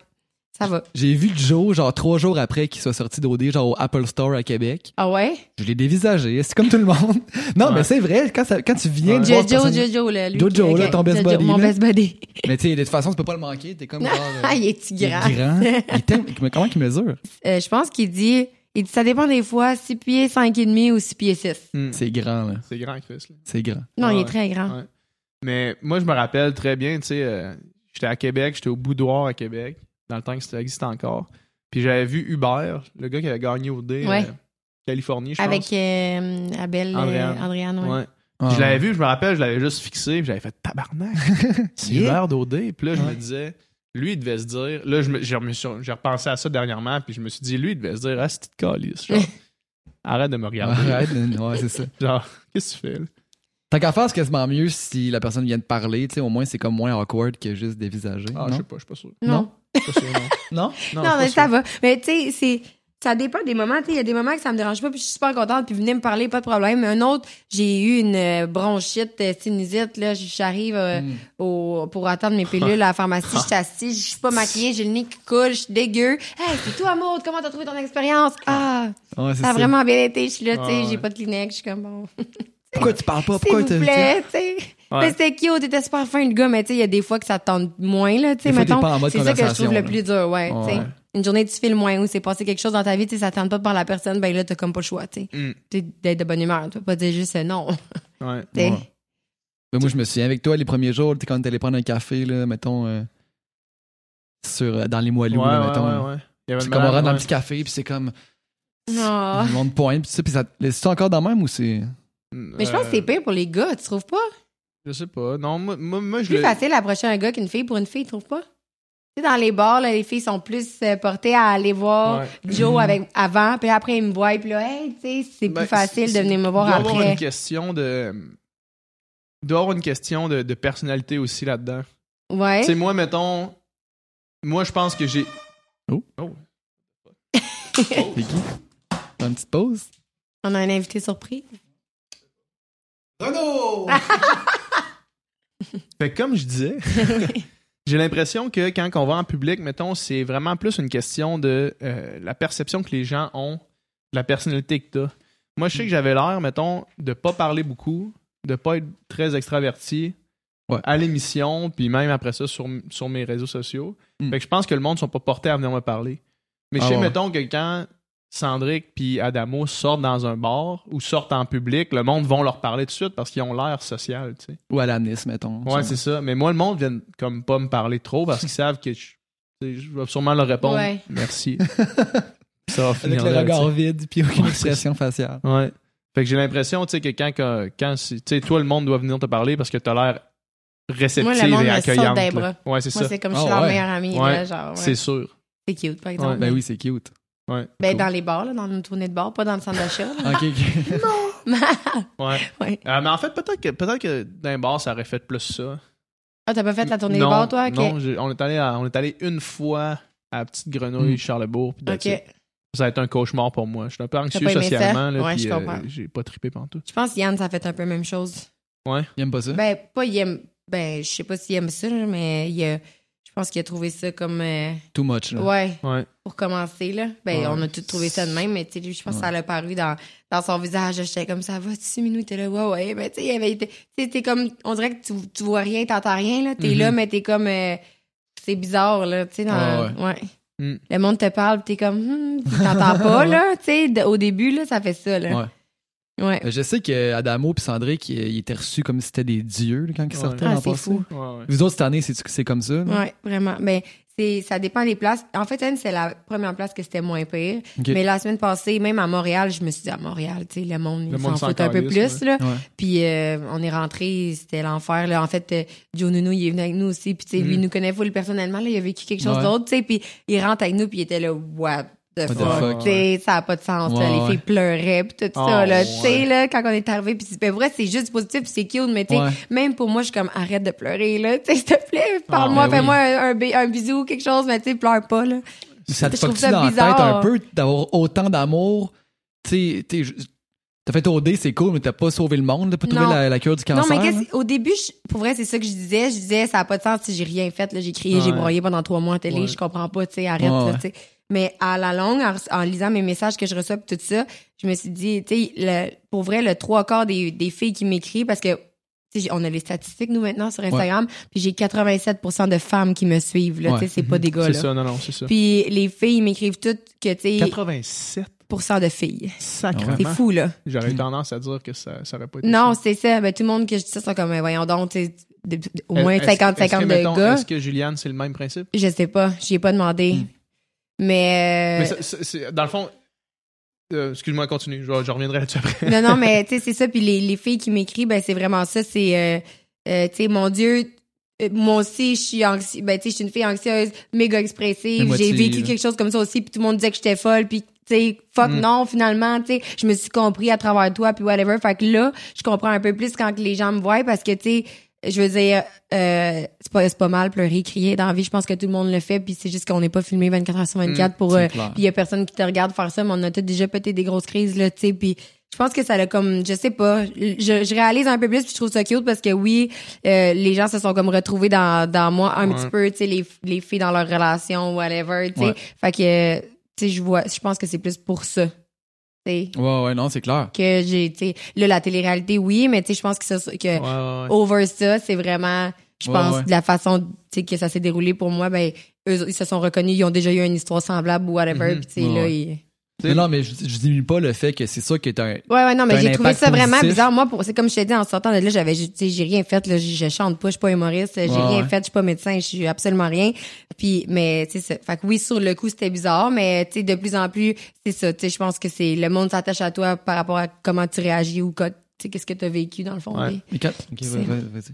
[SPEAKER 4] Ça va.
[SPEAKER 2] J'ai vu Joe, genre trois jours après qu'il soit sorti d'OD, genre au Apple Store à Québec.
[SPEAKER 4] Ah ouais?
[SPEAKER 2] Je l'ai dévisagé. C'est comme tout le monde. Non,
[SPEAKER 1] Ouais.
[SPEAKER 2] mais c'est vrai, quand, ça- quand tu viens de
[SPEAKER 4] Jojo,
[SPEAKER 2] personne-
[SPEAKER 4] Jojo, là. lui
[SPEAKER 2] Jojo,
[SPEAKER 4] qui-
[SPEAKER 2] là, ton best
[SPEAKER 4] Jojo,
[SPEAKER 2] buddy,
[SPEAKER 4] Mon
[SPEAKER 2] là.
[SPEAKER 4] best buddy.
[SPEAKER 2] Mais tu sais, de toute façon, tu peux pas le manquer. T'es comme euh,
[SPEAKER 4] Ah, il est-tu
[SPEAKER 2] il est
[SPEAKER 4] grand?
[SPEAKER 2] grand. Il est Comment il mesure?
[SPEAKER 4] Euh, je pense qu'il dit, il dit, ça dépend des fois, 6 pieds 5 et demi ou 6 pieds 6.
[SPEAKER 1] Mm.
[SPEAKER 2] C'est grand, là.
[SPEAKER 1] C'est grand, Chris. là.
[SPEAKER 2] C'est grand.
[SPEAKER 4] Non, il
[SPEAKER 1] Ouais.
[SPEAKER 4] est très grand.
[SPEAKER 1] Ouais. Mais moi, je me rappelle très bien, tu sais, euh, j'étais à Québec, j'étais au Boudoir à Québec, dans le temps que ça existait encore. Puis j'avais vu Hubert, le gars qui avait gagné au D,
[SPEAKER 4] Ouais.
[SPEAKER 1] euh, Californie, je
[SPEAKER 4] Avec
[SPEAKER 1] pense.
[SPEAKER 4] euh, Abel, euh,
[SPEAKER 1] Andréane.
[SPEAKER 4] Ouais.
[SPEAKER 2] Ah,
[SPEAKER 1] je l'avais vu, je me rappelle, je l'avais juste fixé, puis j'avais fait tabarnak. C'est. Hubert d'OD. Puis là, je me disais, lui, il devait se dire, là, je me- j'ai repensé à ça dernièrement, puis je me suis dit, lui, il devait se dire, ah, c'est petite calice, genre? Arrête de me regarder.
[SPEAKER 2] Arrête, ouais, c'est ça.
[SPEAKER 1] Genre, qu'est-ce que tu fais, là?
[SPEAKER 2] Tant qu'à faire, c'est quasiment mieux si la personne vient de parler. Tu sais, au moins, c'est comme moins awkward que juste dévisager.
[SPEAKER 1] Ah, je sais pas, je suis pas sûr.
[SPEAKER 4] Non.
[SPEAKER 1] Je suis pas sûr, non.
[SPEAKER 2] Non?
[SPEAKER 1] Non,
[SPEAKER 4] Non, mais ça va. Mais tu sais, c'est. Ça dépend des moments. Tu il y a des moments que ça me dérange pas, puis je suis super contente, puis venez me parler, pas de problème. Un autre, j'ai eu une euh, bronchite, euh, sinusite, là. J'arrive euh,
[SPEAKER 2] Mm.
[SPEAKER 4] au, pour attendre mes pilules à la pharmacie, je suis assise, je suis pas maquillée, j'ai le nez qui coule, je suis dégueu. Hey, c'est toi, Maud, comment t'as trouvé ton expérience? Ah,
[SPEAKER 2] Ouais,
[SPEAKER 4] ça a vraiment bien été, je suis là, tu sais, j'ai pas de Kleenex, je suis comme bon.
[SPEAKER 2] Pourquoi tu parles pas? Pourquoi t'as-
[SPEAKER 4] plaît, tu sais.
[SPEAKER 1] Ouais.
[SPEAKER 4] C'était cute, t'étais super fin, le gars, mais tu sais, il y a des fois que ça te tente moins, là, tu sais, mettons. C'est ça que je trouve le plus dur, tu.
[SPEAKER 2] Ouais.
[SPEAKER 4] Une journée, tu files moins ou c'est passé quelque chose dans ta vie, tu sais, ça te tente pas par la personne, ben là, t'as comme pas le choix, tu sais.
[SPEAKER 1] Mm.
[SPEAKER 4] T'es d'être de bonne humeur, tu peux pas dire juste euh, non,
[SPEAKER 1] Ouais.
[SPEAKER 2] Ouais. Mais moi, je me souviens avec toi les premiers jours, quand allé prendre un café, là, mettons, euh, sur, euh, dans les moelleux,
[SPEAKER 1] Ouais,
[SPEAKER 2] là,
[SPEAKER 1] ouais,
[SPEAKER 2] mettons.
[SPEAKER 1] ouais, ouais. Avait
[SPEAKER 2] C'est comme on rentre dans un
[SPEAKER 1] ouais.
[SPEAKER 2] petit café, puis c'est comme.
[SPEAKER 4] Non.
[SPEAKER 2] Le monde pointe, puis ça, puis ça. C'est encore dans le même ou c'est.
[SPEAKER 4] Mais je pense que c'est pire pour les gars, tu trouves pas?
[SPEAKER 1] Je sais pas. Non, moi, moi, moi, je
[SPEAKER 4] Plus
[SPEAKER 1] le-
[SPEAKER 4] facile d'approcher un gars qu'une fille pour une fille, tu trouves pas? Tu sais, dans les bars, là, les filles sont plus euh, portées à aller voir
[SPEAKER 1] Ouais.
[SPEAKER 4] Joe avec, avant, puis après, ils me voient, puis là, hey, tu sais, c'est
[SPEAKER 1] Ben,
[SPEAKER 4] plus facile
[SPEAKER 1] c'est-
[SPEAKER 4] de venir me voir
[SPEAKER 1] Il doit y avoir
[SPEAKER 4] après.
[SPEAKER 1] une question de. Il doit y avoir une question de, de personnalité aussi là-dedans.
[SPEAKER 4] Ouais.
[SPEAKER 1] Tu sais, moi, mettons. Moi, je pense que j'ai.
[SPEAKER 2] Oh.
[SPEAKER 1] Oh.
[SPEAKER 2] C'est qui? Une petite pause?
[SPEAKER 4] On a un invité surpris.
[SPEAKER 2] Renaud!
[SPEAKER 1] Fait que comme je disais, j'ai l'impression que quand on va en public, mettons, c'est vraiment plus une question de euh, la perception que les gens ont de la personnalité que t'as. Moi, je sais que j'avais l'air, mettons, de pas parler beaucoup, de pas être très extraverti
[SPEAKER 2] Ouais.
[SPEAKER 1] à l'émission, puis même après ça sur, sur mes réseaux sociaux.
[SPEAKER 2] Mm.
[SPEAKER 1] Fait que je pense que le monde sont pas portés à venir me parler. Mais je
[SPEAKER 2] Ah
[SPEAKER 1] sais,
[SPEAKER 2] ouais.
[SPEAKER 1] mettons, que quand Sandrick puis Adamo sortent dans un bar ou sortent en public, le monde vont leur parler tout de suite parce qu'ils ont l'air social, tu sais.
[SPEAKER 2] Ou à la Nice, mettons.
[SPEAKER 1] Ouais, c'est ça. Mais moi, le monde vient comme pas me parler trop parce qu'ils savent que je, je vais sûrement leur répondre
[SPEAKER 4] Ouais.
[SPEAKER 1] merci. ça va
[SPEAKER 2] Avec
[SPEAKER 1] finir
[SPEAKER 2] le
[SPEAKER 1] là,
[SPEAKER 2] regard
[SPEAKER 1] tu
[SPEAKER 2] vide, puis aucune
[SPEAKER 1] Ouais,
[SPEAKER 2] expression faciale.
[SPEAKER 1] Ouais. Fait que j'ai l'impression, tu sais, que quand, quand, tu sais, toi, le monde doit venir te parler parce que t'as l'air réceptive
[SPEAKER 4] Moi, le monde
[SPEAKER 1] et
[SPEAKER 4] me
[SPEAKER 1] accueillante.
[SPEAKER 4] des
[SPEAKER 1] là.
[SPEAKER 4] bras.
[SPEAKER 1] Ouais, c'est
[SPEAKER 4] Moi,
[SPEAKER 1] ça.
[SPEAKER 4] c'est comme
[SPEAKER 2] Ah
[SPEAKER 4] je suis leur
[SPEAKER 2] ouais.
[SPEAKER 4] meilleure amie,
[SPEAKER 1] Ouais.
[SPEAKER 4] là, genre. ouais.
[SPEAKER 1] C'est sûr.
[SPEAKER 4] C'est cute, par exemple.
[SPEAKER 2] Ben oui, c'est cute.
[SPEAKER 1] Ouais.
[SPEAKER 4] Ben,
[SPEAKER 2] Cool.
[SPEAKER 4] dans les bars, là, dans une tournée de bar, pas dans le centre d'achat.
[SPEAKER 2] Ok, ok.
[SPEAKER 1] Ouais.
[SPEAKER 4] Ouais.
[SPEAKER 1] Euh, mais en fait, peut-être que, peut-être que d'un bar, ça aurait fait plus ça.
[SPEAKER 4] Ah, t'as pas fait la tournée
[SPEAKER 1] non,
[SPEAKER 4] des bars, toi? Ok.
[SPEAKER 1] Non, on est, allé à- on est allé une fois à la Petite Grenouille,
[SPEAKER 2] Mm.
[SPEAKER 1] Charlebourg. puis. Ça a été un cauchemar pour moi. Je suis un peu anxieux socialement. Là,
[SPEAKER 4] Ouais,
[SPEAKER 1] puis, euh,
[SPEAKER 4] comprends.
[SPEAKER 1] j'ai pas trippé pantoute.
[SPEAKER 4] Je pense que Yann, ça a fait un peu la même chose.
[SPEAKER 2] Il aime pas ça?
[SPEAKER 4] Ben, pas il aime. Ben, je sais pas s'il aime ça, mais il a- pense qu'il a trouvé ça comme. euh,
[SPEAKER 2] Too much, là.
[SPEAKER 4] ouais,
[SPEAKER 1] Ouais.
[SPEAKER 4] pour commencer, là. Ben,
[SPEAKER 1] Ouais.
[SPEAKER 4] on a tous trouvé ça de même, mais tu sais, lui, je pense que ça l'a paru dans, dans son visage. J'étais comme ça, va, tu minutes, t'es là, ouais, ouais. Mais tu sais, il avait été. Tu sais, t'es comme. On dirait que tu, tu vois rien, t'entends rien, là. T'es
[SPEAKER 1] Mhm.
[SPEAKER 4] là, mais t'es comme. euh, c'est bizarre, là. Tu sais, dans.
[SPEAKER 2] Ah
[SPEAKER 4] ouais.
[SPEAKER 1] Mm.
[SPEAKER 4] Le monde te parle, pis t'es comme. hmm, tu t'entends pas, là. Tu sais, au début, là, ça fait ça, là.
[SPEAKER 2] Ouais. Euh, Je sais que Adamo et Sandré, qui ils étaient reçus comme si c'était des dieux là, quand ils
[SPEAKER 1] Ouais.
[SPEAKER 2] sortaient
[SPEAKER 4] Ah,
[SPEAKER 2] l'an
[SPEAKER 4] c'est
[SPEAKER 2] passé.
[SPEAKER 4] fou.
[SPEAKER 1] Ouais, ouais.
[SPEAKER 2] Vous autres, cette année, c'est c'est comme ça? là?
[SPEAKER 4] Ouais, vraiment. Ben, c'est, ça dépend des places. En fait, Anne, c'est la première place que c'était moins pire. Mais la semaine passée, même à Montréal, je me suis dit, à Montréal, tu sais, le monde,
[SPEAKER 1] Le
[SPEAKER 4] il
[SPEAKER 1] monde
[SPEAKER 4] s'en
[SPEAKER 1] s'en
[SPEAKER 4] fout un peu plus, là.
[SPEAKER 2] Ouais.
[SPEAKER 4] Puis euh, on est rentré, c'était l'enfer, là. En fait, euh, Joe Nounou, il est venu avec nous aussi. Puis, tu sais, lui,
[SPEAKER 1] Mm.
[SPEAKER 4] il nous connaît full personnellement, là. Il a vécu quelque chose
[SPEAKER 2] Ouais.
[SPEAKER 4] d'autre, tu sais. Puis il rentre avec nous, puis il était là, what the fuck? ça a pas de sens, là.
[SPEAKER 2] Ouais,
[SPEAKER 4] Les
[SPEAKER 2] ouais.
[SPEAKER 4] filles pleuraient, puis tout
[SPEAKER 1] Oh,
[SPEAKER 4] ça, là.
[SPEAKER 1] ouais.
[SPEAKER 4] Tu sais, là, quand on est arrivé, puis ben, vrai, c'est juste positif, c'est cute, mais même pour moi, je suis comme, arrête de pleurer, là. S'il te plaît, parle-moi,
[SPEAKER 2] ben oui.
[SPEAKER 4] fais-moi un, un, un bisou, quelque chose, mais tu sais, pleure pas, là.
[SPEAKER 2] Ça te
[SPEAKER 4] Je trouve
[SPEAKER 2] fuck
[SPEAKER 4] ça
[SPEAKER 2] dans la
[SPEAKER 4] bizarre.
[SPEAKER 2] tête un peu d'avoir autant d'amour? T'as fait OD, c'est cool, mais t'as pas sauvé le monde, t'as pas trouvé la, la cure du cancer.
[SPEAKER 4] non, mais
[SPEAKER 2] là?
[SPEAKER 4] au début, je- pour vrai, c'est ça que je disais. Je disais, ça a pas de sens si j'ai rien fait. Là, j'ai crié, j'ai broyé pendant trois mois en télé.
[SPEAKER 1] Ouais.
[SPEAKER 4] Je comprends pas, tu sais, arrête,
[SPEAKER 2] Ouais,
[SPEAKER 4] là,
[SPEAKER 2] ouais.
[SPEAKER 4] tu sais. Mais à la longue, en, en lisant mes messages que je reçois tout ça, je me suis dit, tu sais, le- pour vrai, le trois quarts des, des filles qui m'écrivent, parce que, tu sais, on a les statistiques, nous, maintenant, sur Instagram, puis j'ai 87% de femmes qui me suivent, là,
[SPEAKER 2] Ouais.
[SPEAKER 4] tu sais, c'est pas des gars,
[SPEAKER 1] C'est
[SPEAKER 4] là.
[SPEAKER 1] ça, non, non, c'est ça.
[SPEAKER 4] Puis les filles, ils m'écrivent toutes que, tu sais,
[SPEAKER 1] 87%
[SPEAKER 4] de filles.
[SPEAKER 1] sacrément.
[SPEAKER 4] C'est fou, là.
[SPEAKER 1] J'aurais eu tendance à dire que ça, ça aurait pas été
[SPEAKER 4] Non, c'est ça. Ben, tout le monde que je dis ça sont comme, voyons donc, tu sais, de- de- au moins
[SPEAKER 1] est-ce-
[SPEAKER 4] 50-50
[SPEAKER 1] est-ce que,
[SPEAKER 4] de
[SPEAKER 1] mettons,
[SPEAKER 4] gars.
[SPEAKER 1] Est-ce que Juliane, c'est le même principe?
[SPEAKER 4] Je sais pas, j'y ai pas demandé.
[SPEAKER 2] Hmm.
[SPEAKER 4] Mais,
[SPEAKER 1] Mais
[SPEAKER 4] euh,
[SPEAKER 1] ça- c'est- c'est- dans le fond, euh, excuse-moi, continue. Je, je reviendrai là-dessus après.
[SPEAKER 4] non, non, mais tu sais, c'est ça. Puis les, les filles qui m'écrivent, ben c'est vraiment ça. C'est, euh, euh, tu sais, mon Dieu, moi aussi, je suis anxieuse. Ben, tu sais, je suis une fille anxieuse, méga expressive. J'ai vécu quelque chose comme ça aussi. Puis tout le monde disait que j'étais folle. Puis, tu sais, fuck
[SPEAKER 1] Mm.
[SPEAKER 4] non, finalement, tu sais, je me suis compris à travers toi, puis whatever. Fait que là, je comprends un peu plus quand les gens me voient parce que, tu sais, je veux dire, euh, c'est pas, c'est pas mal pleurer, crier dans la vie. Je pense que tout le monde le fait. Puis c'est juste qu'on n'est pas filmé 24 heures sur 24 pour...
[SPEAKER 2] c'est
[SPEAKER 4] euh, puis il y a personne qui te regarde faire ça, mais on a tous déjà pété des grosses crises, là, tu sais. Puis je pense que ça l'a comme, je sais pas, je, je réalise un peu plus, puis je trouve ça cute parce que oui, euh, les gens se sont comme retrouvés dans, dans moi un
[SPEAKER 1] Ouais.
[SPEAKER 4] petit peu, tu sais, les, les filles dans leur relation, whatever, tu sais.
[SPEAKER 2] Ouais.
[SPEAKER 4] Fait que, tu sais, je vois, je pense que c'est plus pour ça,
[SPEAKER 2] Ouais, ouais, non, c'est clair.
[SPEAKER 4] Que j'ai, tu là, la télé-réalité, oui, mais tu sais, je pense que, ça, que
[SPEAKER 1] Ouais, ouais, ouais.
[SPEAKER 4] over ça, c'est vraiment, je pense, de la façon tu sais, que ça s'est déroulé pour moi, ben, eux, ils se sont reconnus, ils ont déjà eu une histoire semblable ou whatever,
[SPEAKER 1] Mhm.
[SPEAKER 4] puis tu sais, là, ils...
[SPEAKER 1] T'sais-
[SPEAKER 2] Mais non, mais je, je diminue pas le fait que c'est ça qui est un.
[SPEAKER 4] Ouais, ouais, non, mais j'ai trouvé ça vraiment
[SPEAKER 2] positif.
[SPEAKER 4] bizarre. Moi, pour, c'est comme je t'ai dit, en sortant de là, j'avais, tu sais, j'ai rien fait, là, je, je chante pas, je suis pas humoriste, j'ai
[SPEAKER 2] Ouais,
[SPEAKER 4] rien
[SPEAKER 2] ouais.
[SPEAKER 4] fait, je suis pas médecin, je suis absolument rien. Puis, mais, tu sais, ça- fait que oui, sur le coup, c'était bizarre, mais, tu sais, de plus en plus, c'est ça, tu sais, je pense que c'est, le monde s'attache à toi par rapport à comment tu réagis ou quoi, tu sais, qu'est-ce que t'as vécu, dans le fond.
[SPEAKER 1] Ouais.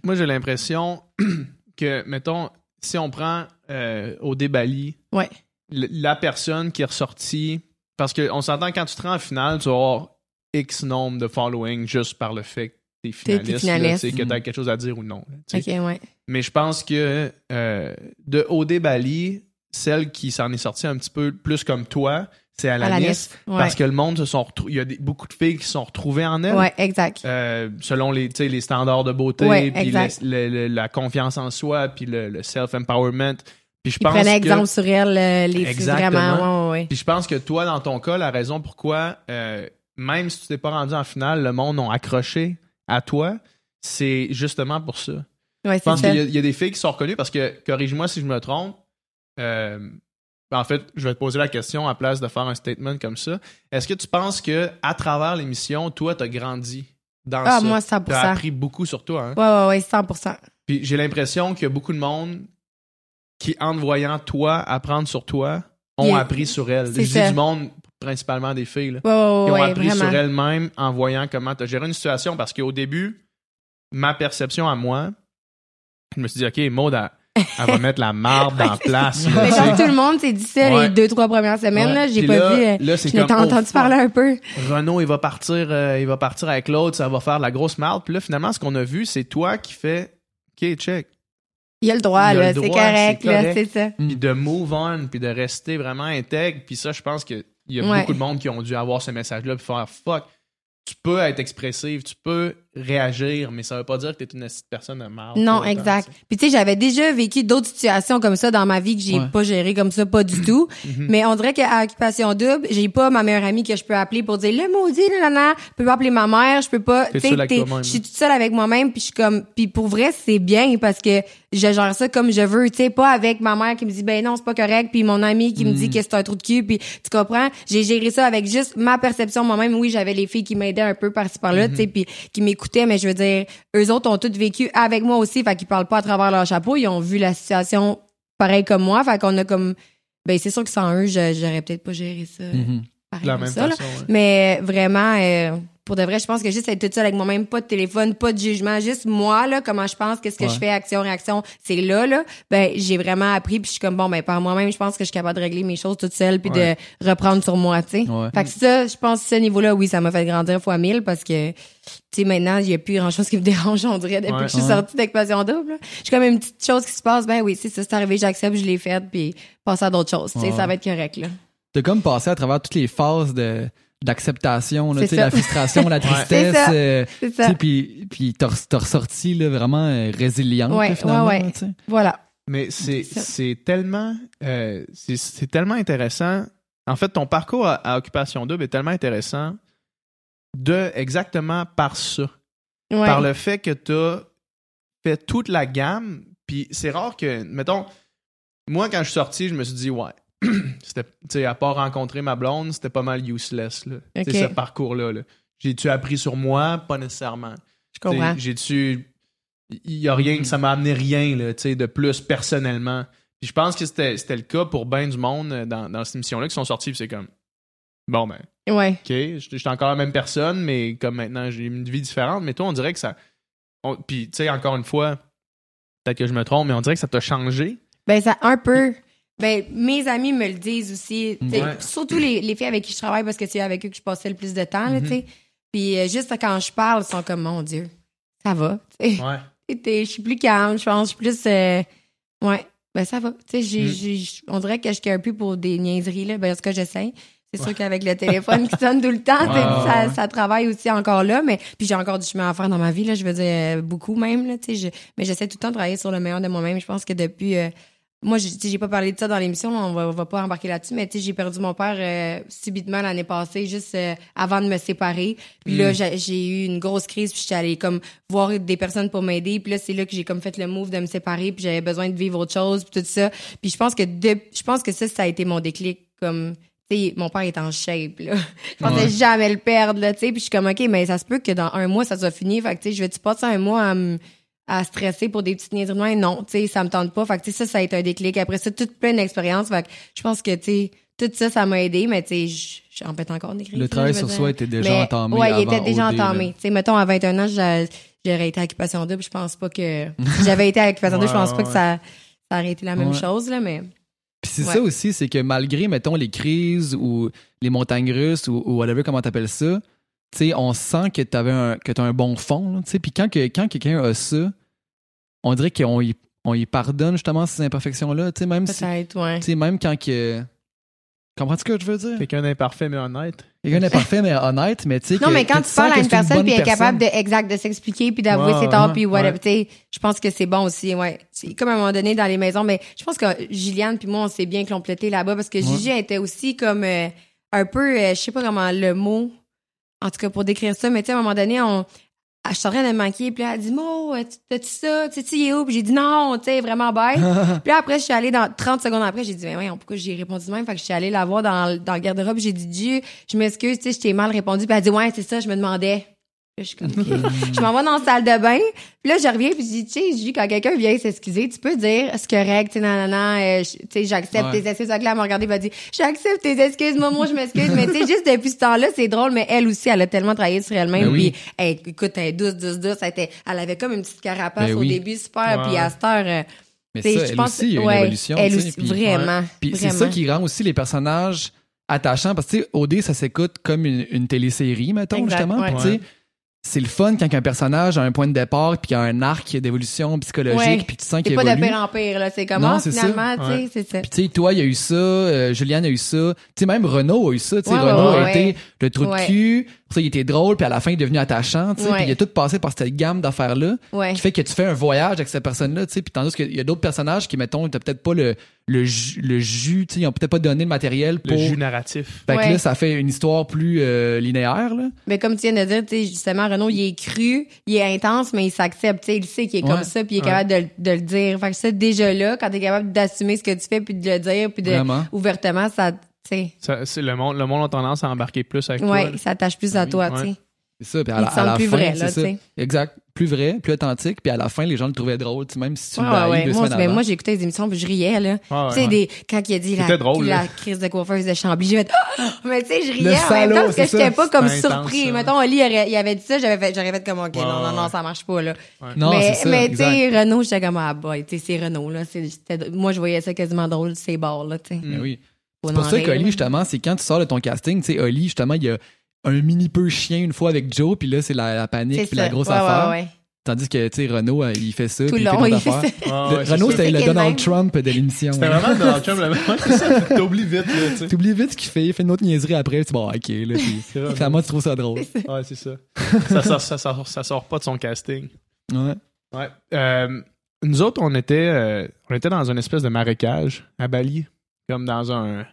[SPEAKER 1] Moi, j'ai l'impression que, mettons, si on prend euh, au débali,
[SPEAKER 4] Ouais.
[SPEAKER 1] la personne qui est ressortie, parce qu'on s'entend quand tu te rends en finale, tu vas avoir X nombre de following juste par le fait que t'es finaliste,
[SPEAKER 4] t'es
[SPEAKER 1] là,
[SPEAKER 4] finaliste.
[SPEAKER 1] tu sais, que t'as
[SPEAKER 2] Mm.
[SPEAKER 1] quelque chose à dire ou non. là,
[SPEAKER 4] ouais.
[SPEAKER 1] Mais je pense que euh, de OD Bali, celle qui s'en est sortie un petit peu plus comme toi, c'est Alanis.
[SPEAKER 4] Alanis, ouais.
[SPEAKER 1] Parce que le monde se sont Il y a des- beaucoup de filles qui se sont retrouvées en elle.
[SPEAKER 4] Ouais, exact.
[SPEAKER 1] euh, selon les, standards de beauté,
[SPEAKER 4] Ouais,
[SPEAKER 1] puis
[SPEAKER 4] exact.
[SPEAKER 1] le- le- le- la confiance en soi, puis le, le self-empowerment. Puis je pense
[SPEAKER 4] prenaient
[SPEAKER 1] que,
[SPEAKER 4] exemple sur elle, euh, les
[SPEAKER 1] Exactement.
[SPEAKER 4] vraiment, ouais, ouais, ouais.
[SPEAKER 1] Puis je pense que toi, dans ton cas, la raison pourquoi, euh, même si tu t'es pas rendu en finale, le monde ont accroché à toi, c'est justement pour ça.
[SPEAKER 4] Ouais,
[SPEAKER 1] Je
[SPEAKER 4] c'est
[SPEAKER 1] pense qu'il y, a- y a des filles qui sont reconnues parce que, corrige-moi si je me trompe, euh, en fait, je vais te poser la question à place de faire un statement comme ça. Est-ce que tu penses que à travers l'émission, toi, t'as grandi dans
[SPEAKER 4] Ah,
[SPEAKER 1] ça?
[SPEAKER 4] moi, 100%.
[SPEAKER 1] T'as appris beaucoup sur toi. Hein?
[SPEAKER 4] Ouais, ouais, ouais, 100%.
[SPEAKER 1] Puis j'ai l'impression qu'il y a beaucoup de monde qui, en te voyant toi apprendre sur toi, ont appris sur elle. Je dis du monde, principalement des filles, là, qui ont
[SPEAKER 4] ouais,
[SPEAKER 1] appris
[SPEAKER 4] vraiment.
[SPEAKER 1] sur elles-mêmes en voyant comment tu as géré une situation. Parce qu'au début, ma perception à moi, je me suis dit, OK, Maud, elle, elle va mettre la marde en place. là,
[SPEAKER 4] Mais comme tout le monde s'est dit ça
[SPEAKER 1] Ouais.
[SPEAKER 4] les deux, trois premières semaines,
[SPEAKER 1] Ouais.
[SPEAKER 4] là, j'ai pas
[SPEAKER 1] là-
[SPEAKER 4] vu.
[SPEAKER 1] là, c'est
[SPEAKER 4] je
[SPEAKER 1] comme,
[SPEAKER 4] entendu parler un peu.
[SPEAKER 1] Renaud, il va partir, euh, il va partir avec l'autre, ça va faire de la grosse marde. Puis là, finalement, ce qu'on a vu, c'est toi qui fais, OK, check.
[SPEAKER 4] Il y a le droit, là, c'est correct,
[SPEAKER 1] c'est
[SPEAKER 4] là,
[SPEAKER 1] correct.
[SPEAKER 4] c'est ça.
[SPEAKER 1] Puis de move on, puis de rester vraiment intègre. Puis ça, je pense qu'il y a
[SPEAKER 4] Ouais.
[SPEAKER 1] beaucoup de monde qui ont dû avoir ce message-là, puis faire fuck. Tu peux être expressive, tu peux réagir, mais ça veut pas dire que t'es une petite personne marde.
[SPEAKER 4] Non,
[SPEAKER 1] temps,
[SPEAKER 4] exact.
[SPEAKER 1] tu.
[SPEAKER 4] Puis tu sais, j'avais déjà vécu d'autres situations comme ça dans ma vie que j'ai
[SPEAKER 2] Ouais.
[SPEAKER 4] pas géré comme ça, pas du tout.
[SPEAKER 1] Mhm.
[SPEAKER 4] Mais on dirait qu'à Occupation Double, j'ai pas ma meilleure amie que je peux appeler pour dire le maudit, là. Je peux pas appeler ma mère, je peux pas. Tu sais. Je suis toute seule avec moi-même, puis je suis comme. Puis pour vrai, c'est bien parce que je gère ça comme je veux, tu sais, pas avec ma mère qui me dit ben non c'est pas correct, puis mon ami qui me
[SPEAKER 1] Mm.
[SPEAKER 4] dit que c'est un trou de cul, puis tu comprends? J'ai géré ça avec juste ma perception moi-même. Oui, j'avais les filles qui m'aidaient un peu par-ci par-là, tu sais,
[SPEAKER 1] Mm-hmm.
[SPEAKER 4] puis qui m'écoutaient, mais je veux dire, eux autres ont toutes vécu avec moi aussi, fait qu'ils parlent pas à travers leur chapeau, ils ont vu la situation pareil comme moi, fait qu'on a comme ben c'est sûr que sans eux, je- j'aurais peut-être pas géré ça.
[SPEAKER 2] Mhm.
[SPEAKER 4] pareil
[SPEAKER 1] la
[SPEAKER 4] comme
[SPEAKER 1] même
[SPEAKER 4] ça,
[SPEAKER 1] façon. ouais.
[SPEAKER 4] Mais vraiment, euh, pour de vrai, je pense que juste être toute seule avec moi-même, pas de téléphone, pas de jugement, juste moi, là, comment je pense, qu'est-ce que
[SPEAKER 2] Ouais.
[SPEAKER 4] je fais, action, réaction, c'est là, là. Ben, j'ai vraiment appris, puis je suis comme, bon, ben, par moi-même, je pense que je suis capable de régler mes choses toute seule, puis
[SPEAKER 1] Ouais.
[SPEAKER 4] de reprendre sur moi, tu sais.
[SPEAKER 2] Ouais.
[SPEAKER 4] Fait que ça, je pense, ce niveau-là, oui, ça m'a fait grandir fois mille, parce que, tu sais, maintenant, il y a plus grand-chose qui me dérange, on dirait, depuis que je suis sortie d'Explosion Double, suis comme une petite chose qui se passe, ben oui, c'est ça, c'est arrivé, j'accepte, je l'ai fait, puis passer à d'autres choses, tu sais, ça va être correct, là.
[SPEAKER 2] T'as comme passé à travers toutes les phases de d'acceptation, là,
[SPEAKER 4] C'est
[SPEAKER 2] tu sais,
[SPEAKER 4] ça.
[SPEAKER 2] la frustration, la tristesse,
[SPEAKER 4] C'est ça.
[SPEAKER 2] euh,
[SPEAKER 4] C'est ça.
[SPEAKER 2] puis puis t'as t'as ressorti là, vraiment euh, résiliente
[SPEAKER 4] Ouais,
[SPEAKER 2] là, finalement,
[SPEAKER 4] ouais, ouais.
[SPEAKER 2] là, tu sais.
[SPEAKER 4] Voilà.
[SPEAKER 1] Mais c'est
[SPEAKER 4] C'est ça.
[SPEAKER 1] c'est tellement euh, c'est c'est tellement intéressant. En fait, ton parcours à, à Occupation Double est tellement intéressant de exactement par ça,
[SPEAKER 4] Ouais.
[SPEAKER 1] par le fait que tu as fait toute la gamme. Puis c'est rare que, mettons, moi quand je suis sorti, je me suis dit ouais, c'était, à part rencontrer ma blonde, c'était pas mal useless là. Ce parcours-là. Là. J'ai-tu appris sur moi? Pas nécessairement.
[SPEAKER 4] Je comprends.
[SPEAKER 1] J'ai-tu. Il y a rien, ça m'a amené rien là, de plus personnellement. Puis je pense que c'était le cas pour bien du monde euh, dans, dans cette émission-là qui sont sortis, c'est comme. Bon, ben,
[SPEAKER 4] Ouais.
[SPEAKER 1] OK, encore la même personne, mais comme maintenant, j'ai une vie différente. Mais toi, on dirait que ça. on- Puis, tu sais, encore une fois, peut-être que je me trompe, mais on dirait que ça t'a changé.
[SPEAKER 4] Ben, ça, un peu. Ben, mes amis me le disent aussi.
[SPEAKER 1] Ouais.
[SPEAKER 4] Surtout les, les filles avec qui je travaille parce que c'est avec eux que je passais le plus de temps, là,
[SPEAKER 1] Mhm.
[SPEAKER 4] sais. Puis euh, juste quand je parle, ils sont comme, mon Dieu, ça va.
[SPEAKER 1] Ouais.
[SPEAKER 4] Je suis plus calme, je pense, je suis plus. euh, ouais, ben ça va.
[SPEAKER 1] Mm.
[SPEAKER 4] j'ai- on dirait que je care plus pour des niaiseries, là. Ben, en tout cas, j'essaie. C'est sûr qu'avec le téléphone qui sonne tout le temps, ça, ça travaille aussi encore là. Mais puis j'ai encore du chemin à faire dans ma vie, là. Je veux dire, beaucoup même, là. Je- mais j'essaie tout le temps de travailler sur le meilleur de moi-même. Je pense que depuis. euh, moi, j'ai tu sais, j'ai pas parlé de ça dans l'émission, on va, on va pas embarquer là-dessus, mais tu sais, j'ai perdu mon père euh, subitement l'année passée, juste euh, avant de me séparer. Puis
[SPEAKER 1] Mm.
[SPEAKER 4] là, j'ai j'ai eu une grosse crise, puis j'étais allée comme voir des personnes pour m'aider. Puis là, c'est là que j'ai comme fait le move de me séparer, puis j'avais besoin de vivre autre chose, puis tout ça. Puis je pense que de, je pense que ça, ça a été mon déclic, comme tu sais, mon père est en shape, là. Je pensais
[SPEAKER 2] Ouais.
[SPEAKER 4] jamais le perdre, là, tu sais. Puis je suis comme, OK, mais ça se peut que dans un mois, ça soit fini. Fait que, tu sais, je vais-tu passer un mois à me à stresser pour des petites niaiseries de? Non, tu sais, ça me tente pas. Fait que, tu sais, ça, ça a été un déclic. Après ça, toute pleine d'expérience. Fait que je pense que, tu sais, tout ça, ça m'a aidé, mais, tu sais, je- j'en pète encore des crises.
[SPEAKER 2] Le travail sur
[SPEAKER 4] dire.
[SPEAKER 2] soi était déjà
[SPEAKER 4] Mais,
[SPEAKER 2] entamé
[SPEAKER 4] Ouais, il était déjà
[SPEAKER 2] OD,
[SPEAKER 4] entamé. Tu sais, mettons, à 21 ans, j'a- j'aurais été à Occupation Double. Je pense pas que, si j'avais été à Occupation Double, je pense
[SPEAKER 1] Ouais,
[SPEAKER 4] pas que ça, ça aurait été la même
[SPEAKER 2] Ouais.
[SPEAKER 4] chose, là, mais.
[SPEAKER 2] Puis c'est ça aussi, c'est que malgré, mettons, les crises ou les montagnes russes ou, ou whatever, comment t'appelles ça, sais, on sent que t'avais un, que t'as un bon fond, tu. Puis quand, que, quand quelqu'un a ça, on dirait qu'on y, on y pardonne justement ces imperfections-là, tu sais, même si,
[SPEAKER 4] Peut-être, ouais.
[SPEAKER 2] tu sais, même quand que... Comprends-tu ce que je veux dire?
[SPEAKER 1] Quelqu'un d'imparfait mais honnête.
[SPEAKER 2] Quelqu'un n'est parfait, mais honnête, mais tu sais
[SPEAKER 4] Non,
[SPEAKER 2] que-
[SPEAKER 4] mais quand
[SPEAKER 2] que
[SPEAKER 4] tu parles à une personne puis elle est capable de, exact, de s'expliquer puis d'avouer
[SPEAKER 1] Ouais,
[SPEAKER 4] ses torts
[SPEAKER 1] ouais,
[SPEAKER 4] puis whatever,
[SPEAKER 1] ouais.
[SPEAKER 4] tu sais, je pense que c'est bon aussi, ouais. C'est comme à un moment donné dans les maisons, mais je pense que Gilliane puis moi, on s'est bien complété là-bas parce que Gigi était aussi comme euh, un peu, euh, je sais pas comment le mot, en tout cas pour décrire ça, mais tu sais, à un moment donné, on, ah, je suis en train de me manquer, puis là, elle dit, Mo, euh, t'as-tu ça? Tu sais, tu es où? Puis j'ai dit non, tu sais, vraiment bête. Puis là, après, je suis allée dans 30 secondes après, j'ai dit, mais voyons, pourquoi j'ai répondu de même? Fait que je suis allée la voir dans, dans le garde-robe, j'ai dit, Dieu, je m'excuse, tu sais, je t'ai mal répondu. Puis elle dit, ouais, c'est ça, je me demandais. Je suis comme, OK. je m'en vais dans la salle de bain. Puis là, je reviens, puis je dis, tu sais, je dis, quand quelqu'un vient s'excuser, tu peux dire, c'est correct, tu sais, nanana, euh, tu sais, j'accepte
[SPEAKER 2] Ouais.
[SPEAKER 4] tes excuses. Que là, elle m'a regardé, elle m'a dit, j'accepte tes excuses, moi, je m'excuse. mais tu sais, juste depuis ce temps-là, c'est drôle, mais elle aussi, elle a tellement travaillé sur elle-même.
[SPEAKER 2] Ben oui.
[SPEAKER 4] Puis, écoute, elle est douce, douce, douce. Elle, était, elle avait comme une petite carapace
[SPEAKER 2] Ben
[SPEAKER 4] au
[SPEAKER 2] oui.
[SPEAKER 4] début, super. Puis à cette heure, euh,
[SPEAKER 2] Mais ça, elle
[SPEAKER 4] pense-
[SPEAKER 2] aussi, il y a une
[SPEAKER 4] ouais,
[SPEAKER 2] évolution.
[SPEAKER 4] Elle aussi,
[SPEAKER 2] puis-
[SPEAKER 4] vraiment.
[SPEAKER 2] Puis c'est ça qui rend aussi les personnages attachants parce que tu sais OD ça s'écoute comme une, une télésérie mettons
[SPEAKER 4] Exact,
[SPEAKER 2] justement
[SPEAKER 4] ouais.
[SPEAKER 2] Puis, tu sais, c'est le fun quand un personnage a un point de départ puis qu'il a un arc d'évolution psychologique puis tu sens
[SPEAKER 4] C'est
[SPEAKER 2] qu'il
[SPEAKER 4] pas de
[SPEAKER 2] évolue
[SPEAKER 4] pire en pire, là. C'est comme,
[SPEAKER 2] Non,
[SPEAKER 4] ah,
[SPEAKER 2] c'est
[SPEAKER 4] finalement, tu sais, c'est ça.
[SPEAKER 2] puis tu sais toi il y a eu ça euh, Juliane a eu ça tu sais même Renaud a eu ça tu sais
[SPEAKER 4] Ouais,
[SPEAKER 2] Renaud
[SPEAKER 4] ouais,
[SPEAKER 2] a
[SPEAKER 4] ouais.
[SPEAKER 2] été le trou de
[SPEAKER 4] Ouais.
[SPEAKER 2] cul pour ça il était drôle puis à la fin il est devenu attachant tu sais
[SPEAKER 4] Ouais.
[SPEAKER 2] puis il a tout passé par cette gamme d'affaires là
[SPEAKER 4] Ouais.
[SPEAKER 2] qui fait que tu fais un voyage avec cette personne-là, tu sais, puis tandis qu'il y a d'autres personnages qui, mettons, t'as peut-être pas le, le, jus, le jus, tu sais, ils ont peut-être pas donné le matériel
[SPEAKER 1] Le
[SPEAKER 2] pour...
[SPEAKER 1] jus narratif.
[SPEAKER 2] Fait que
[SPEAKER 4] Ouais.
[SPEAKER 2] là, ça fait une histoire plus euh, linéaire, là.
[SPEAKER 4] Mais comme tu viens de dire, tu sais, justement, Renaud, il est cru, il est intense, mais il s'accepte, tu sais, il sait qu'il est
[SPEAKER 2] Ouais.
[SPEAKER 4] comme ça, puis il est
[SPEAKER 1] Ouais.
[SPEAKER 4] capable de, le- de le dire. Fait que ça, déjà là, quand t'es capable d'assumer ce que tu fais, puis de le dire, puis de
[SPEAKER 2] Vraiment.
[SPEAKER 4] ouvertement, ça,
[SPEAKER 1] Ça, c'est le monde, le monde a tendance à embarquer plus avec
[SPEAKER 4] ouais,
[SPEAKER 1] toi.
[SPEAKER 4] ça attache plus à toi,
[SPEAKER 1] Ouais.
[SPEAKER 4] tu sais.
[SPEAKER 2] C'est ça, puis à, à
[SPEAKER 4] semble
[SPEAKER 2] la
[SPEAKER 4] plus
[SPEAKER 2] fin,
[SPEAKER 4] vrai,
[SPEAKER 2] c'est
[SPEAKER 4] là,
[SPEAKER 2] ça. Exact. Plus vrai, plus authentique, puis à la fin, les gens le trouvaient drôle, tu sais, même si tu le haïs
[SPEAKER 4] ouais,
[SPEAKER 2] deux
[SPEAKER 4] Moi,
[SPEAKER 2] semaines
[SPEAKER 4] mais
[SPEAKER 2] avant.
[SPEAKER 4] moi, j'écoutais les émissions, puis je riais, là.
[SPEAKER 1] Ah,
[SPEAKER 4] tu sais,
[SPEAKER 1] ouais.
[SPEAKER 4] des, quand il a dit la,
[SPEAKER 1] drôle,
[SPEAKER 4] crise de coiffeuse de Chambly, j'ai fait, Ah! mais tu sais, je riais
[SPEAKER 2] Le
[SPEAKER 4] en même temps parce que
[SPEAKER 2] c'est
[SPEAKER 4] j'étais pas comme surpris.
[SPEAKER 1] ça.
[SPEAKER 4] Mettons, Oli, il avait dit ça, j'avais fait, j'aurais fait comme, OK,
[SPEAKER 1] Ouais,
[SPEAKER 4] non, non, non, ça marche pas, là.
[SPEAKER 2] Non,
[SPEAKER 4] mais,
[SPEAKER 2] c'est ça,
[SPEAKER 4] mais tu sais, Renault, j'étais comme, ah, boy, tu sais, c'est Renault, là. C'est- c'était- moi, je voyais ça quasiment drôle, ces bords, là, tu sais.
[SPEAKER 2] Mais oui. C'est pour ça qu'Oli, justement, c'est quand tu sors de ton casting, tu sais, Oli, justement, il y a un mini peu chien une fois avec Joe, puis là, c'est la, la panique, puis la grosse
[SPEAKER 4] Ouais,
[SPEAKER 2] affaire.
[SPEAKER 4] ouais, ouais.
[SPEAKER 2] Tandis que, tu sais, Renaud, euh, il fait ça,
[SPEAKER 4] Tout
[SPEAKER 2] puis
[SPEAKER 4] le
[SPEAKER 2] il fait
[SPEAKER 4] long, il fait ça.
[SPEAKER 2] Le-
[SPEAKER 1] ça.
[SPEAKER 2] c'était le Donald
[SPEAKER 4] même.
[SPEAKER 2] Trump de l'émission.
[SPEAKER 1] C'était vraiment Donald Trump. là. T'oublies vite, là, tu sais.
[SPEAKER 2] T'oublies vite ce qu'il fait, il fait une autre niaiserie après, tu dis bon, ok, là, puis finalement, tu trouves ça drôle.
[SPEAKER 1] Ouais, c'est ça. ça, sort, ça, sort, ça sort pas de son casting.
[SPEAKER 2] Ouais.
[SPEAKER 1] Ouais. Euh, nous autres, on était, euh, on était dans une espèce de marécage à Bali, comme dans un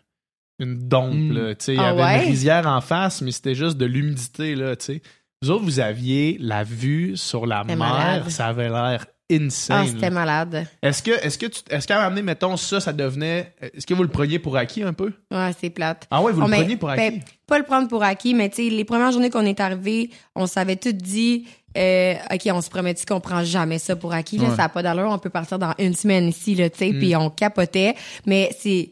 [SPEAKER 1] une dompe.
[SPEAKER 2] Mm.
[SPEAKER 1] là, tu sais. Il y
[SPEAKER 4] Ah
[SPEAKER 1] avait
[SPEAKER 4] ouais?
[SPEAKER 1] une rizière en face, mais c'était juste de l'humidité. là, tu sais. Vous autres, vous aviez la vue sur la
[SPEAKER 4] C'était
[SPEAKER 1] mer.
[SPEAKER 4] malade.
[SPEAKER 1] Ça avait l'air
[SPEAKER 4] Ah,
[SPEAKER 1] insane.
[SPEAKER 4] c'était
[SPEAKER 1] là.
[SPEAKER 4] malade.
[SPEAKER 1] est-ce que, est-ce que, tu, est-ce qu'à un moment donné, mettons ça, ça devenait, est-ce que vous le preniez pour acquis un peu?
[SPEAKER 4] Ouais, c'est plate.
[SPEAKER 1] Ah ouais, vous
[SPEAKER 4] Oh,
[SPEAKER 1] le
[SPEAKER 4] mais,
[SPEAKER 1] preniez pour acquis?
[SPEAKER 4] ben, pas le prendre pour acquis, mais tu sais, les premières journées qu'on est arrivé, on s'avait tout dit, euh, OK, on se promet qu'on prend jamais ça pour acquis. Là,
[SPEAKER 2] Ouais.
[SPEAKER 4] Ça n'a pas d'allure. On peut partir dans une semaine ici, là, tu sais,
[SPEAKER 1] Mm.
[SPEAKER 4] puis on capotait. Mais c'est...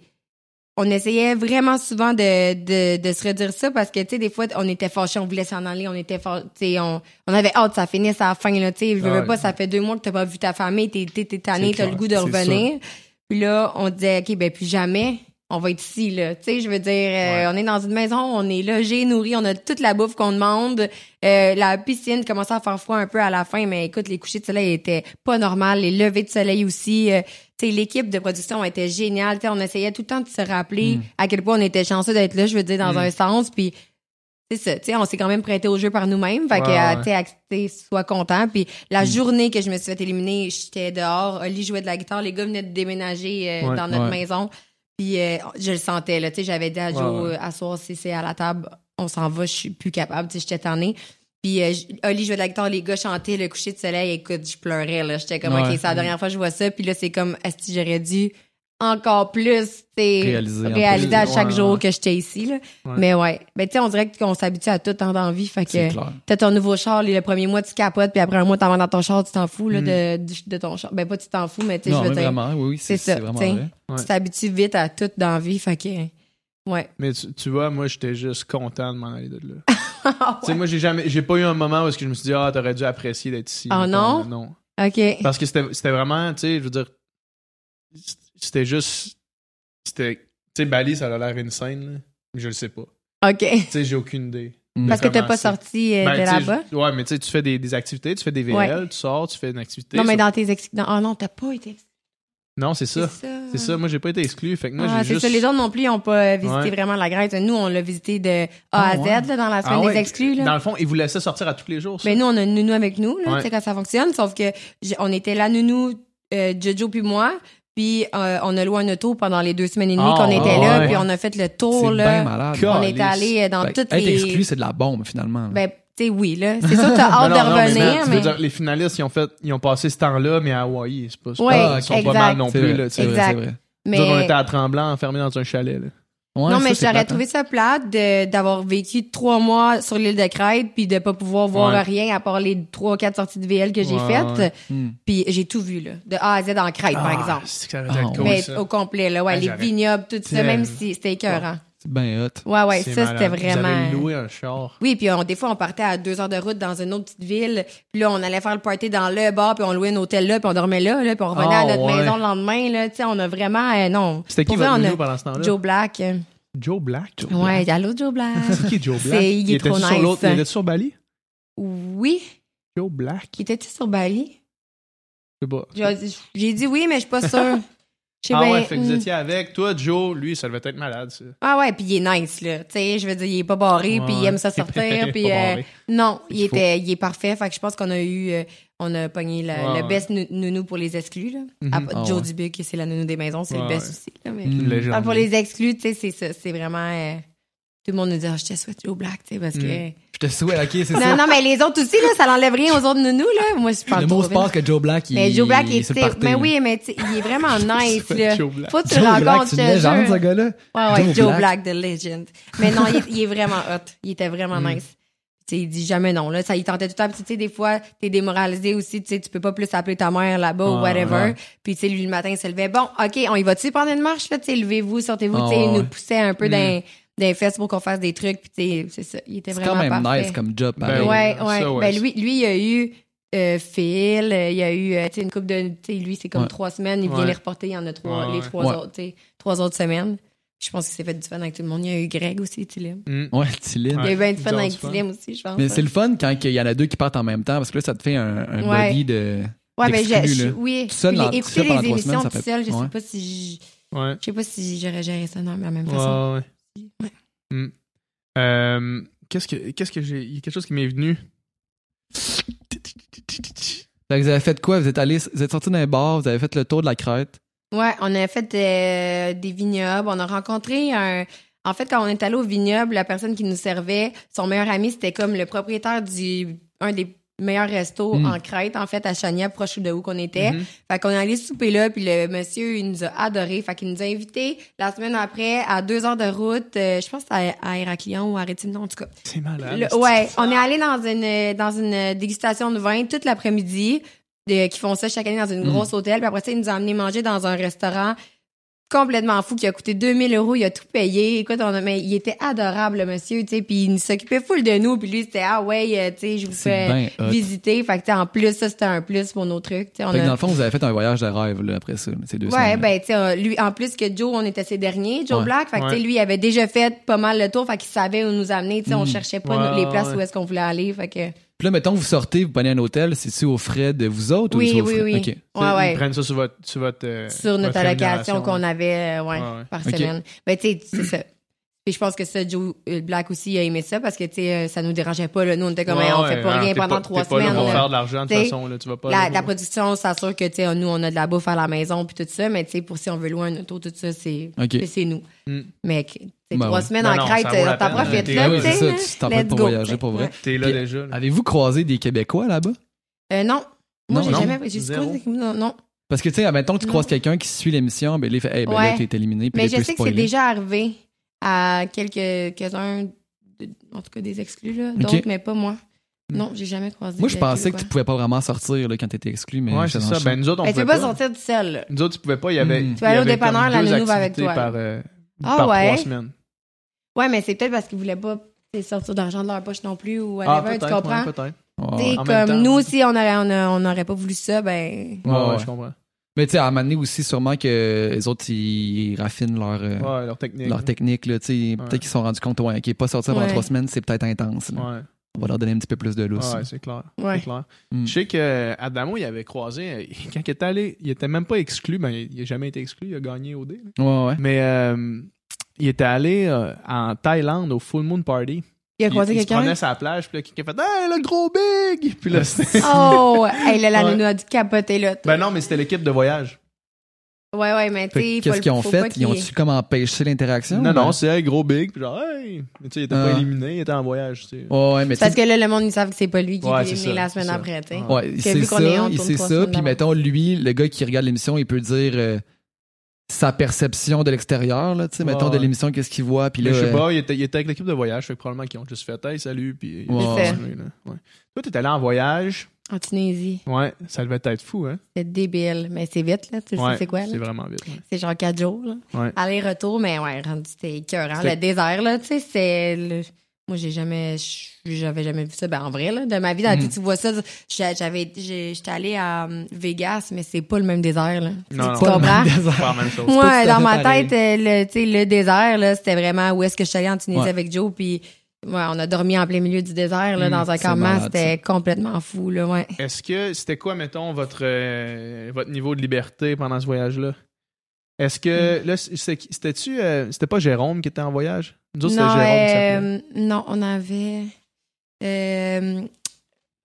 [SPEAKER 4] On essayait vraiment souvent de, de, de se redire ça parce que, tu sais, des fois, on était fâchés, on voulait s'en aller, on était fâ- tu sais, on, on avait hâte ça finisse à la fin, là, tu sais. Je veux
[SPEAKER 1] Ouais.
[SPEAKER 4] pas, ça fait deux mois que t'as pas vu ta famille, t'es, t'es, t'es tanné, t'as le goût de revenir. Puis là, on disait, OK, ben plus jamais, on va être ici, là. Tu sais, je veux dire, euh,
[SPEAKER 1] Ouais.
[SPEAKER 4] on est dans une maison, on est logé, nourri, on a toute la bouffe qu'on demande. Euh, la piscine commençait à faire froid un peu à la fin, mais écoute, les couchers de soleil étaient pas normales, les levées de soleil aussi. Euh, tu sais, l'équipe de production était géniale. Tu sais, on essayait tout le temps de se rappeler à quel point on était chanceux d'être là, je veux dire, dans
[SPEAKER 1] Mm.
[SPEAKER 4] un sens. Puis c'est ça, tu sais, on s'est quand même prêté au jeu par nous-mêmes. Fait que,
[SPEAKER 1] Ouais, ouais.
[SPEAKER 4] tu sais, sois content. Puis la journée que je me suis fait éliminer, j'étais dehors. Oli jouait de la guitare. Les gars venaient de déménager euh,
[SPEAKER 1] Ouais,
[SPEAKER 4] dans notre
[SPEAKER 2] ouais.
[SPEAKER 4] maison. Puis euh, je le sentais, là. Tu sais, j'avais dit à Joe,
[SPEAKER 1] Ouais, ouais.
[SPEAKER 4] euh, à soir, si c'est à la table, on s'en va, je suis plus capable. Tu sais, j'étais tannée. Puis euh, Oli jouait de la guitare, les gars chantaient le coucher de soleil. Écoute, je pleurais, là. J'étais comme,
[SPEAKER 2] Ouais.
[SPEAKER 4] OK, c'est la dernière fois que je vois ça. Puis là, c'est comme, est-ce que j'aurais dû encore plus,
[SPEAKER 2] réaliser
[SPEAKER 1] plus.
[SPEAKER 4] à chaque
[SPEAKER 1] Ouais,
[SPEAKER 4] jour
[SPEAKER 1] ouais.
[SPEAKER 4] que j'étais ici, là.
[SPEAKER 1] Ouais.
[SPEAKER 4] Mais ouais. Ben, tu sais, on dirait qu'on s'habitue à tout en la vie. Fait
[SPEAKER 2] C'est
[SPEAKER 4] que
[SPEAKER 2] clair.
[SPEAKER 4] t'as ton nouveau char, le premier mois, tu capotes, puis après un mois, t'en vas dans ton char, tu t'en fous, là,
[SPEAKER 1] Mm.
[SPEAKER 4] de, de, ton char. Ben, pas tu t'en fous, mais tu sais, je veux dire.
[SPEAKER 2] oui, oui, c'est
[SPEAKER 4] ça,
[SPEAKER 2] vraiment vrai.
[SPEAKER 4] Tu t'habitues vite à tout dans vie, fait que, ouais.
[SPEAKER 1] Mais tu, tu vois, moi, j'étais juste content de m'en aller de là.
[SPEAKER 4] Ah,
[SPEAKER 1] Tu sais, moi, j'ai jamais, j'ai pas eu un moment où est-ce que je me suis dit, ah, t'aurais dû apprécier d'être ici.
[SPEAKER 4] Ah,
[SPEAKER 1] Mettons,
[SPEAKER 4] non?
[SPEAKER 1] Non.
[SPEAKER 4] OK.
[SPEAKER 1] Parce que c'était, c'était vraiment, tu sais, je veux dire, c'était juste, c'était, tu sais, Bali, ça a l'air insane, là. Mais je le sais pas.
[SPEAKER 4] OK.
[SPEAKER 1] Tu sais, j'ai aucune idée.
[SPEAKER 2] Mm.
[SPEAKER 4] Parce que
[SPEAKER 1] comment
[SPEAKER 4] pas sorti euh,
[SPEAKER 1] Ben,
[SPEAKER 4] de là-bas?
[SPEAKER 1] Ouais, mais tu sais, tu fais des, des activités, tu fais des VL,
[SPEAKER 4] Ouais.
[SPEAKER 1] tu sors, tu fais une activité.
[SPEAKER 4] Non, mais dans tes ex... Ah non, t'as pas été.
[SPEAKER 1] Non, c'est ça.
[SPEAKER 4] C'est ça.
[SPEAKER 1] Moi, j'ai pas été exclu. Fait que moi,
[SPEAKER 4] Ah,
[SPEAKER 1] j'ai
[SPEAKER 4] c'est
[SPEAKER 1] juste.
[SPEAKER 4] ça. Les autres non plus, ils ont pas euh, visité
[SPEAKER 1] Ouais.
[SPEAKER 4] vraiment la Grèce. Nous, on l'a visité de A
[SPEAKER 2] Ah,
[SPEAKER 4] à Z,
[SPEAKER 2] ouais.
[SPEAKER 4] là, dans la semaine
[SPEAKER 1] Ah ouais,
[SPEAKER 4] des exclus, là.
[SPEAKER 1] Dans le fond, ils vous laissaient sortir à tous les jours. ça?
[SPEAKER 4] Mais nous, on a une nounou avec nous, là, tu sais, quand ça fonctionne. Sauf que on était la nounou, euh, Jojo puis moi. Puis euh, on a loué un auto pendant les deux semaines et demie
[SPEAKER 1] Ah,
[SPEAKER 4] qu'on était là.
[SPEAKER 1] ouais.
[SPEAKER 4] Puis on a fait le tour,
[SPEAKER 2] C'est
[SPEAKER 4] là.
[SPEAKER 2] bien malade.
[SPEAKER 4] On est allé euh, dans
[SPEAKER 2] que
[SPEAKER 4] toutes
[SPEAKER 2] Être
[SPEAKER 4] les...
[SPEAKER 2] exclu, c'est de la bombe, finalement. là.
[SPEAKER 4] Ben, tu sais, oui, là. C'est sûr que t'as hâte
[SPEAKER 1] Non,
[SPEAKER 4] de
[SPEAKER 1] non, mais
[SPEAKER 4] revenir,
[SPEAKER 1] non, tu veux
[SPEAKER 4] mais...
[SPEAKER 1] dire, les finalistes, ils ont fait, ils ont passé ce temps-là, mais à Hawaï, c'est pas, c'est
[SPEAKER 4] Ouais,
[SPEAKER 1] pas- ils sont
[SPEAKER 4] exact.
[SPEAKER 1] pas mal non plus,
[SPEAKER 2] vrai,
[SPEAKER 1] là, tu sais.
[SPEAKER 2] c'est vrai,
[SPEAKER 4] Exact.
[SPEAKER 2] c'est vrai.
[SPEAKER 1] Nous autres, on
[SPEAKER 4] mais...
[SPEAKER 1] était à Tremblant, enfermés dans un chalet, là.
[SPEAKER 2] Ouais,
[SPEAKER 4] non,
[SPEAKER 2] ça,
[SPEAKER 4] mais j'aurais
[SPEAKER 2] plate, hein.
[SPEAKER 4] trouvé ça plate de- d'avoir vécu trois mois sur l'île de Crète puis de pas pouvoir voir
[SPEAKER 1] Ouais.
[SPEAKER 4] rien à part les trois quatre sorties de VL que j'ai
[SPEAKER 1] Ouais,
[SPEAKER 4] faites.
[SPEAKER 2] Hmm.
[SPEAKER 4] Puis j'ai tout vu, là. De A à Z en Crète, par
[SPEAKER 1] Ah,
[SPEAKER 4] exemple.
[SPEAKER 1] C'est que ça été
[SPEAKER 2] Ah,
[SPEAKER 1] cool,
[SPEAKER 4] mais
[SPEAKER 1] ça.
[SPEAKER 4] au complet, là. Ouais,
[SPEAKER 1] Ah,
[SPEAKER 4] les vignobles, tout ça, même si c'était écœurant.
[SPEAKER 2] C'est bien hot.
[SPEAKER 4] Ouais, ouais,
[SPEAKER 1] C'est
[SPEAKER 4] ça,
[SPEAKER 1] malade.
[SPEAKER 4] c'était
[SPEAKER 1] Vous
[SPEAKER 4] vraiment.
[SPEAKER 1] avez loué un char.
[SPEAKER 4] Oui, puis on, des fois, on partait à deux heures de route dans une autre petite ville. Puis là, on allait faire le party dans le bar, puis on louait un hôtel là, puis on dormait là, là puis on revenait
[SPEAKER 1] Ah,
[SPEAKER 4] à notre
[SPEAKER 1] ouais.
[SPEAKER 4] maison le lendemain. Là, tu sais, on a vraiment... euh, non.
[SPEAKER 1] C'était qui votre
[SPEAKER 4] on a
[SPEAKER 1] pendant ce temps-là?
[SPEAKER 4] Joe Black. Euh,
[SPEAKER 1] Joe Black?
[SPEAKER 4] Ouais, allô, Joe Black.
[SPEAKER 1] C'est qui Joe Black?
[SPEAKER 4] C'est- il est
[SPEAKER 1] était
[SPEAKER 4] trop
[SPEAKER 1] sur
[SPEAKER 4] nice.
[SPEAKER 1] Il était sur Bali?
[SPEAKER 4] oui.
[SPEAKER 1] Joe Black?
[SPEAKER 4] Qui était-tu sur Bali?
[SPEAKER 1] Je sais pas.
[SPEAKER 4] J'ai dit oui, mais je suis pas sûre. Je sais
[SPEAKER 1] Ah ouais, fait que vous
[SPEAKER 4] hmm.
[SPEAKER 1] étiez avec. Toi, Joe, lui, ça devait être malade, ça.
[SPEAKER 4] Ah ouais, puis il est nice là. Tu sais, je veux dire, il est pas barré, puis il aime ça
[SPEAKER 1] Il est
[SPEAKER 4] sortir, puis euh, non, il
[SPEAKER 1] Il
[SPEAKER 4] était, il est parfait. Fait que je pense qu'on a eu, euh, on a pogné le, best nou- nounou pour les exclus là.
[SPEAKER 1] Mhm.
[SPEAKER 4] Ah,
[SPEAKER 2] Ah
[SPEAKER 4] Joe. Dubuc, c'est la nounou des maisons, c'est
[SPEAKER 1] Ouais,
[SPEAKER 4] le best
[SPEAKER 1] ouais.
[SPEAKER 4] aussi là. Mais
[SPEAKER 2] Mm.
[SPEAKER 4] Ah, pour les exclus, c'est ça, c'est vraiment. euh, tout le monde nous dit, ah, je te souhaite Joe Black, parce que.
[SPEAKER 1] Mm.
[SPEAKER 2] Je te souhaite, ok, c'est
[SPEAKER 4] Non,
[SPEAKER 2] ça.
[SPEAKER 4] non, mais les autres aussi là, ça l'enlève rien aux autres nounous là. Moi, je parle
[SPEAKER 2] le mot
[SPEAKER 4] vite.
[SPEAKER 2] sport que Joe Black, il,
[SPEAKER 4] Mais Joe Black, il
[SPEAKER 2] est sur le party,
[SPEAKER 4] mais
[SPEAKER 2] là.
[SPEAKER 4] oui, mais il est vraiment nice là. Faut que tu
[SPEAKER 2] Joe
[SPEAKER 4] le
[SPEAKER 2] Black,
[SPEAKER 4] rencontres,
[SPEAKER 2] c'est une légende, ce gars-là.
[SPEAKER 4] Ouais, ouais,
[SPEAKER 2] Joe Black.
[SPEAKER 4] The Legend. Mais non, il, est- il est vraiment hot. Il était vraiment
[SPEAKER 1] Mm.
[SPEAKER 4] nice. Tu sais, il dit jamais non. Là, ça, il tentait tout le temps. Puis, tu sais, des fois, t'es démoralisé aussi. Tu sais, tu peux pas plus appeler ta mère là-bas ou
[SPEAKER 1] Ouais,
[SPEAKER 4] whatever.
[SPEAKER 2] ouais.
[SPEAKER 4] Puis, tu sais, lui, le matin, il se levait. Bon, OK, on y va-tu prendre une marche, là? Tu sais, levez-vous, sortez-vous.
[SPEAKER 2] Ah,
[SPEAKER 4] tu sais, il
[SPEAKER 2] ouais.
[SPEAKER 4] nous poussait un peu
[SPEAKER 1] Mm.
[SPEAKER 4] les fesses pour qu'on fasse des trucs. Puis, tu sais, c'est ça. Il était
[SPEAKER 2] C'est
[SPEAKER 4] vraiment
[SPEAKER 2] quand même
[SPEAKER 4] parfait.
[SPEAKER 2] nice comme job,
[SPEAKER 1] Ben.
[SPEAKER 4] Ouais,
[SPEAKER 1] Ça,
[SPEAKER 4] ouais.
[SPEAKER 1] ouais.
[SPEAKER 4] Ben, lui, lui, il a eu euh, Phil, euh, il y a eu, euh, tu sais, une couple de, tu sais, lui, c'est comme
[SPEAKER 2] Ouais.
[SPEAKER 4] trois semaines, il vient les reporter, il y en a trois,
[SPEAKER 1] Ouais,
[SPEAKER 4] les trois
[SPEAKER 2] Ouais.
[SPEAKER 4] autres, tu sais, trois autres semaines. Je pense qu'il s'est fait du fun avec tout le monde. Il y a eu Greg aussi, Tilim.
[SPEAKER 1] Mm.
[SPEAKER 2] Ouais.
[SPEAKER 1] Ouais.
[SPEAKER 4] Il y a eu bien du fun avec. Tilim aussi, je pense.
[SPEAKER 2] Mais c'est le fun quand il y en a deux qui partent en même temps, parce que là, ça te fait un, un
[SPEAKER 4] Ouais.
[SPEAKER 2] body de...
[SPEAKER 4] Ouais, ben, j'ai-
[SPEAKER 2] là.
[SPEAKER 4] je- oui.
[SPEAKER 2] Tout seul
[SPEAKER 4] Puis
[SPEAKER 2] dans-
[SPEAKER 4] écouter les émissions
[SPEAKER 2] semaines, ça
[SPEAKER 4] tout
[SPEAKER 2] fait-
[SPEAKER 4] seul, je
[SPEAKER 2] ouais.
[SPEAKER 4] sais pas si je,
[SPEAKER 1] Ouais.
[SPEAKER 4] je sais pas si j'aurais géré ça de la même façon.
[SPEAKER 1] Ouais, ouais. Mm. Euh, qu'est-ce que, qu'est-ce que j'ai. Il y a quelque chose qui m'est venu?
[SPEAKER 2] Fait que vous avez fait quoi? Vous êtes allé, vous êtes sorti d'un bar, vous avez fait le tour de la crête.
[SPEAKER 4] Ouais, on a fait euh, des vignobles. On a rencontré un. En fait, quand on est allé au vignoble, la personne qui nous servait, son meilleur ami, c'était comme le propriétaire du un des meilleurs restos
[SPEAKER 2] Mm.
[SPEAKER 4] en Crète, en fait, à Chania, proche de où qu'on était.
[SPEAKER 1] Mhm.
[SPEAKER 4] Fait qu'on est allé souper là, puis le monsieur, il nous a adoré. Fait qu'il nous a invités la semaine après à deux heures de route, euh, je pense que c'était à, à Héraclion ou à Rétine, en tout cas.
[SPEAKER 1] C'est malade.
[SPEAKER 4] Le- ouais, on est allé dans une dans une dégustation de vin toute l'après-midi, de- qui font ça chaque année dans une
[SPEAKER 2] Mm.
[SPEAKER 4] grosse hôtel. Puis après ça, ils nous ont amené manger dans un restaurant complètement fou qui a coûté 2000 euros. Il a tout payé. Écoute, on a, mais il était adorable, le monsieur, tu sais. Puis il s'occupait full de nous. Puis lui, c'était ah ouais, euh, tu sais, je vous fais visiter. Fait que tu sais, en plus, ça c'était un plus pour nos trucs. tu sais. On
[SPEAKER 2] Fait que dans le fond, vous avez fait un voyage de rêve, là, après ça, ces deux
[SPEAKER 4] Ouais,
[SPEAKER 2] semaines.
[SPEAKER 4] ben, tu sais, lui, en plus que Joe, on était ses derniers, Joe
[SPEAKER 2] Ouais.
[SPEAKER 4] Black. Fait que, tu sais,
[SPEAKER 1] Ouais.
[SPEAKER 4] lui, il avait déjà fait pas mal le tour. Fait qu'il savait où nous amener. Tu sais, on
[SPEAKER 2] Mm.
[SPEAKER 4] cherchait pas
[SPEAKER 1] Ouais,
[SPEAKER 4] les places
[SPEAKER 1] ouais.
[SPEAKER 4] où est-ce qu'on voulait aller. Fait que.
[SPEAKER 2] Puis là, mettons, vous sortez, vous prenez un hôtel, c'est-tu aux frais de vous autres
[SPEAKER 4] Oui,
[SPEAKER 2] ou c'est aux
[SPEAKER 4] oui,
[SPEAKER 2] frais?
[SPEAKER 4] oui.
[SPEAKER 2] OK.
[SPEAKER 4] Ouais, ouais.
[SPEAKER 1] Ils prennent ça sur votre. Sur, votre, euh,
[SPEAKER 4] Sur notre
[SPEAKER 1] votre
[SPEAKER 4] allocation qu'on
[SPEAKER 1] ouais.
[SPEAKER 4] avait, euh, ouais, par
[SPEAKER 2] Ok.
[SPEAKER 4] semaine. Ben, tu sais, c'est ça. Puis je pense que ça, Joe euh, Black aussi a aimé ça parce que, tu sais, euh, ça nous dérangeait pas, là. Nous, on était comme,
[SPEAKER 1] Ouais,
[SPEAKER 4] hey, on fait pas
[SPEAKER 1] hein,
[SPEAKER 4] rien pendant
[SPEAKER 1] pas-
[SPEAKER 4] trois
[SPEAKER 1] t'es pas là
[SPEAKER 4] semaines.
[SPEAKER 1] pour faire de l'argent de toute façon, là. Tu vas pas.
[SPEAKER 4] La, la production, ça assure que, tu sais, nous, on a de la bouffe à la maison puis tout ça, mais, tu sais, pour si on veut louer un auto, tout ça, c'est,
[SPEAKER 2] OK.
[SPEAKER 4] c'est- c'est nous.
[SPEAKER 1] Mm.
[SPEAKER 4] Mais, tu sais,
[SPEAKER 2] Ben
[SPEAKER 4] trois semaines
[SPEAKER 1] Ben
[SPEAKER 4] en Crète, euh, t'en profites,
[SPEAKER 1] T'es-
[SPEAKER 4] là,
[SPEAKER 1] oui,
[SPEAKER 4] tu
[SPEAKER 2] c'est
[SPEAKER 4] sais.
[SPEAKER 2] ça, tu t'en pour
[SPEAKER 4] go.
[SPEAKER 2] voyager pour vrai.
[SPEAKER 1] T'es là
[SPEAKER 2] Puis-
[SPEAKER 1] déjà.
[SPEAKER 2] Avez-vous croisé des Québécois là-bas?
[SPEAKER 4] Euh, non. Moi, j'ai jamais, j'ai
[SPEAKER 1] Zéro.
[SPEAKER 4] non, non.
[SPEAKER 2] Parce que, tu sais, mettons que tu croises quelqu'un qui suit l'émission, ben, là, il fait, hey, ben
[SPEAKER 4] Ouais.
[SPEAKER 2] là, t'es éliminé, puis
[SPEAKER 4] Mais je sais que c'est déjà arrivé à quelques- quelques-uns, de- en tout cas des exclus, là,
[SPEAKER 2] Ok.
[SPEAKER 4] d'autres, mais pas moi. Non, j'ai jamais croisé.
[SPEAKER 2] Moi, je pensais que tu pouvais pas vraiment sortir là, quand t'étais exclu, mais
[SPEAKER 1] Ouais, c'est ça. Ben, nous autres, on
[SPEAKER 4] Ben, tu
[SPEAKER 1] pouvait
[SPEAKER 4] peux pas sortir du seul. là.
[SPEAKER 1] Nous autres, tu pouvais pas. Il y avait.
[SPEAKER 2] Mm.
[SPEAKER 1] il
[SPEAKER 2] Tu
[SPEAKER 4] vas aller au dépanneur, la nounou va avec toi,
[SPEAKER 1] Par, euh,
[SPEAKER 4] Ah
[SPEAKER 1] par
[SPEAKER 4] ouais? Ouais, mais c'est peut-être parce qu'ils voulaient pas tu sortir d'argent de leur poche non plus ou
[SPEAKER 1] Ah,
[SPEAKER 4] whatever, tu
[SPEAKER 1] peut-être.
[SPEAKER 4] comprends?
[SPEAKER 1] ouais, peut-être.
[SPEAKER 4] Tu
[SPEAKER 2] Ouais,
[SPEAKER 4] comme nous aussi, on aurait, on, a- on aurait pas voulu ça, ben.
[SPEAKER 1] Ouais,
[SPEAKER 2] Ouais,
[SPEAKER 1] ouais,
[SPEAKER 2] ouais.
[SPEAKER 1] je comprends.
[SPEAKER 2] Mais tu sais, à un moment donné aussi, sûrement que les autres, ils raffinent leur, euh,
[SPEAKER 1] Ouais, leur technique.
[SPEAKER 2] leur technique. Là, tu sais. Peut-être qu'ils se sont rendus compte ouais, qu'ils pas sortir pendant
[SPEAKER 4] Ouais.
[SPEAKER 2] trois semaines, c'est peut-être intense. là.
[SPEAKER 1] Ouais,
[SPEAKER 2] On va leur donner un petit peu plus de lousse.
[SPEAKER 1] ouais, c'est clair.
[SPEAKER 4] Ouais.
[SPEAKER 1] C'est clair.
[SPEAKER 2] Mm.
[SPEAKER 1] Je sais que Adamo, il avait croisé, euh, quand il était allé, il était même pas exclu, ben, il a jamais été exclu, il a gagné au dé. là.
[SPEAKER 2] Ouais, ouais.
[SPEAKER 1] Mais euh, il était allé euh, en Thaïlande au Full Moon Party.
[SPEAKER 4] Il a croisé
[SPEAKER 1] il, il se
[SPEAKER 4] quelqu'un?
[SPEAKER 1] promenait la plage, puis là, quelqu'un fait Hey, le gros big! Puis là, c'était-
[SPEAKER 4] Oh! hey, là, la
[SPEAKER 1] Ouais.
[SPEAKER 4] a dû capoter, là.
[SPEAKER 1] ben non, mais c'était l'équipe de voyage.
[SPEAKER 4] Ouais, ouais, mais tu
[SPEAKER 2] Qu'est-ce qu'ils ont fait? Ils ont-tu comme empêché l'interaction?
[SPEAKER 1] Non,
[SPEAKER 2] ou
[SPEAKER 1] non,
[SPEAKER 2] ben-
[SPEAKER 1] c'est hey, gros big, puis genre, hey! Mais tu sais, il était
[SPEAKER 2] Ah.
[SPEAKER 1] pas éliminé, il était en voyage, tu sais.
[SPEAKER 2] Ouais, ouais, mais
[SPEAKER 4] C'est Parce que là, le monde, ils savent que c'est pas lui qui
[SPEAKER 1] Ouais,
[SPEAKER 4] est
[SPEAKER 1] c'est
[SPEAKER 4] éliminé la semaine
[SPEAKER 1] c'est
[SPEAKER 4] après, tu sais.
[SPEAKER 1] Ouais.
[SPEAKER 2] Ouais, il
[SPEAKER 4] Que
[SPEAKER 2] sait
[SPEAKER 4] vu qu'on est
[SPEAKER 2] ça,
[SPEAKER 4] trois
[SPEAKER 2] ça. Puis mettons, lui, le gars qui regarde l'émission, il peut dire euh, sa perception de l'extérieur, là, tu sais,
[SPEAKER 1] Ouais,
[SPEAKER 2] mettons, de l'émission, qu'est-ce qu'il voit. Puis là,
[SPEAKER 1] je sais
[SPEAKER 2] euh,
[SPEAKER 1] pas, il était, il était avec l'équipe de voyage, fait que probablement qu'ils ont juste fait Hey, salut, puis
[SPEAKER 2] Ouais.
[SPEAKER 1] là. Ouais. Toi, t'es allé en voyage,
[SPEAKER 4] En Tunisie.
[SPEAKER 1] Ouais, ça devait être fou, hein?
[SPEAKER 4] C'est débile. Mais c'est vite, là. Tu
[SPEAKER 1] Ouais,
[SPEAKER 4] sais c'est quoi, là?
[SPEAKER 1] C'est vraiment vite. ouais.
[SPEAKER 4] C'est genre quatre jours, là.
[SPEAKER 1] Ouais.
[SPEAKER 4] Aller-retour, mais ouais, rendu, c'était écœurant. Le désert, là, tu sais, c'est... le- Moi, j'ai jamais... J'avais jamais vu ça. Ben, en vrai, là, de ma vie, dans la
[SPEAKER 1] Mm.
[SPEAKER 4] tu vois ça. J'avais... J'étais allée à euh, Vegas, mais c'est pas le même désert, là.
[SPEAKER 1] Non,
[SPEAKER 4] tu
[SPEAKER 1] non.
[SPEAKER 4] comprends?
[SPEAKER 1] C'est pas la même chose.
[SPEAKER 4] Moi, dans ma
[SPEAKER 2] pareil.
[SPEAKER 4] tête, euh, le, tu sais, le désert, là, c'était vraiment où est-ce que je suis allée en Tunisie
[SPEAKER 2] Ouais.
[SPEAKER 4] avec Joe, puis ouais, on a dormi en plein milieu du désert, là,
[SPEAKER 1] Mm,
[SPEAKER 4] dans un campement, c'était complètement fou, là, ouais.
[SPEAKER 1] Est-ce que c'était quoi, mettons, votre, euh, votre niveau de liberté pendant ce voyage-là? Est-ce que
[SPEAKER 4] Hmm.
[SPEAKER 1] là, c'était-tu euh, c'était pas Jérôme qui était en voyage? Nous autres, c'était Jérôme
[SPEAKER 4] euh, non, on avait, euh,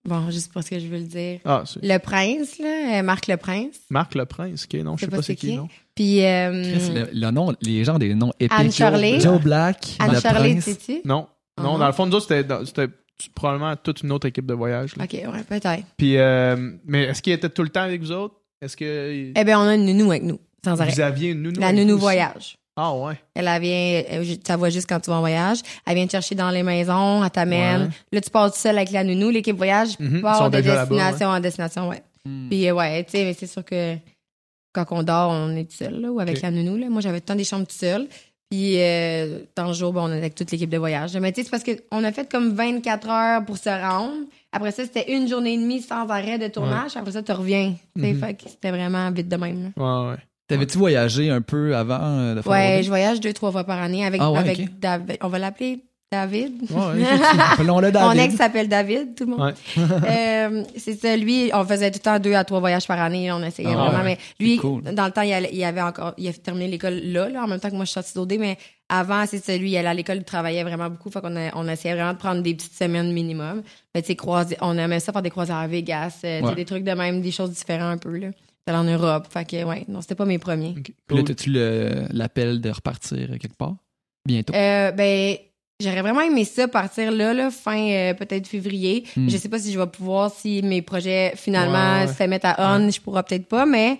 [SPEAKER 4] bon, je sais pas ce que je veux le dire.
[SPEAKER 1] Ah,
[SPEAKER 4] Le prince, là, Marc le prince.
[SPEAKER 1] Marc le Prince, ok, non, je sais pas c'est qui, non.
[SPEAKER 4] Puis, euh,
[SPEAKER 2] Chris, le, le nom, les gens ont des noms épiques.
[SPEAKER 4] Anne Shirley.
[SPEAKER 2] Joe Black, le
[SPEAKER 4] Anne-Charlotte,
[SPEAKER 2] prince.
[SPEAKER 4] sais-tu?
[SPEAKER 1] Non, non,
[SPEAKER 4] Ah.
[SPEAKER 1] dans le fond, nous autres, c'était probablement toute une autre équipe de voyage. là.
[SPEAKER 4] OK, ouais, peut-être.
[SPEAKER 1] Puis, euh, mais est-ce qu'il était tout le temps avec vous autres? Est-ce que
[SPEAKER 4] Eh bien, on a une nounou avec nous, sans arrêt.
[SPEAKER 1] vous aviez une nounou?
[SPEAKER 4] La nounou
[SPEAKER 1] aussi?
[SPEAKER 4] voyage.
[SPEAKER 1] Ah ouais.
[SPEAKER 4] Elle elle vient, je- ça voit juste quand tu vas en voyage. Elle vient te chercher dans les maisons, elle t'amène.
[SPEAKER 1] Ouais.
[SPEAKER 4] Là, tu pars tout seul avec la nounou. L'équipe voyage
[SPEAKER 1] Mhm, ils
[SPEAKER 4] part de destination en destination, ouais.
[SPEAKER 2] Hmm.
[SPEAKER 4] Puis, euh, ouais, tu sais, mais c'est sûr que quand on dort, on est tout seul, là, ou avec la nounou, là. Moi, j'avais tout le temps des chambres tout seul. Puis, euh, dans le jour, ben, on était avec toute l'équipe de voyage. Mais tu sais, c'est parce qu'on a fait comme 24 heures pour se rendre. Après ça, c'était une journée et demie sans arrêt de tournage. Après ça, tu reviens. Tu
[SPEAKER 1] Mhm.
[SPEAKER 4] fait que c'était vraiment vite de même, là.
[SPEAKER 1] Ouais, ouais.
[SPEAKER 2] T'avais-tu voyagé un peu avant euh, de faire
[SPEAKER 4] Ouais, je voyage deux, trois fois par année avec,
[SPEAKER 2] Ah ouais,
[SPEAKER 4] avec. David. On va l'appeler David.
[SPEAKER 1] Ouais.
[SPEAKER 2] Appelons-le
[SPEAKER 4] Mon
[SPEAKER 2] David.
[SPEAKER 4] ex s'appelle David, tout le monde. Euh, c'est ça, lui, on faisait tout le temps deux à trois voyages par année, on essayait
[SPEAKER 2] Ah
[SPEAKER 4] vraiment.
[SPEAKER 1] ouais.
[SPEAKER 4] Mais lui,
[SPEAKER 2] cool.
[SPEAKER 4] dans le temps, il, allait- il avait encore, il a terminé l'école là, là, en même temps que moi, je suis sortie d'OD, mais avant, c'est ça, lui, il allait à l'école, il travaillait vraiment beaucoup, fait qu'on a- on essayait vraiment de prendre des petites semaines minimum. Mais tu sais, on aimait ça faire des croisières à Vegas, euh, des trucs de même, des choses différentes un peu, là. C'était en Europe, fait que, ouais, non, c'était pas mes premiers.
[SPEAKER 1] Ok,
[SPEAKER 2] Puis là,
[SPEAKER 1] cool.
[SPEAKER 2] t'as-tu le- l'appel de repartir quelque part? Bientôt.
[SPEAKER 4] Euh, ben, j'aurais vraiment aimé ça partir là, là fin euh, peut-être février.
[SPEAKER 2] Hmm.
[SPEAKER 4] Je sais pas si je vais pouvoir, si mes projets finalement
[SPEAKER 1] Ouais, ouais.
[SPEAKER 4] se mettent à on, je pourrais peut-être pas, mais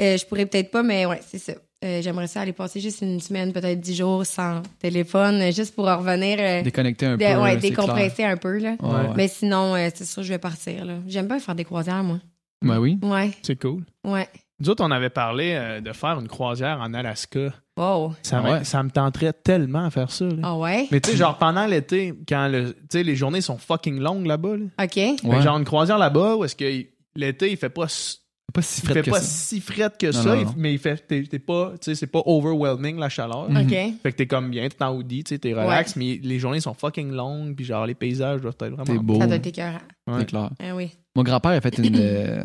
[SPEAKER 4] euh, je pourrais peut-être pas, mais ouais, c'est ça. Euh, J'aimerais ça aller passer juste une semaine, peut-être dix jours sans téléphone, juste pour en revenir, euh,
[SPEAKER 2] Déconnecter un
[SPEAKER 4] de-
[SPEAKER 2] peu.
[SPEAKER 4] ouais, décompresser un peu là.
[SPEAKER 2] Ouais, ouais.
[SPEAKER 4] Mais sinon, euh, c'est sûr, je vais partir là. J'aime bien faire des croisières, moi.
[SPEAKER 2] Ben oui.
[SPEAKER 4] Ouais,
[SPEAKER 1] C'est cool.
[SPEAKER 4] ouais.
[SPEAKER 1] Nous autres, on avait parlé euh, de faire une croisière en Alaska.
[SPEAKER 4] Wow.
[SPEAKER 1] Ça, me-
[SPEAKER 2] ouais?
[SPEAKER 1] ça me tenterait tellement à faire ça. là.
[SPEAKER 4] Ah ouais?
[SPEAKER 1] Mais tu sais, genre pendant l'été, quand le, tu sais, les journées sont fucking longues là-bas. Là.
[SPEAKER 4] Ok.
[SPEAKER 2] Ouais.
[SPEAKER 1] genre une croisière là-bas où est-ce que il- l'été, il fait pas, s-
[SPEAKER 2] pas si
[SPEAKER 1] il
[SPEAKER 2] frais
[SPEAKER 1] fait
[SPEAKER 2] que
[SPEAKER 1] pas
[SPEAKER 2] ça.
[SPEAKER 1] si fret que
[SPEAKER 2] Non,
[SPEAKER 1] ça,
[SPEAKER 2] non,
[SPEAKER 1] il-
[SPEAKER 2] non.
[SPEAKER 1] mais il fait, t'es, t'es pas, tu sais, c'est pas overwhelming la chaleur.
[SPEAKER 2] Mhm.
[SPEAKER 4] Ok.
[SPEAKER 1] Fait que t'es comme bien, t'es en hoodie, tu sais, t'es relax, mais les journées sont fucking longues, puis genre les paysages doivent être vraiment
[SPEAKER 2] C'est beau.
[SPEAKER 4] Ça doit être écœurant.
[SPEAKER 1] Ouais.
[SPEAKER 2] C'est clair.
[SPEAKER 4] Ah oui.
[SPEAKER 2] Mon grand-père a fait une, euh,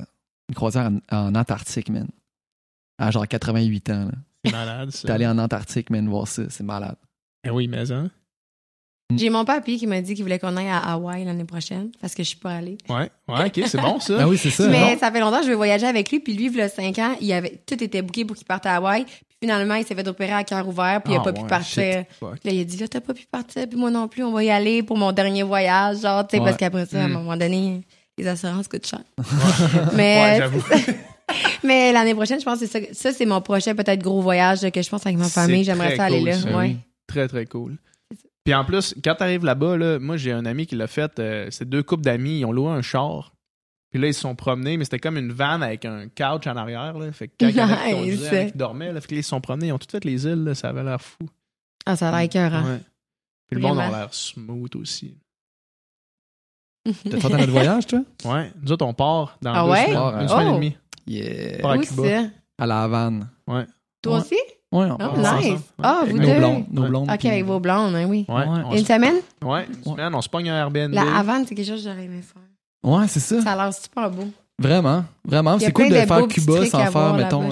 [SPEAKER 2] une croisière en, en Antarctique, man. À genre 88 ans. là.
[SPEAKER 1] C'est malade, ça.
[SPEAKER 2] T'es allé en Antarctique, man, voir ça. C'est malade.
[SPEAKER 1] Eh oui, mais hein?
[SPEAKER 4] J'ai mon papy qui m'a dit qu'il voulait qu'on aille à Hawaï l'année prochaine parce que je suis pas allée.
[SPEAKER 1] Ouais, ouais, ok, c'est bon ça.
[SPEAKER 2] Ah oui, c'est ça.
[SPEAKER 4] Mais
[SPEAKER 2] non?
[SPEAKER 4] ça fait longtemps que je veux voyager avec lui. Puis lui, il y a 5 ans, il avait, tout était booké pour qu'il parte à Hawaï. Puis finalement, il s'est fait opérer à cœur ouvert. Puis il a
[SPEAKER 1] Ah
[SPEAKER 4] pas pu partir. Là, il a dit, là, t'as pas pu partir. Puis moi non plus, on va y aller pour mon dernier voyage. Genre, tu sais,
[SPEAKER 2] Ouais.
[SPEAKER 4] parce qu'après ça, à un
[SPEAKER 1] Mm.
[SPEAKER 4] moment donné, les assurances coûtent cher.
[SPEAKER 1] Ouais,
[SPEAKER 4] mais
[SPEAKER 1] j'avoue.
[SPEAKER 4] mais l'année prochaine, je pense que c'est ça. Ça, c'est mon prochain peut-être gros voyage que je pense avec ma famille. J'aimerais ça aller là.
[SPEAKER 1] ça,
[SPEAKER 4] ouais.
[SPEAKER 2] oui.
[SPEAKER 1] Très, très cool. Puis en plus, quand t'arrives là-bas, là, moi j'ai un ami qui l'a fait. euh, c'est deux couples d'amis, ils ont loué un char. Puis là, ils se sont promenés, mais c'était comme une van avec un couch en arrière. Là. Fait que quand
[SPEAKER 4] Nice.
[SPEAKER 1] conduisaient, il y en a qui dormaient, là, fait que là, ils se sont promenés, ils ont tout fait les îles, là, ça avait l'air fou.
[SPEAKER 4] Ah, ça a l'air écœurant.
[SPEAKER 1] Ouais. Puis le monde a l'air smooth aussi.
[SPEAKER 2] T'as fait dans notre voyage, toi?
[SPEAKER 1] Ouais. Nous autres, on part dans
[SPEAKER 4] Ah
[SPEAKER 1] deux
[SPEAKER 4] ouais?
[SPEAKER 1] semaines,
[SPEAKER 2] Oh.
[SPEAKER 1] une semaine et demie.
[SPEAKER 2] Yeah.
[SPEAKER 1] Pas à
[SPEAKER 4] Où
[SPEAKER 1] Cuba.
[SPEAKER 4] ça?
[SPEAKER 2] À la Havane.
[SPEAKER 1] Ouais.
[SPEAKER 4] Toi
[SPEAKER 2] Ouais.
[SPEAKER 4] aussi?
[SPEAKER 2] Ouais, on
[SPEAKER 4] Oh,
[SPEAKER 2] part
[SPEAKER 1] nice.
[SPEAKER 4] Ah, vous
[SPEAKER 2] Nos
[SPEAKER 4] deux?
[SPEAKER 2] blondes. Nos blondes.
[SPEAKER 4] Ok,
[SPEAKER 2] puis-
[SPEAKER 4] avec vos blondes, hein, oui.
[SPEAKER 1] Ouais.
[SPEAKER 4] Une
[SPEAKER 1] se...
[SPEAKER 4] semaine?
[SPEAKER 1] ouais, une semaine, on se pogne un Airbnb.
[SPEAKER 4] La Havane, c'est quelque chose que j'aurais aimé faire.
[SPEAKER 2] Ouais, c'est ça.
[SPEAKER 4] Ça a l'air super beau.
[SPEAKER 2] Vraiment. Vraiment.
[SPEAKER 4] Il y a
[SPEAKER 2] C'est cool
[SPEAKER 4] plein
[SPEAKER 2] de faire Cuba sans faire, mettons.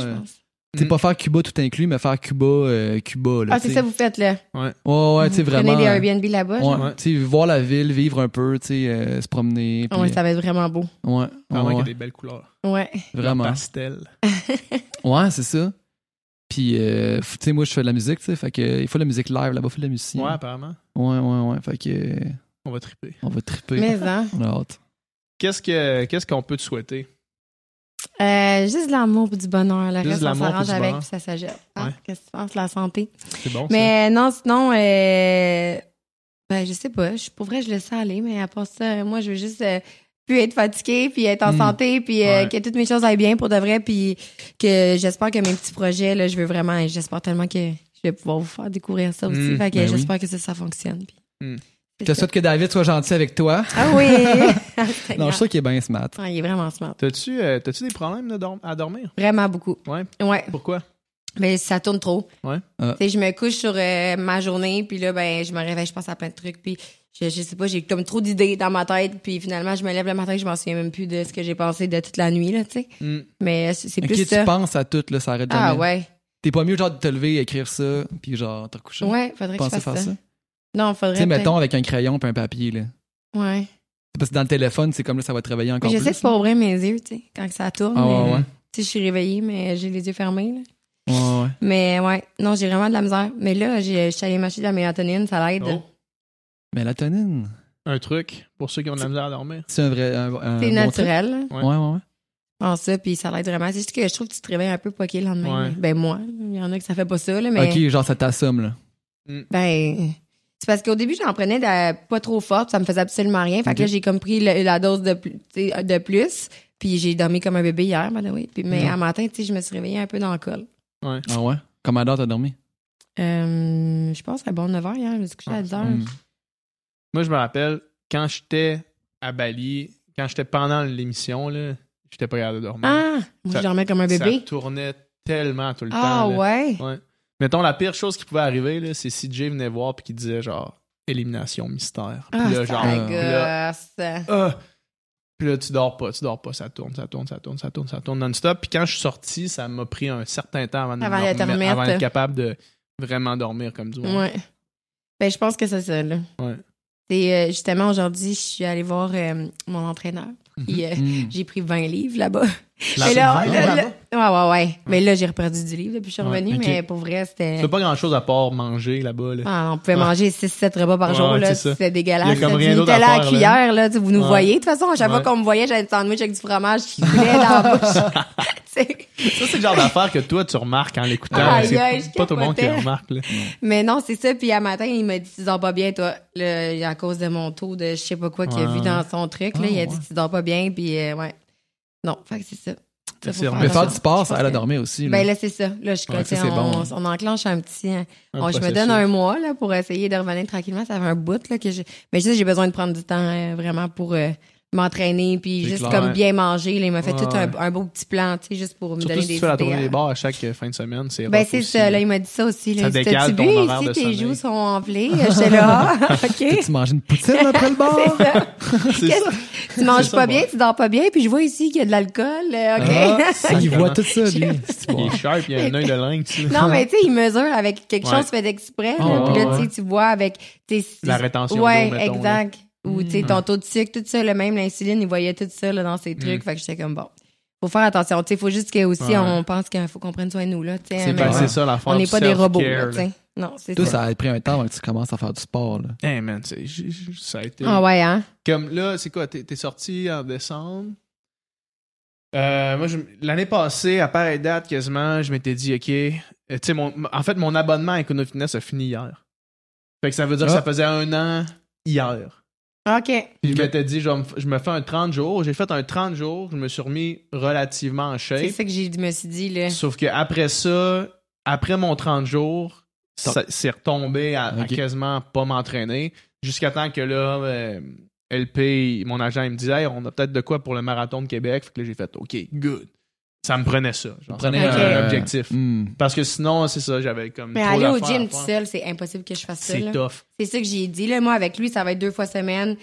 [SPEAKER 2] C'est
[SPEAKER 1] Mm.
[SPEAKER 2] pas faire Cuba tout inclus, mais faire Cuba, euh, Cuba. Là,
[SPEAKER 4] Ah, c'est ça vous faites, là?
[SPEAKER 2] Ouais, ouais, tu sais, vraiment.
[SPEAKER 4] Prenez des
[SPEAKER 2] euh,
[SPEAKER 4] Airbnb là-bas.
[SPEAKER 2] Ouais,
[SPEAKER 1] Ouais.
[SPEAKER 2] tu sais, voir la ville, vivre un peu, tu sais, euh, se promener.
[SPEAKER 4] Ah ouais, ça va être vraiment beau.
[SPEAKER 2] ouais,
[SPEAKER 1] Vraiment
[SPEAKER 2] ouais,
[SPEAKER 1] qu'il y a
[SPEAKER 2] ouais,
[SPEAKER 1] des belles couleurs.
[SPEAKER 4] Ouais.
[SPEAKER 2] vraiment.
[SPEAKER 1] Pastel.
[SPEAKER 2] Ouais, c'est ça. Puis, euh, tu sais, moi, je fais de la musique, tu sais, fait que il faut de la musique live là-bas, il faut de la musique.
[SPEAKER 1] Ouais, apparemment.
[SPEAKER 2] Ouais, ouais, ouais. Fait que,
[SPEAKER 1] On va triper.
[SPEAKER 2] on va triper.
[SPEAKER 4] Mais, hein?
[SPEAKER 2] On a hâte.
[SPEAKER 1] Qu'est-ce que qu'est-ce qu'on peut te souhaiter?
[SPEAKER 4] Euh, juste de l'amour et du bonheur. Le
[SPEAKER 1] Juste
[SPEAKER 4] reste, on s'arrange avec puis ça s'agit. Ah,
[SPEAKER 1] Ouais.
[SPEAKER 4] Qu'est-ce que tu penses? La santé?
[SPEAKER 1] C'est bon, ça?
[SPEAKER 4] Mais non, sinon, euh, ben, je sais pas. Je, pour vrai, je laisse ça aller, mais à part ça, moi, je veux juste euh, plus être fatiguée, puis être en
[SPEAKER 2] Mm.
[SPEAKER 4] santé, puis euh,
[SPEAKER 1] Ouais.
[SPEAKER 4] que toutes mes choses aillent bien pour de vrai, puis que j'espère que mes petits projets, là, je veux vraiment, j'espère tellement que je vais pouvoir vous faire découvrir ça aussi.
[SPEAKER 1] Mm,
[SPEAKER 4] fait que
[SPEAKER 2] ben oui.
[SPEAKER 4] j'espère que ça, ça fonctionne. puis
[SPEAKER 1] Mm.
[SPEAKER 2] Je te souhaite que David soit gentil avec toi.
[SPEAKER 4] Ah oui!
[SPEAKER 2] Non, je suis sûr qu'il est bien smart.
[SPEAKER 4] Ah, il est vraiment smart.
[SPEAKER 1] T'as-tu euh, t'as-tu des problèmes de dorm- à dormir?
[SPEAKER 4] Vraiment beaucoup.
[SPEAKER 1] Ouais.
[SPEAKER 4] Ouais.
[SPEAKER 1] Pourquoi?
[SPEAKER 4] Mais ça tourne trop.
[SPEAKER 1] Ouais.
[SPEAKER 2] Ah.
[SPEAKER 4] Tu je me couche sur euh, ma journée, puis là, ben, je me réveille, je pense à plein de trucs, puis je, je sais pas, j'ai comme trop d'idées dans ma tête, puis finalement, je me lève le matin, je m'en souviens même plus de ce que j'ai pensé de toute la nuit, là, tu sais.
[SPEAKER 1] Mm.
[SPEAKER 4] Mais c'est c'est
[SPEAKER 2] Ok,
[SPEAKER 4] plus
[SPEAKER 2] tu
[SPEAKER 4] ça.
[SPEAKER 2] penses à tout, là, ça arrête jamais.
[SPEAKER 4] Ah ouais.
[SPEAKER 2] T'es pas mieux, genre, de te lever, écrire ça, puis genre, te recoucher.
[SPEAKER 4] Ouais, faudrait que je
[SPEAKER 2] Penser
[SPEAKER 4] fasse
[SPEAKER 2] faire
[SPEAKER 4] ça.
[SPEAKER 2] ça.
[SPEAKER 4] Non, faudrait
[SPEAKER 2] Tu sais, mettons, avec un crayon puis un papier, là.
[SPEAKER 4] Ouais.
[SPEAKER 2] C'est Parce que dans le téléphone, c'est comme là, ça va te réveiller
[SPEAKER 4] Mais
[SPEAKER 2] encore
[SPEAKER 4] j'essaie
[SPEAKER 2] plus.
[SPEAKER 4] de pas ouvrir mes yeux, tu sais, quand ça tourne.
[SPEAKER 2] Ah ouais,
[SPEAKER 4] mais,
[SPEAKER 2] ouais.
[SPEAKER 4] Tu sais, je suis réveillée, mais j'ai les yeux fermés, là.
[SPEAKER 2] Ouais, ouais.
[SPEAKER 4] Mais ouais, non, j'ai vraiment de la misère. Mais là, j'ai- je suis allée m'acheter de la mélatonine, ça l'aide.
[SPEAKER 1] Oh.
[SPEAKER 2] Mélatonine?
[SPEAKER 1] Un truc pour ceux qui ont de la misère à dormir.
[SPEAKER 2] C'est un vrai. Un, un
[SPEAKER 4] C'est
[SPEAKER 2] bon
[SPEAKER 4] naturel. là.
[SPEAKER 2] truc? Ouais, ouais, ouais.
[SPEAKER 4] Pense ça, puis ça l'aide vraiment. C'est juste que je trouve que tu te réveilles un peu poqué le lendemain.
[SPEAKER 1] Ouais.
[SPEAKER 4] Ben moi, il y en a que ça fait pas ça, là, mais
[SPEAKER 2] Ok, genre, ça t'assomme, là.
[SPEAKER 4] ben c'est parce qu'au début j'en prenais de- pas trop forte, ça me faisait absolument rien. Fait que là j'ai comme pris le- la dose de plus, de plus, puis j'ai dormi comme un bébé hier, by the way. Puis mais à matin, tu sais, je me suis réveillée un peu dans le col.
[SPEAKER 1] Ouais.
[SPEAKER 2] Ah ouais? Comment d'heure t'as dormi?
[SPEAKER 4] Euh, je pense à bon 9 h hier, je me suis couchée à 10 h.
[SPEAKER 2] Hmm.
[SPEAKER 1] Moi, je me rappelle, quand j'étais à Bali, quand j'étais pendant l'émission, là, j'étais pas capable de dormir.
[SPEAKER 4] Ah, moi
[SPEAKER 1] Ça-
[SPEAKER 4] je dormais comme un bébé.
[SPEAKER 1] Ça tournait tellement tout le
[SPEAKER 4] Ah
[SPEAKER 1] temps.
[SPEAKER 4] ouais?
[SPEAKER 1] Ouais. Mettons, la pire chose qui pouvait arriver, là, c'est si Jay venait voir puis qu'il disait genre élimination mystère. Puis
[SPEAKER 4] Ah,
[SPEAKER 1] là, genre. puis là, ah! Puis là, tu dors pas, tu dors pas, ça tourne, ça tourne, ça tourne, ça tourne, ça tourne non-stop. Puis quand je suis sorti, ça m'a pris un certain temps avant de
[SPEAKER 4] Avant
[SPEAKER 1] d'être capable de vraiment dormir comme du monde.
[SPEAKER 4] Ouais. Ben je pense que c'est ça là.
[SPEAKER 1] Ouais.
[SPEAKER 4] C'est euh, justement aujourd'hui, je suis allée voir euh, mon entraîneur. Puis, euh,
[SPEAKER 2] Hmm.
[SPEAKER 4] J'ai pris 20 livres là-bas. Là, là, là- ouais, ouais, ouais. Mais là, j'ai reperdu du livre depuis que je suis revenue, mais pour vrai, c'était.
[SPEAKER 1] Fais pas grand-chose à part manger là-bas. Là.
[SPEAKER 4] Ah, on pouvait manger 6-7 repas par jour,
[SPEAKER 1] ouais,
[SPEAKER 4] là.
[SPEAKER 1] c'est.
[SPEAKER 4] C'était dégueulasse.
[SPEAKER 1] Il y a comme
[SPEAKER 4] C'était
[SPEAKER 1] rien d'autre à faire,
[SPEAKER 4] cuillère, là. tu sais, Vous nous
[SPEAKER 1] Ouais.
[SPEAKER 4] voyez. De toute façon, à chaque fois qu'on me voyait, j'avais un sandwich avec du fromage qui coulait dans la bouche.
[SPEAKER 1] Ça, c'est le genre d'affaire que toi, tu remarques en l'écoutant.
[SPEAKER 4] Aïe,
[SPEAKER 1] C'est pas tout le monde qui remarque. Là.
[SPEAKER 4] mais non, c'est ça. Puis à matin, il m'a dit, tu dors pas bien, toi. Là, à cause de mon taux de je sais pas quoi qu'il a vu dans son truc, là.
[SPEAKER 2] Ah,
[SPEAKER 4] il a dit, tu dors pas bien, puis euh, ouais. Non, fait que c'est ça.
[SPEAKER 2] Mais faire du sport,
[SPEAKER 4] Je
[SPEAKER 2] ça aide dormir aussi. là.
[SPEAKER 4] Ben là, c'est ça. Là, je
[SPEAKER 2] Ouais, ça,
[SPEAKER 4] on,
[SPEAKER 2] bon.
[SPEAKER 4] on enclenche un petit.
[SPEAKER 1] Un
[SPEAKER 4] Bon, je me donne un mois là, pour essayer de revenir tranquillement. Ça fait un bout là, que j'ai. Mais je sais, j'ai besoin de prendre du temps euh, vraiment pour euh, m'entraîner puis juste
[SPEAKER 2] clair.
[SPEAKER 4] comme bien manger. Là, il m'a fait
[SPEAKER 1] Ouais,
[SPEAKER 4] tout un,
[SPEAKER 1] ouais.
[SPEAKER 4] un beau petit plan, tu sais, juste pour me
[SPEAKER 1] Surtout
[SPEAKER 4] donner
[SPEAKER 1] si
[SPEAKER 4] des
[SPEAKER 1] tu fais la tournée
[SPEAKER 4] hein.
[SPEAKER 1] des bars à chaque euh, fin de semaine, c'est
[SPEAKER 4] Ben c'est ça, là, il m'a dit ça aussi.
[SPEAKER 1] Ça
[SPEAKER 4] Là.
[SPEAKER 1] décale
[SPEAKER 4] T'as-tu
[SPEAKER 1] ton horaire
[SPEAKER 4] ici,
[SPEAKER 1] de
[SPEAKER 4] tes
[SPEAKER 1] sommeil?
[SPEAKER 4] joues sont enflées? J'étais là, ah, ok.
[SPEAKER 2] Tu manges une poutine après le bar?
[SPEAKER 4] C'est ça.
[SPEAKER 1] C'est ça.
[SPEAKER 4] Tu manges
[SPEAKER 1] ça,
[SPEAKER 4] pas bien, tu dors pas bien, puis je vois ici qu'il y a de l'alcool. euh, ok.
[SPEAKER 2] Ah, il voit tout ça, lui. C'est
[SPEAKER 1] Il
[SPEAKER 2] bon.
[SPEAKER 1] est sharp, il a un œil de lynx. là.
[SPEAKER 4] Non, mais tu sais, il mesure avec quelque chose fait exprès.
[SPEAKER 2] Ah,
[SPEAKER 4] là, puis là, tu sais, tu vois avec tes
[SPEAKER 1] La rétention
[SPEAKER 4] Ouais, exact. Ou tu sais,
[SPEAKER 2] Mm.
[SPEAKER 4] ton taux de sucre, tout ça, le même l'insuline, il voyait tout ça là, dans ses trucs. Fait que j'étais comme bon. Faut faire attention. Tu sais, faut juste que aussi
[SPEAKER 1] Ouais.
[SPEAKER 4] on pense qu'il faut qu'on prenne soin de nous là.
[SPEAKER 1] C'est ben, ça l'affaire
[SPEAKER 4] on n'est pas des robots. Là. Non, c'est ça.
[SPEAKER 2] ça a pris un temps avant que tu commences à faire du sport. Là.
[SPEAKER 1] Hey man, j- j- ça a été.
[SPEAKER 4] Ah ouais, hein?
[SPEAKER 1] Comme là, c'est quoi, t'es sorti en décembre? Euh, moi, l'année passée, à pareille date quasiment, je m'étais dit, OK, euh, tu sais, mon, en fait, mon abonnement à Econo Fitness a fini hier. Fait que ça veut dire que
[SPEAKER 2] Ah.
[SPEAKER 1] ça faisait un an hier.
[SPEAKER 4] OK.
[SPEAKER 1] Puis je m'étais dit, je, vais me f- je me fais un 30 jours. J'ai fait un 30 jours, je me suis remis relativement en
[SPEAKER 4] C'est
[SPEAKER 1] shape.
[SPEAKER 4] ça que j'ai je me suis dit, là.
[SPEAKER 1] Sauf que après ça, après mon 30 jours, c'est retombé à, quasiment pas m'entraîner. Jusqu'à temps que là, euh, LP, mon agent, il me disait, Hey, on a peut-être de quoi pour le marathon de Québec. Fait que là, j'ai fait, OK, good. Ça me prenait ça. Genre, ça me
[SPEAKER 2] Prenez
[SPEAKER 1] prenait un objectif.
[SPEAKER 2] Hmm.
[SPEAKER 1] Parce que sinon, c'est ça, j'avais comme.
[SPEAKER 4] Mais
[SPEAKER 1] trop
[SPEAKER 4] aller au gym tout seul, c'est impossible que je fasse ça.
[SPEAKER 1] C'est tough.
[SPEAKER 4] C'est ça que j'ai dit. Là, moi, avec lui, ça va être deux fois semaine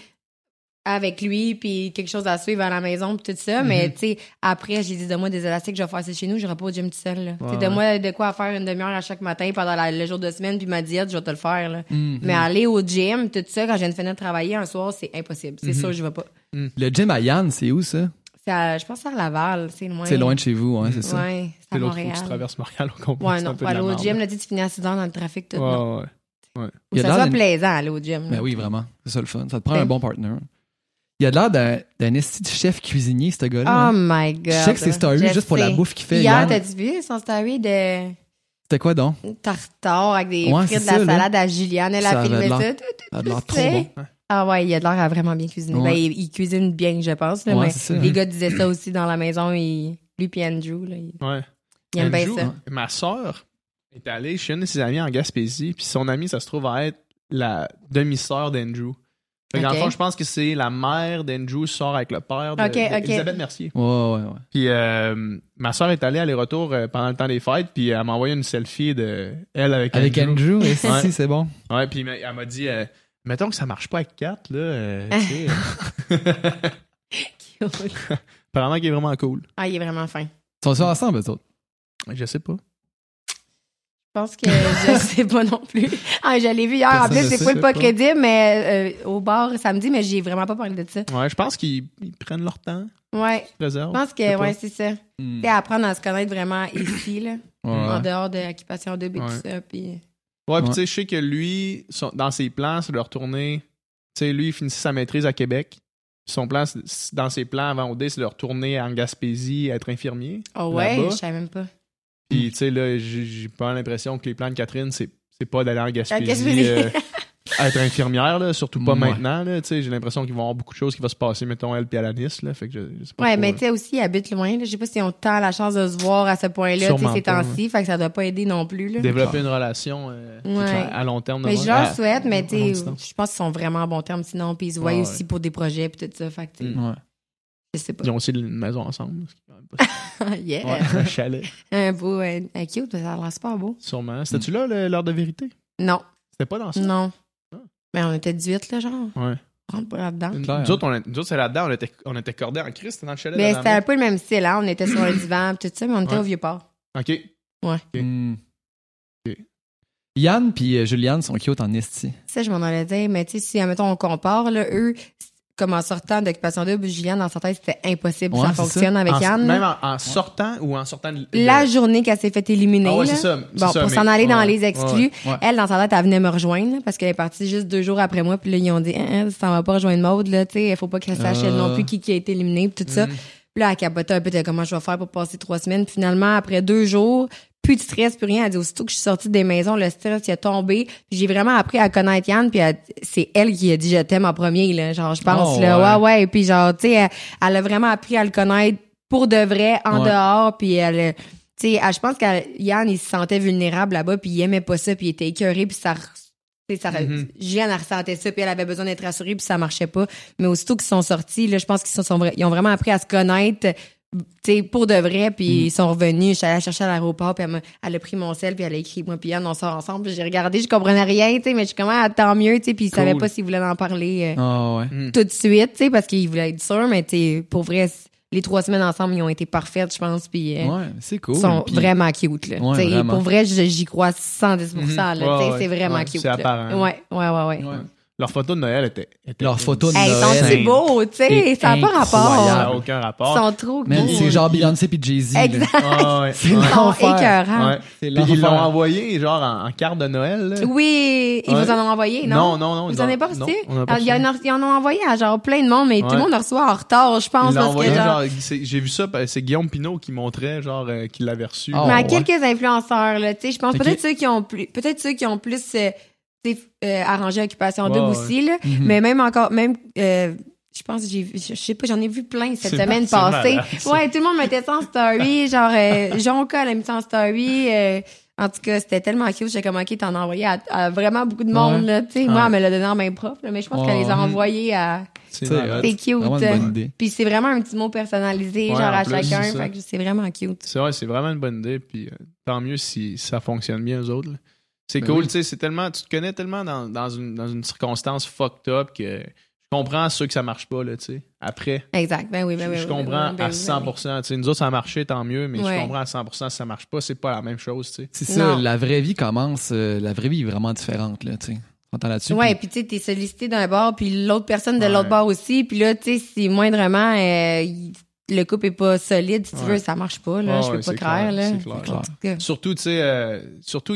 [SPEAKER 4] avec lui, puis quelque chose à suivre à la maison, puis tout ça.
[SPEAKER 1] Mhm.
[SPEAKER 4] Mais, tu sais, après, j'ai dit, de moi des élastiques, je vais faire ça chez nous, je pas au gym tout seul. là.
[SPEAKER 1] Ouais,
[SPEAKER 4] de moi de quoi faire une demi-heure à chaque matin pendant la- le jour de semaine, puis ma diète, je vais te le faire. Là.
[SPEAKER 2] Hmm.
[SPEAKER 4] Mais aller au gym, tout ça, quand je viens de finir de travailler un soir, c'est impossible. C'est
[SPEAKER 1] Mhm.
[SPEAKER 4] sûr, je vais pas.
[SPEAKER 2] Le gym à Yann, c'est où ça?
[SPEAKER 4] C'est à- je pense que c'est à Laval, c'est loin.
[SPEAKER 2] C'est loin de chez vous, hein, c'est ça.
[SPEAKER 4] Ouais, c'est à Montréal.
[SPEAKER 1] tu traverses Montréal au complet.
[SPEAKER 4] Ouais,
[SPEAKER 1] c'est
[SPEAKER 4] non,
[SPEAKER 1] de
[SPEAKER 4] aller au gym, là, tu finis à 6 heures dans le trafic, tout.
[SPEAKER 1] Ouais,
[SPEAKER 4] non.
[SPEAKER 1] ouais, ouais.
[SPEAKER 4] Ou ça
[SPEAKER 2] de
[SPEAKER 4] soit plaisant, aller au gym.
[SPEAKER 2] Ben oui, vraiment. C'est ça le fun. Ça te prend
[SPEAKER 4] Ouais.
[SPEAKER 2] un bon partner. Il y a de l'air d'un, d'un esti de chef cuisinier, ce gars-là.
[SPEAKER 4] Oh
[SPEAKER 2] hein.
[SPEAKER 4] my god.
[SPEAKER 2] Je sais que c'est story juste pour la bouffe qu'il fait.
[SPEAKER 4] Hier,
[SPEAKER 2] Yann.
[SPEAKER 4] t'as-tu vu son story de
[SPEAKER 2] C'était quoi donc?
[SPEAKER 4] tartare avec des
[SPEAKER 2] Ouais,
[SPEAKER 4] frites de la
[SPEAKER 2] ça, là.
[SPEAKER 4] salade à Juliane? Elle a filmé ça.
[SPEAKER 2] l'air-
[SPEAKER 4] tout, tout,
[SPEAKER 2] Ça a l'air trop bon.
[SPEAKER 4] Ah ouais, il a l'air à vraiment bien cuisiner.
[SPEAKER 2] Ouais.
[SPEAKER 4] Ben, il, il cuisine bien, je pense. Là,
[SPEAKER 2] Ouais,
[SPEAKER 4] mais
[SPEAKER 2] c'est ça.
[SPEAKER 4] les gars disaient ça aussi dans la maison. Et lui puis Andrew, là, il,
[SPEAKER 1] Ouais.
[SPEAKER 4] il aime bien ça.
[SPEAKER 1] Ma soeur est allée chez une de ses amies en Gaspésie, puis son amie, ça se trouve à être la demi-sœur d'Andrew. Fait que Dans le fond, je pense que c'est la mère d'Andrew sort avec le père de,
[SPEAKER 4] Ok,
[SPEAKER 1] de
[SPEAKER 4] ok.
[SPEAKER 1] Elisabeth Mercier.
[SPEAKER 2] Ouais, ouais, ouais.
[SPEAKER 1] Puis euh, ma soeur est allée aller-retour euh, pendant le temps des fêtes, puis elle m'a envoyé une selfie de elle avec,
[SPEAKER 2] Avec Andrew, et si,
[SPEAKER 1] Ouais.
[SPEAKER 2] si, c'est bon.
[SPEAKER 1] Ouais, puis elle m'a dit, euh, mettons que ça marche pas avec Kat, là, euh, tu sais, euh, apparemment qu'il est vraiment cool.
[SPEAKER 4] ah, il est vraiment fin.
[SPEAKER 2] Ils sont-ils ensemble, eux autres?
[SPEAKER 1] Je sais pas.
[SPEAKER 4] Je pense que je sais pas non plus. Ah, je l'ai vu hier. En plus, c'est full pas crédible, mais euh, au bar samedi, mais j'ai vraiment pas parlé de ça.
[SPEAKER 1] Ouais, je pense qu'ils ils prennent leur temps,
[SPEAKER 4] Ouais.
[SPEAKER 1] ils.
[SPEAKER 4] Je pense que, ouais, c'est ça. Tu sais, apprendre à se connaître vraiment ici, là.
[SPEAKER 2] Ouais.
[SPEAKER 4] En dehors de l'occupation double et
[SPEAKER 1] Ouais.
[SPEAKER 4] tout ça. Puis...
[SPEAKER 1] Ouais, puis tu sais, je sais que lui, son- dans ses plans, c'est de retourner. Tu sais, lui, il finissait sa maîtrise à Québec. Son plan, dans ses plans avant OD, c'est de retourner en Gaspésie, être infirmier.
[SPEAKER 4] Oh ouais, je savais même pas.
[SPEAKER 1] Puis, tu sais, là, j'ai pas l'impression que les plans de Catherine, c'est c'est pas d'aller en Gaspésie,
[SPEAKER 4] Gaspésie.
[SPEAKER 1] euh, être infirmière, là, surtout pas
[SPEAKER 2] Ouais.
[SPEAKER 1] maintenant. Là, tu sais, j'ai l'impression qu'ils vont avoir beaucoup de choses qui vont se passer, mettons, elle puis Alanis. Là, fait que je, je sais pas
[SPEAKER 4] Ouais,
[SPEAKER 1] trop,
[SPEAKER 4] mais tu sais aussi, ils habitent loin. Je sais pas si on tant la chance de se voir à ce point-là, ces temps-ci. Fait que ça doit pas aider non plus. Là.
[SPEAKER 1] Développer une relation euh,
[SPEAKER 4] Ouais.
[SPEAKER 1] à long terme.
[SPEAKER 4] Mais je leur
[SPEAKER 1] À-
[SPEAKER 4] souhaite, mais
[SPEAKER 1] à
[SPEAKER 4] tu je pense qu'ils sont vraiment en bon terme sinon. Puis ils se voient
[SPEAKER 1] Ouais,
[SPEAKER 4] aussi
[SPEAKER 1] ouais.
[SPEAKER 4] pour des projets puis tout ça. Fait que,
[SPEAKER 1] Mm.
[SPEAKER 2] Ouais.
[SPEAKER 4] je sais pas.
[SPEAKER 1] Ils ont aussi une maison ensemble.
[SPEAKER 4] yeah.
[SPEAKER 1] Ouais, un chalet.
[SPEAKER 4] Un beau, euh, un cute, ça a l'air super beau.
[SPEAKER 1] Sûrement. C'était-tu là, l'heure de vérité?
[SPEAKER 4] Non,
[SPEAKER 1] C'était pas dans ça?
[SPEAKER 4] non. Mais on était 18, là, genre.
[SPEAKER 1] Ouais.
[SPEAKER 4] On rentre pas là-dedans.
[SPEAKER 1] Nous
[SPEAKER 2] Clair,
[SPEAKER 1] autres, on, a- nous autres, c'est là-dedans, on était, on était cordés en Christ dans le chalet.
[SPEAKER 4] Mais
[SPEAKER 1] de
[SPEAKER 4] c'était un peu le même style, hein. On était sur un divan pis tout ça, mais on était
[SPEAKER 1] Ouais.
[SPEAKER 4] au Vieux-Port.
[SPEAKER 1] OK.
[SPEAKER 4] Ouais.
[SPEAKER 2] Hmm.
[SPEAKER 1] Ok.
[SPEAKER 2] Yann puis euh, Juliane sont cute en esti.
[SPEAKER 4] Ça, je m'en allais dire, mais tu sais, si, admettons, on compare, là, eux, comme en sortant d'Occupation Double, Juliane, dans sa tête, c'était impossible
[SPEAKER 2] Ouais,
[SPEAKER 4] ça fonctionne avec
[SPEAKER 1] En-
[SPEAKER 4] Yann.
[SPEAKER 1] Même en, en sortant ou en sortant de.
[SPEAKER 4] La journée qu'elle s'est fait éliminer,
[SPEAKER 1] Ah ouais, c'est ça.
[SPEAKER 4] bon,
[SPEAKER 1] ça,
[SPEAKER 4] pour s'en aller dans les exclus, elle, dans sa tête, elle venait me rejoindre, là, parce qu'elle est partie juste deux jours après moi, puis là, ils ont dit, hein, hein, ça va pas rejoindre Maude, là, tu sais, il faut pas qu'elle sache elle non
[SPEAKER 2] Euh.
[SPEAKER 4] plus qui, qui a été éliminé, puis tout ça.
[SPEAKER 1] Mhm.
[SPEAKER 4] Puis là, elle capotait un peu comment je vais faire pour passer trois semaines. Puis finalement, après deux jours, plus de stress, plus rien. Elle dit aussitôt que je suis sortie des maisons, le stress il a tombé. J'ai vraiment appris à connaître Yann. Puis c'est elle qui a dit je t'aime en premier, là. Genre, je pense,
[SPEAKER 2] Oh,
[SPEAKER 4] là.
[SPEAKER 2] ouais.
[SPEAKER 4] Ouais, ouais. Puis genre, tu sais, elle, elle a vraiment appris à le connaître pour de vrai, en
[SPEAKER 2] Ouais.
[SPEAKER 4] dehors. Puis elle, tu sais, je pense que Yann, il se sentait vulnérable là-bas. Puis il aimait pas ça. Puis il était écœuré. Puis ça... Ça,
[SPEAKER 1] Mhm.
[SPEAKER 4] Juliane, elle ressentait ça, puis elle avait besoin d'être rassurée, puis ça marchait pas. Mais aussitôt qu'ils sont sortis, là, je pense qu'ils sont, ils ont vraiment appris à se connaître, sais, pour de vrai, puis
[SPEAKER 2] Mm.
[SPEAKER 4] ils sont revenus. Je suis allée la chercher à l'aéroport, puis elle, a pris mon sel, puis elle a écrit, moi, puis Yann, on sort ensemble. Puis j'ai regardé, je comprenais rien, tu sais, mais je suis comme, ah, tant mieux, tu sais, puis ils
[SPEAKER 2] Cool.
[SPEAKER 4] savaient pas s'ils voulaient en parler euh,
[SPEAKER 2] Ah ouais.
[SPEAKER 1] Mm.
[SPEAKER 4] tout de suite, tu sais, parce qu'ils voulaient être sûrs, mais tu pour vrai, les trois semaines ensemble, ils ont été parfaites, je pense, puis euh,
[SPEAKER 2] Ouais, c'est cool.
[SPEAKER 4] ils sont vraiment cute, là.
[SPEAKER 2] Ouais, vraiment.
[SPEAKER 4] pour vrai, j'y crois 110 là,
[SPEAKER 1] Mhm.
[SPEAKER 4] tu sais,
[SPEAKER 1] Ouais,
[SPEAKER 4] c'est vraiment
[SPEAKER 1] Ouais,
[SPEAKER 4] cute.
[SPEAKER 1] c'est
[SPEAKER 4] là.
[SPEAKER 1] apparent.
[SPEAKER 4] Ouais, ouais, ouais, ouais.
[SPEAKER 2] Ouais.
[SPEAKER 1] Leur photo de Noël était. était
[SPEAKER 2] Leur photo de
[SPEAKER 4] Hey, ils
[SPEAKER 2] Noël.
[SPEAKER 4] sont si beaux, tu sais, ça n'a pas
[SPEAKER 1] Ça
[SPEAKER 4] rapport.
[SPEAKER 1] n'a aucun
[SPEAKER 4] Ils
[SPEAKER 1] rapport.
[SPEAKER 4] sont trop beaux.
[SPEAKER 2] Man, c'est genre Beyoncé puis Jay-Z.
[SPEAKER 4] Exact.
[SPEAKER 1] Ah, ouais.
[SPEAKER 2] C'est.
[SPEAKER 4] Ils écœurants.
[SPEAKER 1] Ouais. Puis ils l'ont envoyé genre en, en carte de Noël. là.
[SPEAKER 4] Oui, ils
[SPEAKER 1] Ouais.
[SPEAKER 4] vous en ont envoyé, non?
[SPEAKER 1] Non, non, non,
[SPEAKER 4] Vous
[SPEAKER 1] ils
[SPEAKER 4] en avez pas reçu?
[SPEAKER 1] on en a pas
[SPEAKER 4] Alors, il y en a- Ils en ont envoyé à genre plein de monde, mais tout le monde le reçoit en retard, je pense,
[SPEAKER 1] Ils j'ai vu ça, c'est Guillaume Pinot qui montrait genre euh, qu'il l'avait reçu.
[SPEAKER 2] Oh,
[SPEAKER 4] mais à quelques influenceurs, là, tu sais, je pense peut-être ceux qui ont plus, peut-être ceux qui ont plus, euh, euh, arrangé Occupation
[SPEAKER 1] Ouais,
[SPEAKER 4] Double
[SPEAKER 1] ouais.
[SPEAKER 4] aussi, là.
[SPEAKER 2] Mhm.
[SPEAKER 4] Mais même encore, même, euh, je pense j'ai vu, je sais pas, j'en ai vu plein cette semaine passée.
[SPEAKER 1] malade.
[SPEAKER 4] Ouais, tout le monde mettait ça en story, genre, euh, Jonca, elle a mis ça en story, euh, en tout cas, c'était tellement cute, j'étais comme, ok, t'en as envoyé à, à vraiment beaucoup de monde,
[SPEAKER 2] Ouais.
[SPEAKER 4] là, tu sais. Moi, elle me l'a donné en main propre, là, mais je pense qu'elle les a envoyés à,
[SPEAKER 1] C'est
[SPEAKER 2] C'est
[SPEAKER 1] malade.
[SPEAKER 4] c'est cute.
[SPEAKER 2] Vraiment une bonne idée.
[SPEAKER 4] Puis c'est vraiment un petit mot personnalisé, genre
[SPEAKER 1] en
[SPEAKER 4] à
[SPEAKER 1] plus,
[SPEAKER 4] chacun,
[SPEAKER 1] c'est
[SPEAKER 4] vraiment cute.
[SPEAKER 1] C'est vrai, c'est vraiment une bonne idée. Puis euh, tant mieux si ça fonctionne bien, eux autres. là. C'est
[SPEAKER 2] Ben
[SPEAKER 1] cool,
[SPEAKER 2] oui.
[SPEAKER 1] tu sais, c'est tellement. Tu te connais tellement dans, dans, une, dans une circonstance fucked up que je comprends ceux que ça marche pas, là, tu sais. Après,
[SPEAKER 4] Exact, ben oui, ben
[SPEAKER 1] je,
[SPEAKER 4] oui.
[SPEAKER 1] je
[SPEAKER 4] ben
[SPEAKER 1] comprends
[SPEAKER 4] ben oui, ben
[SPEAKER 1] à
[SPEAKER 4] oui,
[SPEAKER 1] 100%. Tu sais, nous autres, ça a marché, tant mieux, mais
[SPEAKER 4] Ouais.
[SPEAKER 1] je comprends à 100% si ça marche pas, c'est pas la même chose, tu sais.
[SPEAKER 2] C'est ça, la vraie vie commence, euh, la vraie vie est vraiment différente, là, tu sais. Là-dessus.
[SPEAKER 4] Ouais,
[SPEAKER 2] puis-
[SPEAKER 4] tu sais, t'es sollicité d'un bord, puis l'autre personne de
[SPEAKER 1] Ouais.
[SPEAKER 4] l'autre bord aussi, puis là, tu sais, si moindrement euh, il- le couple est pas solide, si tu
[SPEAKER 1] Ouais.
[SPEAKER 4] veux, ça marche pas, là,
[SPEAKER 1] Ouais,
[SPEAKER 4] je peux
[SPEAKER 1] ouais,
[SPEAKER 4] pas
[SPEAKER 1] c'est
[SPEAKER 4] croire,
[SPEAKER 1] clair,
[SPEAKER 4] là.
[SPEAKER 1] c'est clair.
[SPEAKER 2] Clair.
[SPEAKER 1] Surtout, tu sais, euh, surtout,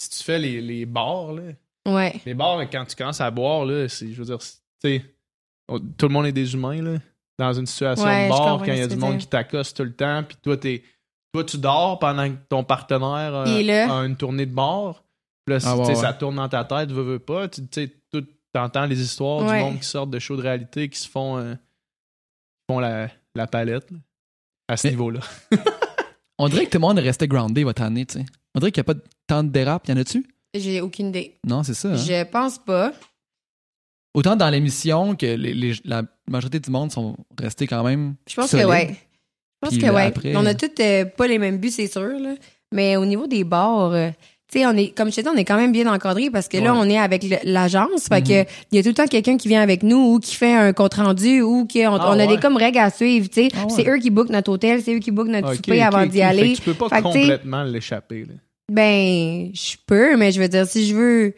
[SPEAKER 1] si tu fais les, les bars, là.
[SPEAKER 4] Ouais.
[SPEAKER 1] Les bars, quand tu commences à boire, là, c'est, je veux dire, tu tout le monde est des humains, là. Dans une situation
[SPEAKER 4] Ouais,
[SPEAKER 1] de bar, quand il y a du monde qui t'accoste tout le temps, puis toi, t'es, toi, tu dors pendant que ton partenaire euh, a une tournée de bar. Puis là,
[SPEAKER 2] Ah, ouais,
[SPEAKER 1] ça tourne dans ta tête, veux, veux pas. Tu t'entends les histoires
[SPEAKER 4] Ouais.
[SPEAKER 1] du monde qui sortent de shows de réalité, qui se font, euh, font la, la palette, là, à ce
[SPEAKER 2] Mais-
[SPEAKER 1] niveau-là.
[SPEAKER 2] On dirait que tout le monde est resté groundé votre année, tu sais. On dirait qu'il n'y a pas tant de dérapes. Y en a-tu?
[SPEAKER 4] J'ai aucune idée.
[SPEAKER 2] Non, c'est ça. hein?
[SPEAKER 4] Je pense pas.
[SPEAKER 2] Autant dans l'émission que les- les- la majorité du monde sont restés quand même.
[SPEAKER 4] Je pense
[SPEAKER 2] solides.
[SPEAKER 4] que ouais. Je pense
[SPEAKER 2] Puis
[SPEAKER 4] que
[SPEAKER 2] là,
[SPEAKER 4] ouais.
[SPEAKER 2] après-
[SPEAKER 4] On a tous euh, pas les mêmes buts, c'est sûr. Là. Mais au niveau des bars, euh, tu sais, on est, comme je te dis, on est quand même bien encadré parce que là, on est avec l'agence. Fait
[SPEAKER 2] Mhm.
[SPEAKER 4] que il y a tout le temps quelqu'un qui vient avec nous ou qui fait un compte rendu ou qui on,
[SPEAKER 1] Ah,
[SPEAKER 4] on a
[SPEAKER 1] ouais.
[SPEAKER 4] des comme règles à suivre. Tu sais,
[SPEAKER 2] Ah, ouais.
[SPEAKER 4] c'est eux qui bookent notre hôtel, c'est eux qui bookent notre
[SPEAKER 1] Ok,
[SPEAKER 4] souper
[SPEAKER 1] ok,
[SPEAKER 4] avant d'y
[SPEAKER 1] Fait
[SPEAKER 4] aller.
[SPEAKER 1] que tu peux pas
[SPEAKER 4] Fait
[SPEAKER 1] complètement l'échapper. là.
[SPEAKER 4] Ben, je peux, mais je veux dire, si je veux,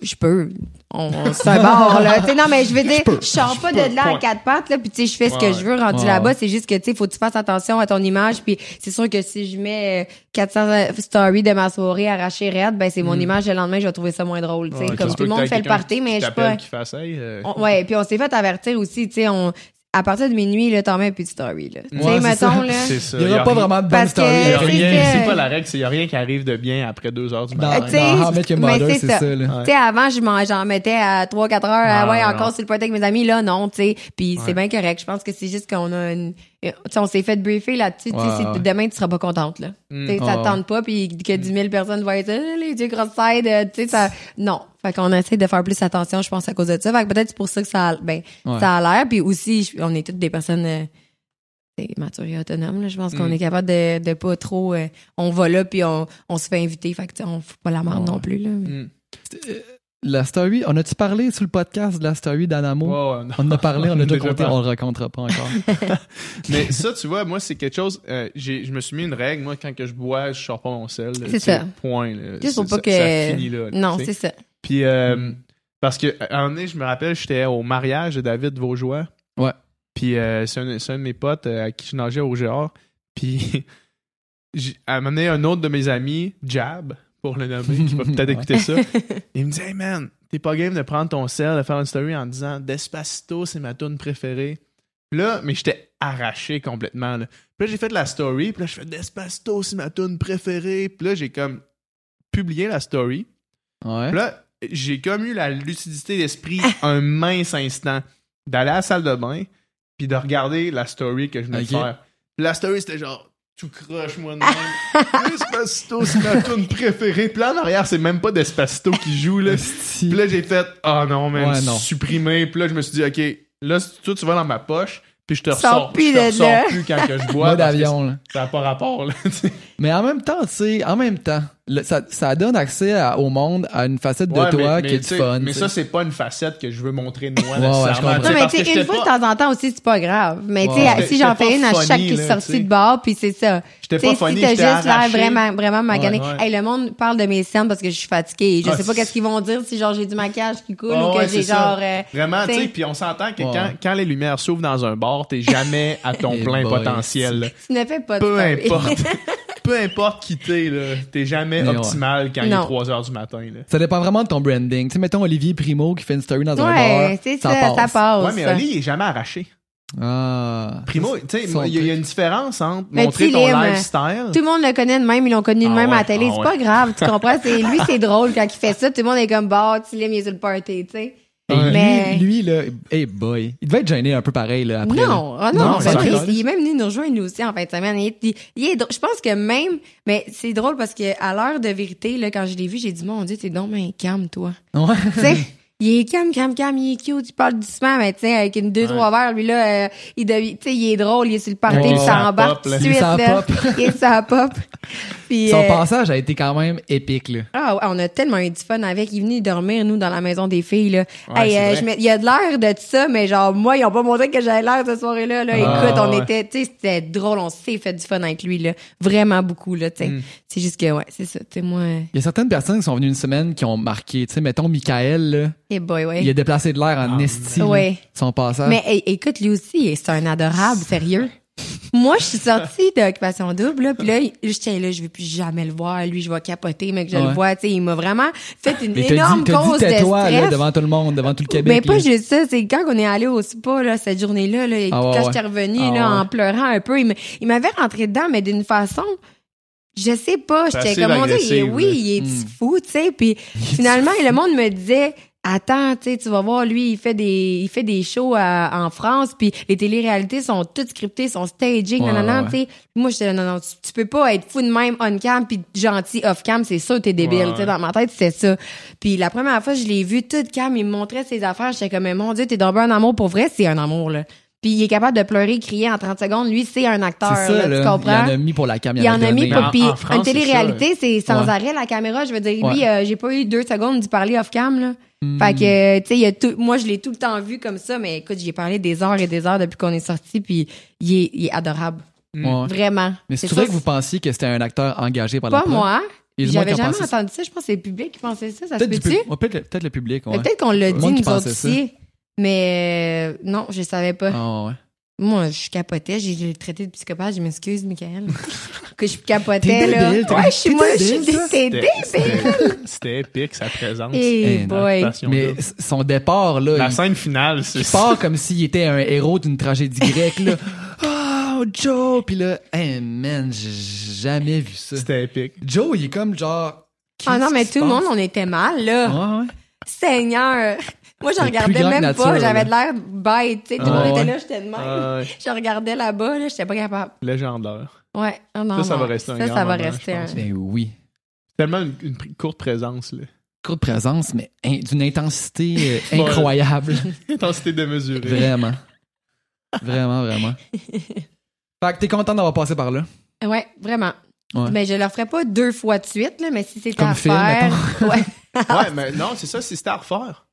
[SPEAKER 4] je peux. On, on- c'est un bar, là. Tu sais, non, mais je veux dire, je sors pas de là à quatre pattes, là, puis tu sais, je fais ce que
[SPEAKER 1] ouais.
[SPEAKER 4] je veux rendu
[SPEAKER 2] Ouais,
[SPEAKER 4] là-bas. C'est juste que, tu sais, faut que tu fasses attention à ton image, puis c'est sûr que si je mets euh, 400 stories de ma soirée arrachée raide, ben, c'est mon image le lendemain, je vais trouver ça moins drôle, tu sais.
[SPEAKER 1] Ouais,
[SPEAKER 4] comme tout le
[SPEAKER 1] peut
[SPEAKER 4] monde fait le party, mais je
[SPEAKER 1] t'appelle
[SPEAKER 4] pas...
[SPEAKER 1] qui fasse, hey, euh,
[SPEAKER 4] On- ouais, puis on s'est fait avertir aussi, tu sais, on... À partir de minuit, là, t'en mets plus de story, là. Tu sais,
[SPEAKER 2] c'est
[SPEAKER 4] mettons,
[SPEAKER 2] ça.
[SPEAKER 4] là...
[SPEAKER 1] c'est ça.
[SPEAKER 2] Il n'y
[SPEAKER 1] Y
[SPEAKER 2] aura
[SPEAKER 1] a
[SPEAKER 2] pas vraiment de bonne story.
[SPEAKER 4] c'est
[SPEAKER 1] C'est pas la règle, il n'y a rien qui arrive de bien après 2 heures du
[SPEAKER 2] Dans,
[SPEAKER 1] matin.
[SPEAKER 4] Mais c'est
[SPEAKER 2] c'est
[SPEAKER 4] ça. Tu sais, avant, je m'en, j'en mettais à 3-4 heures. Ah,
[SPEAKER 1] Ah,
[SPEAKER 4] ouais,
[SPEAKER 1] non,
[SPEAKER 4] encore sur le party avec mes amis. Là, non, tu sais. Puis
[SPEAKER 1] Ouais.
[SPEAKER 4] c'est bien correct. Je pense que c'est juste qu'on a une... On s'est fait briefer là-dessus. tu sais,
[SPEAKER 2] Ouais, ouais.
[SPEAKER 4] Demain, tu seras pas contente, là.
[SPEAKER 1] Mm.
[SPEAKER 4] Tu
[SPEAKER 2] Ouais,
[SPEAKER 4] tente pas, puis que 10 000 personnes vont être euh, les yeux cross-side, euh, sais, ça... Non. Fait qu'on essaie de faire plus attention, je pense, à cause de ça. Fait que peut-être c'est pour ça que ça a, ben, ça a l'air. Puis aussi, je- on est toutes des personnes... euh, matures et autonomes, là. Je pense qu'on
[SPEAKER 1] Mm.
[SPEAKER 4] est capable de, de pas trop... euh, on va là, puis on, on se fait inviter. Fait que, on fout pas la merde non plus, là.
[SPEAKER 1] Mm.
[SPEAKER 2] La story, on a-tu parlé sur le podcast de la story d'Anamo? On en a parlé, on a déjà compté, on le racontera pas encore.
[SPEAKER 1] Mais ça, tu vois, moi, c'est quelque chose. euh, j'ai- je me suis mis une règle. Moi, quand que je bois, je sors pas mon sel.
[SPEAKER 4] C'est ça.
[SPEAKER 1] Point. là.
[SPEAKER 4] Juste pour
[SPEAKER 1] Ça-
[SPEAKER 4] pas que-
[SPEAKER 1] Ça finit là.
[SPEAKER 4] Non, c'est ça.
[SPEAKER 1] Puis, euh,
[SPEAKER 2] Mm.
[SPEAKER 1] parce que, à un moment donné, je me rappelle, j'étais au mariage de David Vaujoie.
[SPEAKER 2] Ouais.
[SPEAKER 1] Puis, euh, c'est un, c'est un de mes potes à qui je nageais au Géant. Puis, j'ai- à un moment donné, un autre de mes amis, Jab, pour le nommer, qui va peut-être écouter ça, il me dit Hey man, t'es pas game de prendre ton sel, de faire une story en disant Despacito, c'est ma tune préférée. Là, mais j'étais arraché complètement. Là. Puis là, j'ai fait la story, puis là, je fais Despacito, c'est ma tune préférée. Puis là, j'ai comme publié la story.
[SPEAKER 2] Ouais.
[SPEAKER 1] Puis là, j'ai comme eu la lucidité d'esprit un mince instant d'aller à la salle de bain puis de regarder la story que je venais
[SPEAKER 2] Ok.
[SPEAKER 1] de faire. Puis la story, c'était genre tout croche, moi de même. Despacito, c'est ma tune préférée. Puis là, en arrière, c'est même pas Despacito qui joue, là. Puis là, j'ai fait, oh non, man,
[SPEAKER 2] Ouais, non.
[SPEAKER 5] supprimer.
[SPEAKER 1] Puis là, je me suis dit, OK, là, toi, tu vas dans ma poche, puis je te
[SPEAKER 4] Sors
[SPEAKER 1] ressors,
[SPEAKER 4] plus
[SPEAKER 1] je te ressors plus quand que je bois.
[SPEAKER 2] Mode
[SPEAKER 1] parce que
[SPEAKER 2] avion, là.
[SPEAKER 1] Ça n'a pas rapport, là.
[SPEAKER 2] Mais en même temps, tu sais, en même temps, le- ça, ça donne accès à- au monde à une facette de
[SPEAKER 1] Ouais,
[SPEAKER 2] toi
[SPEAKER 1] mais,
[SPEAKER 2] qui est fun.
[SPEAKER 1] Mais ça, c'est pas une facette que je veux montrer de moi,
[SPEAKER 2] Ouais, ouais,
[SPEAKER 1] nécessairement. tu sais,
[SPEAKER 4] Non, mais une fois
[SPEAKER 1] pas-
[SPEAKER 4] de temps en temps aussi, c'est pas grave. Mais tu
[SPEAKER 2] Ouais.
[SPEAKER 4] sais,
[SPEAKER 1] J'étais-
[SPEAKER 4] si j'en fais une à chaque sortie de bar, puis c'est ça.
[SPEAKER 1] J'étais
[SPEAKER 4] Tu
[SPEAKER 1] pas
[SPEAKER 4] sais,
[SPEAKER 1] funny,
[SPEAKER 4] si t'as juste l'air vraiment, vraiment magané.
[SPEAKER 1] Ouais, ouais.
[SPEAKER 4] Hey, le monde parle de mes scènes parce que je suis fatiguée. Je
[SPEAKER 1] Ah,
[SPEAKER 4] sais pas qu'est-ce qu'ils vont dire si genre j'ai du maquillage qui coule
[SPEAKER 1] Ah
[SPEAKER 4] ou que
[SPEAKER 1] ouais,
[SPEAKER 4] j'ai genre. euh,
[SPEAKER 1] Vraiment, tu
[SPEAKER 4] sais.
[SPEAKER 1] puis on s'entend que
[SPEAKER 2] Ouais.
[SPEAKER 1] quand, quand les lumières s'ouvrent dans un bar, t'es jamais à ton plein potentiel.
[SPEAKER 4] Tu ne fais pas de
[SPEAKER 1] Peu importe. Peu importe qui t'es, là. T'es jamais
[SPEAKER 2] Mais ouais.
[SPEAKER 1] optimal quand il est
[SPEAKER 4] Non.
[SPEAKER 1] 3 heures du matin, là.
[SPEAKER 2] Ça dépend vraiment de ton branding. Tu sais, mettons Olivier Primo qui fait une story dans un bar.
[SPEAKER 4] Ouais, c'est ça, ça passe.
[SPEAKER 1] Ouais, mais Oli, il est jamais arraché.
[SPEAKER 2] Ah.
[SPEAKER 1] Primo, tu sais,
[SPEAKER 2] Son
[SPEAKER 1] il y, a- il y a
[SPEAKER 2] truc.
[SPEAKER 1] une différence entre
[SPEAKER 4] Mais
[SPEAKER 1] montrer
[SPEAKER 4] tu
[SPEAKER 1] ton
[SPEAKER 4] l'aimes.
[SPEAKER 1] lifestyle.
[SPEAKER 4] Tout le monde le connaît de même, ils l'ont connu de
[SPEAKER 1] Ah
[SPEAKER 4] même à
[SPEAKER 1] ouais,
[SPEAKER 4] la télé.
[SPEAKER 1] ah
[SPEAKER 4] c'est
[SPEAKER 1] ouais.
[SPEAKER 4] pas grave, tu comprends? C'est, lui, c'est drôle quand il fait ça. Tout le monde est comme, bah, tu l'aimes, il est sur le party, tu sais.
[SPEAKER 2] Et
[SPEAKER 4] Mais-
[SPEAKER 2] lui, lui, là, hey boy, il devait être gêné un peu pareil, là, après.
[SPEAKER 4] Non, ah non,
[SPEAKER 2] Non,
[SPEAKER 4] il, il est même venu nous rejoindre nous aussi en fin de semaine. Il, est- il- il est drôle. je pense que même, mais c'est drôle parce que à l'heure de vérité, là, quand je l'ai vu, j'ai dit, mon Dieu, t'es donc ben calme, toi.
[SPEAKER 2] Ouais.
[SPEAKER 4] Il est calme, calme, calme, il est cute, il parle doucement, mais tu sais, avec une deux,
[SPEAKER 1] Ouais.
[SPEAKER 4] trois verres, lui là, euh, il devient, tu sais, il est drôle, il est sur le party, il s'embarque tout de suite, là.
[SPEAKER 2] pop.
[SPEAKER 4] Il la pop. Puis,
[SPEAKER 2] Son
[SPEAKER 4] euh,
[SPEAKER 2] passage a été quand même épique, là.
[SPEAKER 4] ah ouais, on a tellement eu du fun avec. Il est venu dormir, nous, dans la maison des filles, là.
[SPEAKER 1] Ouais,
[SPEAKER 4] Hey, euh,
[SPEAKER 1] vrai.
[SPEAKER 4] je me- il y a de l'air de ça, mais genre, moi, ils ont pas montré que j'avais l'air cette soirée-là, là.
[SPEAKER 1] Ah,
[SPEAKER 4] Écoute, on
[SPEAKER 1] ouais.
[SPEAKER 4] était, tu sais, c'était drôle, on s'est fait du fun avec lui, là. Vraiment beaucoup, là, tu sais.
[SPEAKER 1] Mm.
[SPEAKER 4] C'est juste que, ouais, c'est ça, tu sais, moi, euh,
[SPEAKER 2] Il y a certaines personnes qui sont venues une semaine qui ont marqué. Tu sais, mettons Michael, là,
[SPEAKER 4] boy, ouais.
[SPEAKER 2] il a déplacé de l'air en
[SPEAKER 1] Ah,
[SPEAKER 2] esti, là,
[SPEAKER 4] Ouais.
[SPEAKER 2] son passage.
[SPEAKER 4] Mais é- écoute, lui aussi, c'est un adorable, sérieux. Moi, je suis sortie d'Occupation Double, là, puis là, je tiens là, je vais plus jamais le voir. Lui, je vais capoter, mais que je
[SPEAKER 2] Ouais.
[SPEAKER 4] le vois, tu sais, il m'a vraiment fait une
[SPEAKER 2] Mais
[SPEAKER 4] énorme
[SPEAKER 2] dit, t'as dit
[SPEAKER 4] cause de
[SPEAKER 2] là,
[SPEAKER 4] stress.
[SPEAKER 2] devant tout le monde, devant tout le Québec.
[SPEAKER 4] Mais pas
[SPEAKER 2] là.
[SPEAKER 4] juste ça, c'est quand on est allé au spa là, cette journée-là, là,
[SPEAKER 2] Ah ouais,
[SPEAKER 4] quand
[SPEAKER 2] ouais.
[SPEAKER 4] j'étais revenue
[SPEAKER 2] Ah
[SPEAKER 4] là,
[SPEAKER 2] ouais.
[SPEAKER 4] en pleurant un peu, il me- il m'avait rentré dedans, mais d'une façon, je sais pas, j'étais comme on dit, oui,
[SPEAKER 1] là.
[SPEAKER 4] il est
[SPEAKER 2] Hmm.
[SPEAKER 4] fou, tu sais, puis finalement le monde me disait attends, tu vas voir, lui, il fait des, il fait des shows à- en France, puis les téléréalités sont toutes scriptées, sont staging,
[SPEAKER 2] Ouais,
[SPEAKER 4] nanana,
[SPEAKER 2] ouais,
[SPEAKER 4] tu sais. Moi, j'étais, non, non, tu, tu peux pas être fou de même on-cam puis gentil off-cam, c'est ça, t'es débile,
[SPEAKER 1] Ouais,
[SPEAKER 4] tu sais, dans ma tête, c'était ça. Puis la première fois, je l'ai vu toute cam, il me montrait ses affaires, j'étais comme, mais mon Dieu, t'es tombé un amour, pour vrai, c'est un amour, là. Puis il est capable de pleurer, crier en 30 secondes, lui, c'est un acteur,
[SPEAKER 2] ça,
[SPEAKER 4] là,
[SPEAKER 2] là.
[SPEAKER 4] tu
[SPEAKER 2] Il
[SPEAKER 4] comprends?
[SPEAKER 2] en a mis pour la cam.
[SPEAKER 4] Il y en a mis pour puis une télé-réalité, c'est sans
[SPEAKER 2] Ouais.
[SPEAKER 4] arrêt la caméra. Je veux dire, lui,
[SPEAKER 2] Ouais.
[SPEAKER 4] euh, j'ai pas eu deux secondes d'y parler off cam là.
[SPEAKER 2] Hmm.
[SPEAKER 4] Fait que tu sais, il y a tout, moi je l'ai tout le temps vu comme ça, mais écoute, j'ai parlé des heures et des heures depuis qu'on est sorti, puis il est, il est adorable,
[SPEAKER 2] Ouais.
[SPEAKER 4] vraiment.
[SPEAKER 2] Mais c'est
[SPEAKER 4] ça,
[SPEAKER 2] vrai que vous pensiez que c'était un acteur engagé par la
[SPEAKER 4] pas moi. J'avais jamais entendu ça. Je pense que c'est le public qui pensait ça. Ça se
[SPEAKER 2] Peut-être
[SPEAKER 4] peut-tu?
[SPEAKER 2] peut-être le- public. ouais.
[SPEAKER 4] Peut-être qu'on l'a
[SPEAKER 2] Le
[SPEAKER 4] dit nous autres aussi. Mais euh, non, je savais pas.
[SPEAKER 2] Ah, ouais.
[SPEAKER 4] Moi, je capotais. J'ai j'ai traité de psychopathe. Je m'excuse, Michael. que je capotais, là.
[SPEAKER 2] débile,
[SPEAKER 4] ouais, je suis moi, je suis débile.
[SPEAKER 1] C'était épique, sa présence.
[SPEAKER 4] Hey
[SPEAKER 2] Eh,
[SPEAKER 4] boy.
[SPEAKER 2] Mais son départ, là,
[SPEAKER 1] La
[SPEAKER 2] il,
[SPEAKER 1] scène finale, c'est
[SPEAKER 2] il part comme s'il était un héros d'une tragédie grecque, là. Oh, Joe! Puis là, hey, man, j'ai jamais vu ça.
[SPEAKER 1] C'était épique.
[SPEAKER 2] Joe, il est comme genre...
[SPEAKER 4] Ah non,
[SPEAKER 2] qu'est-ce
[SPEAKER 4] mais tout le monde, on était mal, là.
[SPEAKER 2] Ouais, ouais.
[SPEAKER 4] Seigneur. Moi, je regardais même
[SPEAKER 2] nature,
[SPEAKER 4] pas. J'avais de l'air bête, tu sais. Tout le
[SPEAKER 2] Ah
[SPEAKER 4] monde était
[SPEAKER 2] ouais.
[SPEAKER 4] là, j'étais de même.
[SPEAKER 1] Ah ouais.
[SPEAKER 4] Je regardais là-bas, là, j'étais pas capable.
[SPEAKER 1] Légendaire.
[SPEAKER 4] Ouais. Ah non,
[SPEAKER 1] Ça, ça
[SPEAKER 4] non.
[SPEAKER 1] va rester un
[SPEAKER 4] Ça,
[SPEAKER 1] grand
[SPEAKER 4] ça va
[SPEAKER 1] moment,
[SPEAKER 4] rester un...
[SPEAKER 2] Ben oui.
[SPEAKER 1] Tellement une, courte présence, là.
[SPEAKER 2] Courte présence, mais in- d'une intensité euh, incroyable.
[SPEAKER 1] Intensité démesurée.
[SPEAKER 2] vraiment. Vraiment, vraiment. Fait que t'es content d'avoir passé par là?
[SPEAKER 4] Ouais, vraiment.
[SPEAKER 2] Ouais.
[SPEAKER 4] Mais je le ferais pas deux fois de suite, là, mais si c'était
[SPEAKER 2] Comme
[SPEAKER 4] à
[SPEAKER 2] film,
[SPEAKER 4] faire... ouais.
[SPEAKER 1] Ouais, mais non, c'est ça, c'est c'était à refaire.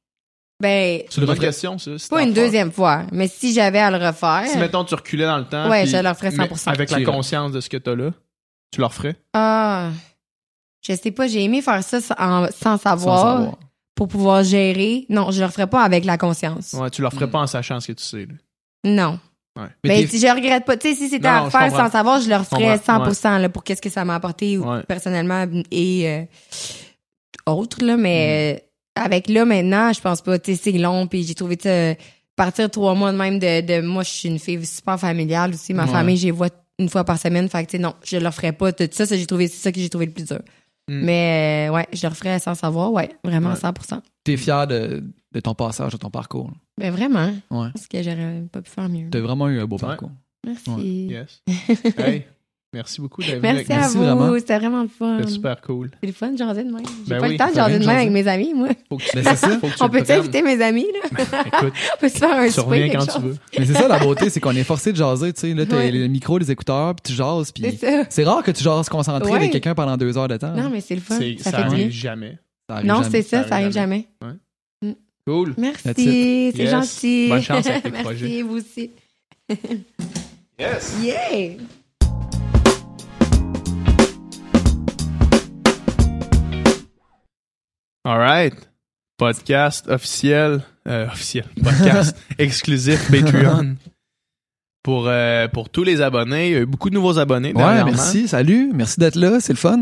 [SPEAKER 4] Ben,
[SPEAKER 2] Tu
[SPEAKER 1] C'est
[SPEAKER 2] le referais-
[SPEAKER 1] question, ça. c'était
[SPEAKER 4] pas une
[SPEAKER 1] refaire.
[SPEAKER 4] deuxième fois. Mais si j'avais à le refaire...
[SPEAKER 1] Si, mettons, tu reculais dans le temps.
[SPEAKER 4] Ouais,
[SPEAKER 1] puis-
[SPEAKER 4] je le referais
[SPEAKER 1] mais
[SPEAKER 4] 100%.
[SPEAKER 1] Avec la conscience de ce que t'as là, tu le referais?
[SPEAKER 4] Ah... Je sais pas, j'ai aimé faire ça sans, savoir, pour pouvoir gérer. Non, je le referais pas avec la conscience.
[SPEAKER 1] Ouais, tu le referais
[SPEAKER 2] Mm.
[SPEAKER 1] pas en sachant ce que tu sais. là.
[SPEAKER 4] Non.
[SPEAKER 1] Ouais.
[SPEAKER 2] Mais t'es-
[SPEAKER 4] si je regrette pas, tu sais, si c'était à
[SPEAKER 1] non, je
[SPEAKER 4] faire
[SPEAKER 1] comprends.
[SPEAKER 4] sans savoir, je le referais
[SPEAKER 1] Je comprends,
[SPEAKER 4] 100% là, pour qu'est-ce que ça m'a apporté
[SPEAKER 1] Ouais.
[SPEAKER 4] personnellement et euh, autre là, mais
[SPEAKER 1] Mm.
[SPEAKER 4] Avec là maintenant, je pense pas, tu sais, c'est long puis j'ai trouvé ça partir trois mois de même de, de moi, je suis une fille super familiale aussi, ma
[SPEAKER 2] Ouais.
[SPEAKER 4] famille, j'y vois une fois par semaine, fait que tu sais non, je le referais pas tout ça, ça j'ai trouvé c'est ça que j'ai trouvé le plus dur.
[SPEAKER 1] Mm.
[SPEAKER 4] Mais euh, ouais, je le referais sans savoir, ouais, vraiment
[SPEAKER 1] Ouais.
[SPEAKER 4] 100%.
[SPEAKER 2] T'es fier de, de ton passage, de ton parcours.
[SPEAKER 4] Ben vraiment,
[SPEAKER 2] Ouais.
[SPEAKER 4] parce que j'aurais pas pu faire mieux.
[SPEAKER 2] T'as vraiment eu un beau
[SPEAKER 1] Ouais.
[SPEAKER 2] parcours.
[SPEAKER 4] Merci.
[SPEAKER 1] Yes. hey, merci beaucoup d'être
[SPEAKER 4] Merci
[SPEAKER 1] avec
[SPEAKER 4] à.
[SPEAKER 2] Merci
[SPEAKER 4] vous,
[SPEAKER 2] vraiment.
[SPEAKER 4] c'était vraiment le fun.
[SPEAKER 1] C'était super cool.
[SPEAKER 4] C'est le fun de jaser de même. J'ai
[SPEAKER 1] Ben
[SPEAKER 4] pas
[SPEAKER 1] oui,
[SPEAKER 4] le temps de
[SPEAKER 2] t'as
[SPEAKER 4] jaser de même avec mes amis, moi.
[SPEAKER 1] Faut que tu,
[SPEAKER 2] Ben, c'est ça.
[SPEAKER 1] faut que tu
[SPEAKER 4] On
[SPEAKER 1] prennes.
[SPEAKER 4] inviter mes amis, là?
[SPEAKER 1] Écoute,
[SPEAKER 4] On peut se faire un
[SPEAKER 1] tu reviens quand tu veux.
[SPEAKER 2] Mais c'est ça la beauté, c'est qu'on est forcé de jaser, tu sais. Là, t'as
[SPEAKER 4] Ouais.
[SPEAKER 2] le micro, les écouteurs, puis tu jases, puis
[SPEAKER 4] C'est ça.
[SPEAKER 2] c'est rare que tu jases concentré
[SPEAKER 4] Ouais.
[SPEAKER 2] avec quelqu'un pendant deux heures de temps.
[SPEAKER 4] Non, mais c'est le fun. Ça,
[SPEAKER 1] Ça arrive jamais.
[SPEAKER 4] Non, c'est ça,
[SPEAKER 1] Ça
[SPEAKER 4] arrive jamais.
[SPEAKER 1] Cool.
[SPEAKER 2] That's
[SPEAKER 4] Merci, c'est gentil.
[SPEAKER 1] Bonne chance avec tes
[SPEAKER 4] Merci,
[SPEAKER 1] projets.
[SPEAKER 4] vous aussi.
[SPEAKER 1] Yes.
[SPEAKER 4] Yeah!
[SPEAKER 1] All right. Podcast officiel. euh, officiel. Podcast exclusif Patreon. Pour, euh, pour tous les abonnés. Il y a eu beaucoup de nouveaux abonnés.
[SPEAKER 2] Ouais, merci, salut, merci d'être là, c'est le fun.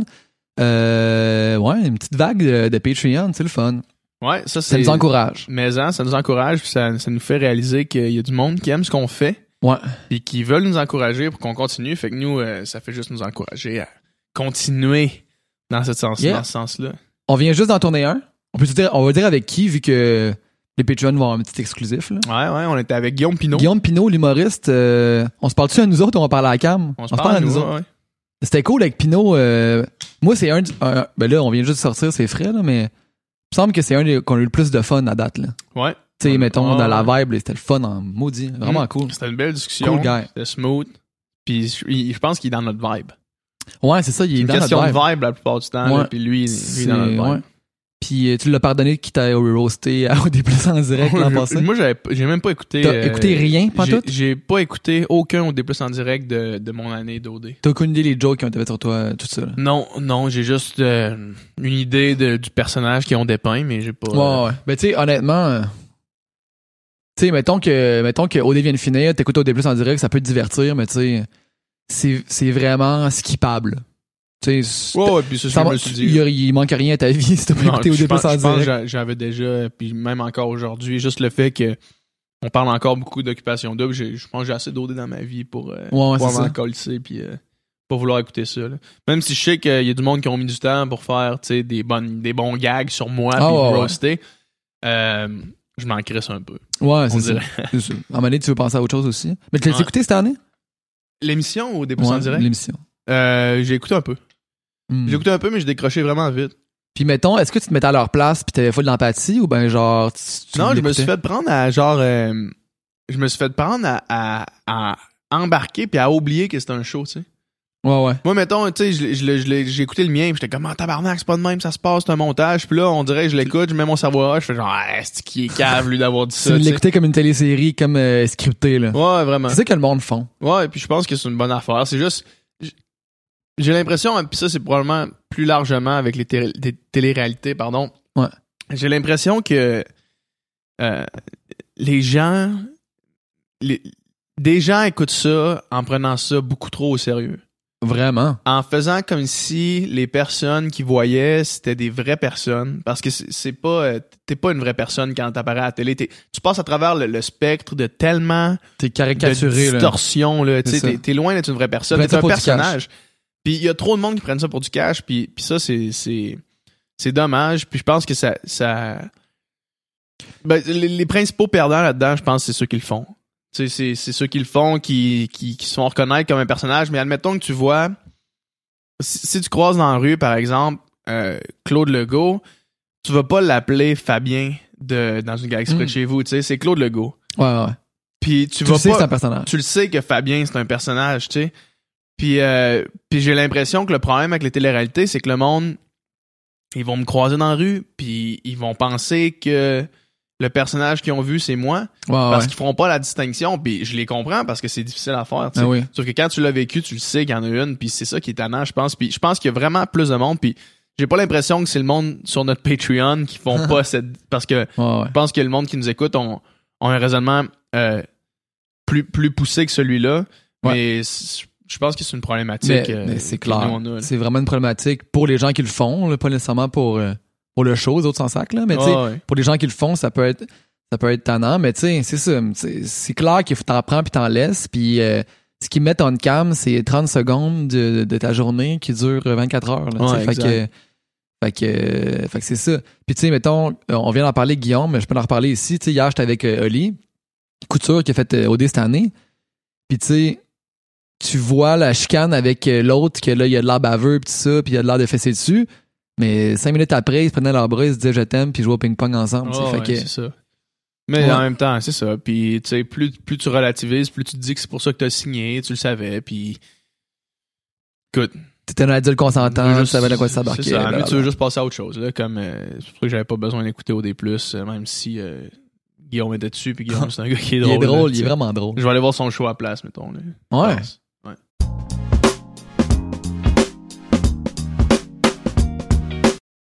[SPEAKER 2] Euh, ouais, une petite vague de, de Patreon, c'est le fun.
[SPEAKER 1] Ouais, ça,
[SPEAKER 2] Ça
[SPEAKER 1] c'est.
[SPEAKER 2] nous encourage.
[SPEAKER 1] Mais hein, ça nous encourage, puis ça, ça nous fait réaliser qu'il y a du monde qui aime ce qu'on fait,
[SPEAKER 2] Ouais.
[SPEAKER 1] puis qui veulent nous encourager pour qu'on continue. Fait que nous, euh, ça fait juste nous encourager à continuer dans, cette sens,
[SPEAKER 2] Yeah.
[SPEAKER 1] dans ce sens-là.
[SPEAKER 2] On vient juste d'en tourner un. On peut dire, on va dire avec qui, vu que les Patreons vont avoir un petit exclusif. Là?
[SPEAKER 1] Ouais, ouais, on était avec Guillaume Pinot.
[SPEAKER 2] Guillaume Pinot, l'humoriste, euh, on se parle-tu à nous autres ou on parle à la cam?
[SPEAKER 1] On se parle à nous, ouais.
[SPEAKER 2] C'était cool avec Pinot. euh, moi, c'est un, du- un- Ben là, on vient juste de sortir, c'est frais, là, mais il me semble que c'est un des- qu'on a eu le plus de fun à date. Là.
[SPEAKER 1] Ouais.
[SPEAKER 2] Tu sais, mettons, dans la vibe, là, c'était le fun en maudit. Vraiment
[SPEAKER 1] Mm.
[SPEAKER 2] cool.
[SPEAKER 1] C'était une belle discussion.
[SPEAKER 2] Cool guy.
[SPEAKER 1] C'était smooth. Puis je, il- je pense qu'il est dans notre vibe.
[SPEAKER 2] Ouais, c'est ça, il est
[SPEAKER 1] une
[SPEAKER 2] dans
[SPEAKER 1] question
[SPEAKER 2] notre vibe.
[SPEAKER 1] de vibe la plupart du temps. Puis lui, lui il est dans notre
[SPEAKER 2] C'est-
[SPEAKER 1] vibe.
[SPEAKER 2] ouais. Puis euh, tu l'as pardonné qui t'a roasté à OD Plus en direct l'an
[SPEAKER 1] Je-
[SPEAKER 2] passé?
[SPEAKER 1] Moi, j'ai même pas écouté.
[SPEAKER 2] T'as
[SPEAKER 1] euh,
[SPEAKER 2] écouté rien, pas
[SPEAKER 1] j'ai-
[SPEAKER 2] tout?
[SPEAKER 1] J'ai pas écouté aucun OD plus en direct de, de mon année d'OD.
[SPEAKER 2] T'as aucune idée les jokes qui ont été faits sur toi, euh, tout ça. là.
[SPEAKER 1] Non, non, j'ai juste euh, une idée de- du personnage qu'ils ont dépeint, mais j'ai pas. euh,
[SPEAKER 2] Ouais, ouais. Ben, tu sais, honnêtement, euh, tu sais, mettons que, mettons que OD vient de finir, t'écoutes OD Plus en direct, ça peut te divertir, mais tu sais, c'est, vraiment skippable. Tu sais,
[SPEAKER 1] Ouais, puis
[SPEAKER 2] ça
[SPEAKER 1] je
[SPEAKER 2] va-
[SPEAKER 1] me suis
[SPEAKER 2] il,
[SPEAKER 1] dit.
[SPEAKER 2] manque rien à ta vie si t'as pas écouté
[SPEAKER 1] je je que
[SPEAKER 2] direct.
[SPEAKER 1] j'a- j'avais déjà, puis même encore aujourd'hui, juste le fait que on parle encore beaucoup d'occupation double, j'ai- je pense que j'ai assez d'OD dans ma vie pour, euh,
[SPEAKER 2] Ouais,
[SPEAKER 1] m'en coller, puis euh, pas vouloir écouter ça. là. Même si je sais qu'il y a du monde qui ont mis du temps pour faire des, bonnes, des bons gags sur moi,
[SPEAKER 2] Ah, ouais,
[SPEAKER 1] me
[SPEAKER 2] ouais.
[SPEAKER 1] roaster, euh, je m'en crisse un peu.
[SPEAKER 2] Ouais, c'est ça. ça. À un moment donné, tu veux penser à autre chose aussi. Mais tu l'as écouté cette année?
[SPEAKER 1] L'émission ou des pouces en direct?
[SPEAKER 2] l'émission.
[SPEAKER 1] Euh, j'ai écouté un peu.
[SPEAKER 2] Hmm.
[SPEAKER 1] J'ai écouté un peu, mais j'ai décroché vraiment vite.
[SPEAKER 2] Puis mettons, est-ce que tu te mettais à leur place puis t'avais full d'empathie ou ben genre tu, tu
[SPEAKER 1] non, je me suis fait prendre à genre. euh, je me suis fait prendre à, à, à embarquer puis à oublier que c'était un show, tu sais.
[SPEAKER 2] Ouais, ouais.
[SPEAKER 1] Moi, mettons, tu sais, j'ai écouté le mien, j'étais comme, ah, tabarnak, c'est pas de même, ça se passe, c'est un montage. Puis là, on dirait, je l'écoute, je mets mon cerveau là, je fais genre, ah, c'est qui est cave, lui, d'avoir dit ça. tu
[SPEAKER 2] l'écoutais comme une télésérie, comme euh, scriptée là.
[SPEAKER 1] Ouais, vraiment.
[SPEAKER 2] C'est ça que le monde font.
[SPEAKER 1] Ouais, et puis je pense que c'est une bonne affaire. C'est juste, j'ai l'impression, puis ça, c'est probablement plus largement avec les, télé- les téléréalités, pardon.
[SPEAKER 2] Ouais.
[SPEAKER 1] J'ai l'impression que euh, les gens, les- des gens écoutent ça en prenant ça beaucoup trop au sérieux.
[SPEAKER 2] Vraiment?
[SPEAKER 1] en faisant comme si les personnes qui voyaient c'était des vraies personnes parce que c'est pas euh, t'es pas une vraie personne quand t'apparais à la télé. Tu passes à travers le, le spectre de tellement
[SPEAKER 2] T'es
[SPEAKER 1] de
[SPEAKER 2] caricaturé là.
[SPEAKER 1] distorsion là. T'es- loin d'être une vraie personne t'es un personnage. Puis il y a trop de monde qui prennent ça pour du cash puis puis ça c'est c'est dommage. Puis je pense que ça ça ben, les, les principaux perdants là-dedans je pense c'est ceux qui le font c'est c'est ceux qui le font qui, qui, qui se font reconnaître comme un personnage mais admettons que tu vois si, si tu croises dans la rue par exemple euh, Claude Legault tu vas pas l'appeler Fabien de dans une galaxie près de chez vous tu sais c'est Claude Legault
[SPEAKER 2] Ouais, ouais.
[SPEAKER 1] puis tu,
[SPEAKER 2] Tu,
[SPEAKER 1] vas
[SPEAKER 2] le sais que c'est
[SPEAKER 1] pas
[SPEAKER 2] un personnage.
[SPEAKER 1] tu le sais que Fabien c'est un personnage, tu sais. Puis euh, puis j'ai l'impression que le problème avec les téléréalités, c'est que le monde ils vont me croiser dans la rue, puis ils vont penser que le personnage qu'ils ont vu c'est moi
[SPEAKER 2] Ouais,
[SPEAKER 1] parce
[SPEAKER 2] ouais.
[SPEAKER 1] qu'ils feront pas la distinction, puis je les comprends parce que c'est difficile à faire.
[SPEAKER 2] Ah oui.
[SPEAKER 1] Sauf que quand tu l'as vécu, tu le sais qu'il y en a une, puis c'est ça qui est tannant, je pense. Puis je pense qu'il y a vraiment plus de monde, puis j'ai pas l'impression que c'est le monde sur notre Patreon qui font pas cette parce que
[SPEAKER 2] Ouais,
[SPEAKER 1] je pense que le monde qui nous écoute ont, ont un raisonnement euh, plus, plus poussé que celui-là. Mais je pense que c'est une problématique.
[SPEAKER 2] Mais,
[SPEAKER 1] euh,
[SPEAKER 2] mais c'est clair. C'est vraiment une problématique pour les gens qui le font, là, pas nécessairement pour, euh, pour le show, les autres s'en sacrent, là. Mais tu sais,
[SPEAKER 1] Ouais,
[SPEAKER 2] pour les gens qui le font, ça peut être ça peut être tannant, mais tu sais, c'est ça. C'est clair qu'il faut t'en prends puis t'en laisses. Puis euh, ce qui met on cam, c'est 30 secondes de, de ta journée qui dure 24 heures. Là.
[SPEAKER 1] Ouais,
[SPEAKER 2] fait, que,
[SPEAKER 1] exact.
[SPEAKER 2] fait que fait que c'est ça. Puis tu sais, mettons, euh, on vient d'en parler Guillaume, mais je peux en reparler ici. Tu sais, hier, j'étais avec euh, Oli, Couture, qui a fait euh, OD cette année. Puis tu sais, tu vois la chicane avec euh, l'autre, que là, il y a de l'air baveux, puis tout ça, puis il y a de l'air de fesser dessus. Mais cinq minutes après, ils se prenaient leurs bras, ils se disaient je t'aime, puis jouaient au ping-pong ensemble. tu sais.
[SPEAKER 1] Ouais, ouais,
[SPEAKER 2] que,
[SPEAKER 1] c'est ça. Mais
[SPEAKER 2] Ouais.
[SPEAKER 1] en même temps, c'est ça. Puis, tu sais, plus, plus tu relativises, plus tu te dis que c'est pour ça que tu as signé, tu le savais, puis... Écoute,
[SPEAKER 2] T'étais un adulte consentant, tu
[SPEAKER 1] juste-
[SPEAKER 2] savais de quoi ça
[SPEAKER 1] C'est ça. Lui, tu veux juste passer à autre chose. Là, comme, euh, c'est pour ça que j'avais pas besoin d'écouter OD+, euh, même si euh, Guillaume était dessus, puis Guillaume, c'est un gars qui est
[SPEAKER 2] Il
[SPEAKER 1] drôle.
[SPEAKER 2] est drôle,
[SPEAKER 1] là,
[SPEAKER 2] il
[SPEAKER 1] tu
[SPEAKER 2] est vraiment drôle.
[SPEAKER 1] Je vais aller voir son show à place, mettons. Là,
[SPEAKER 2] Ouais.
[SPEAKER 1] pense.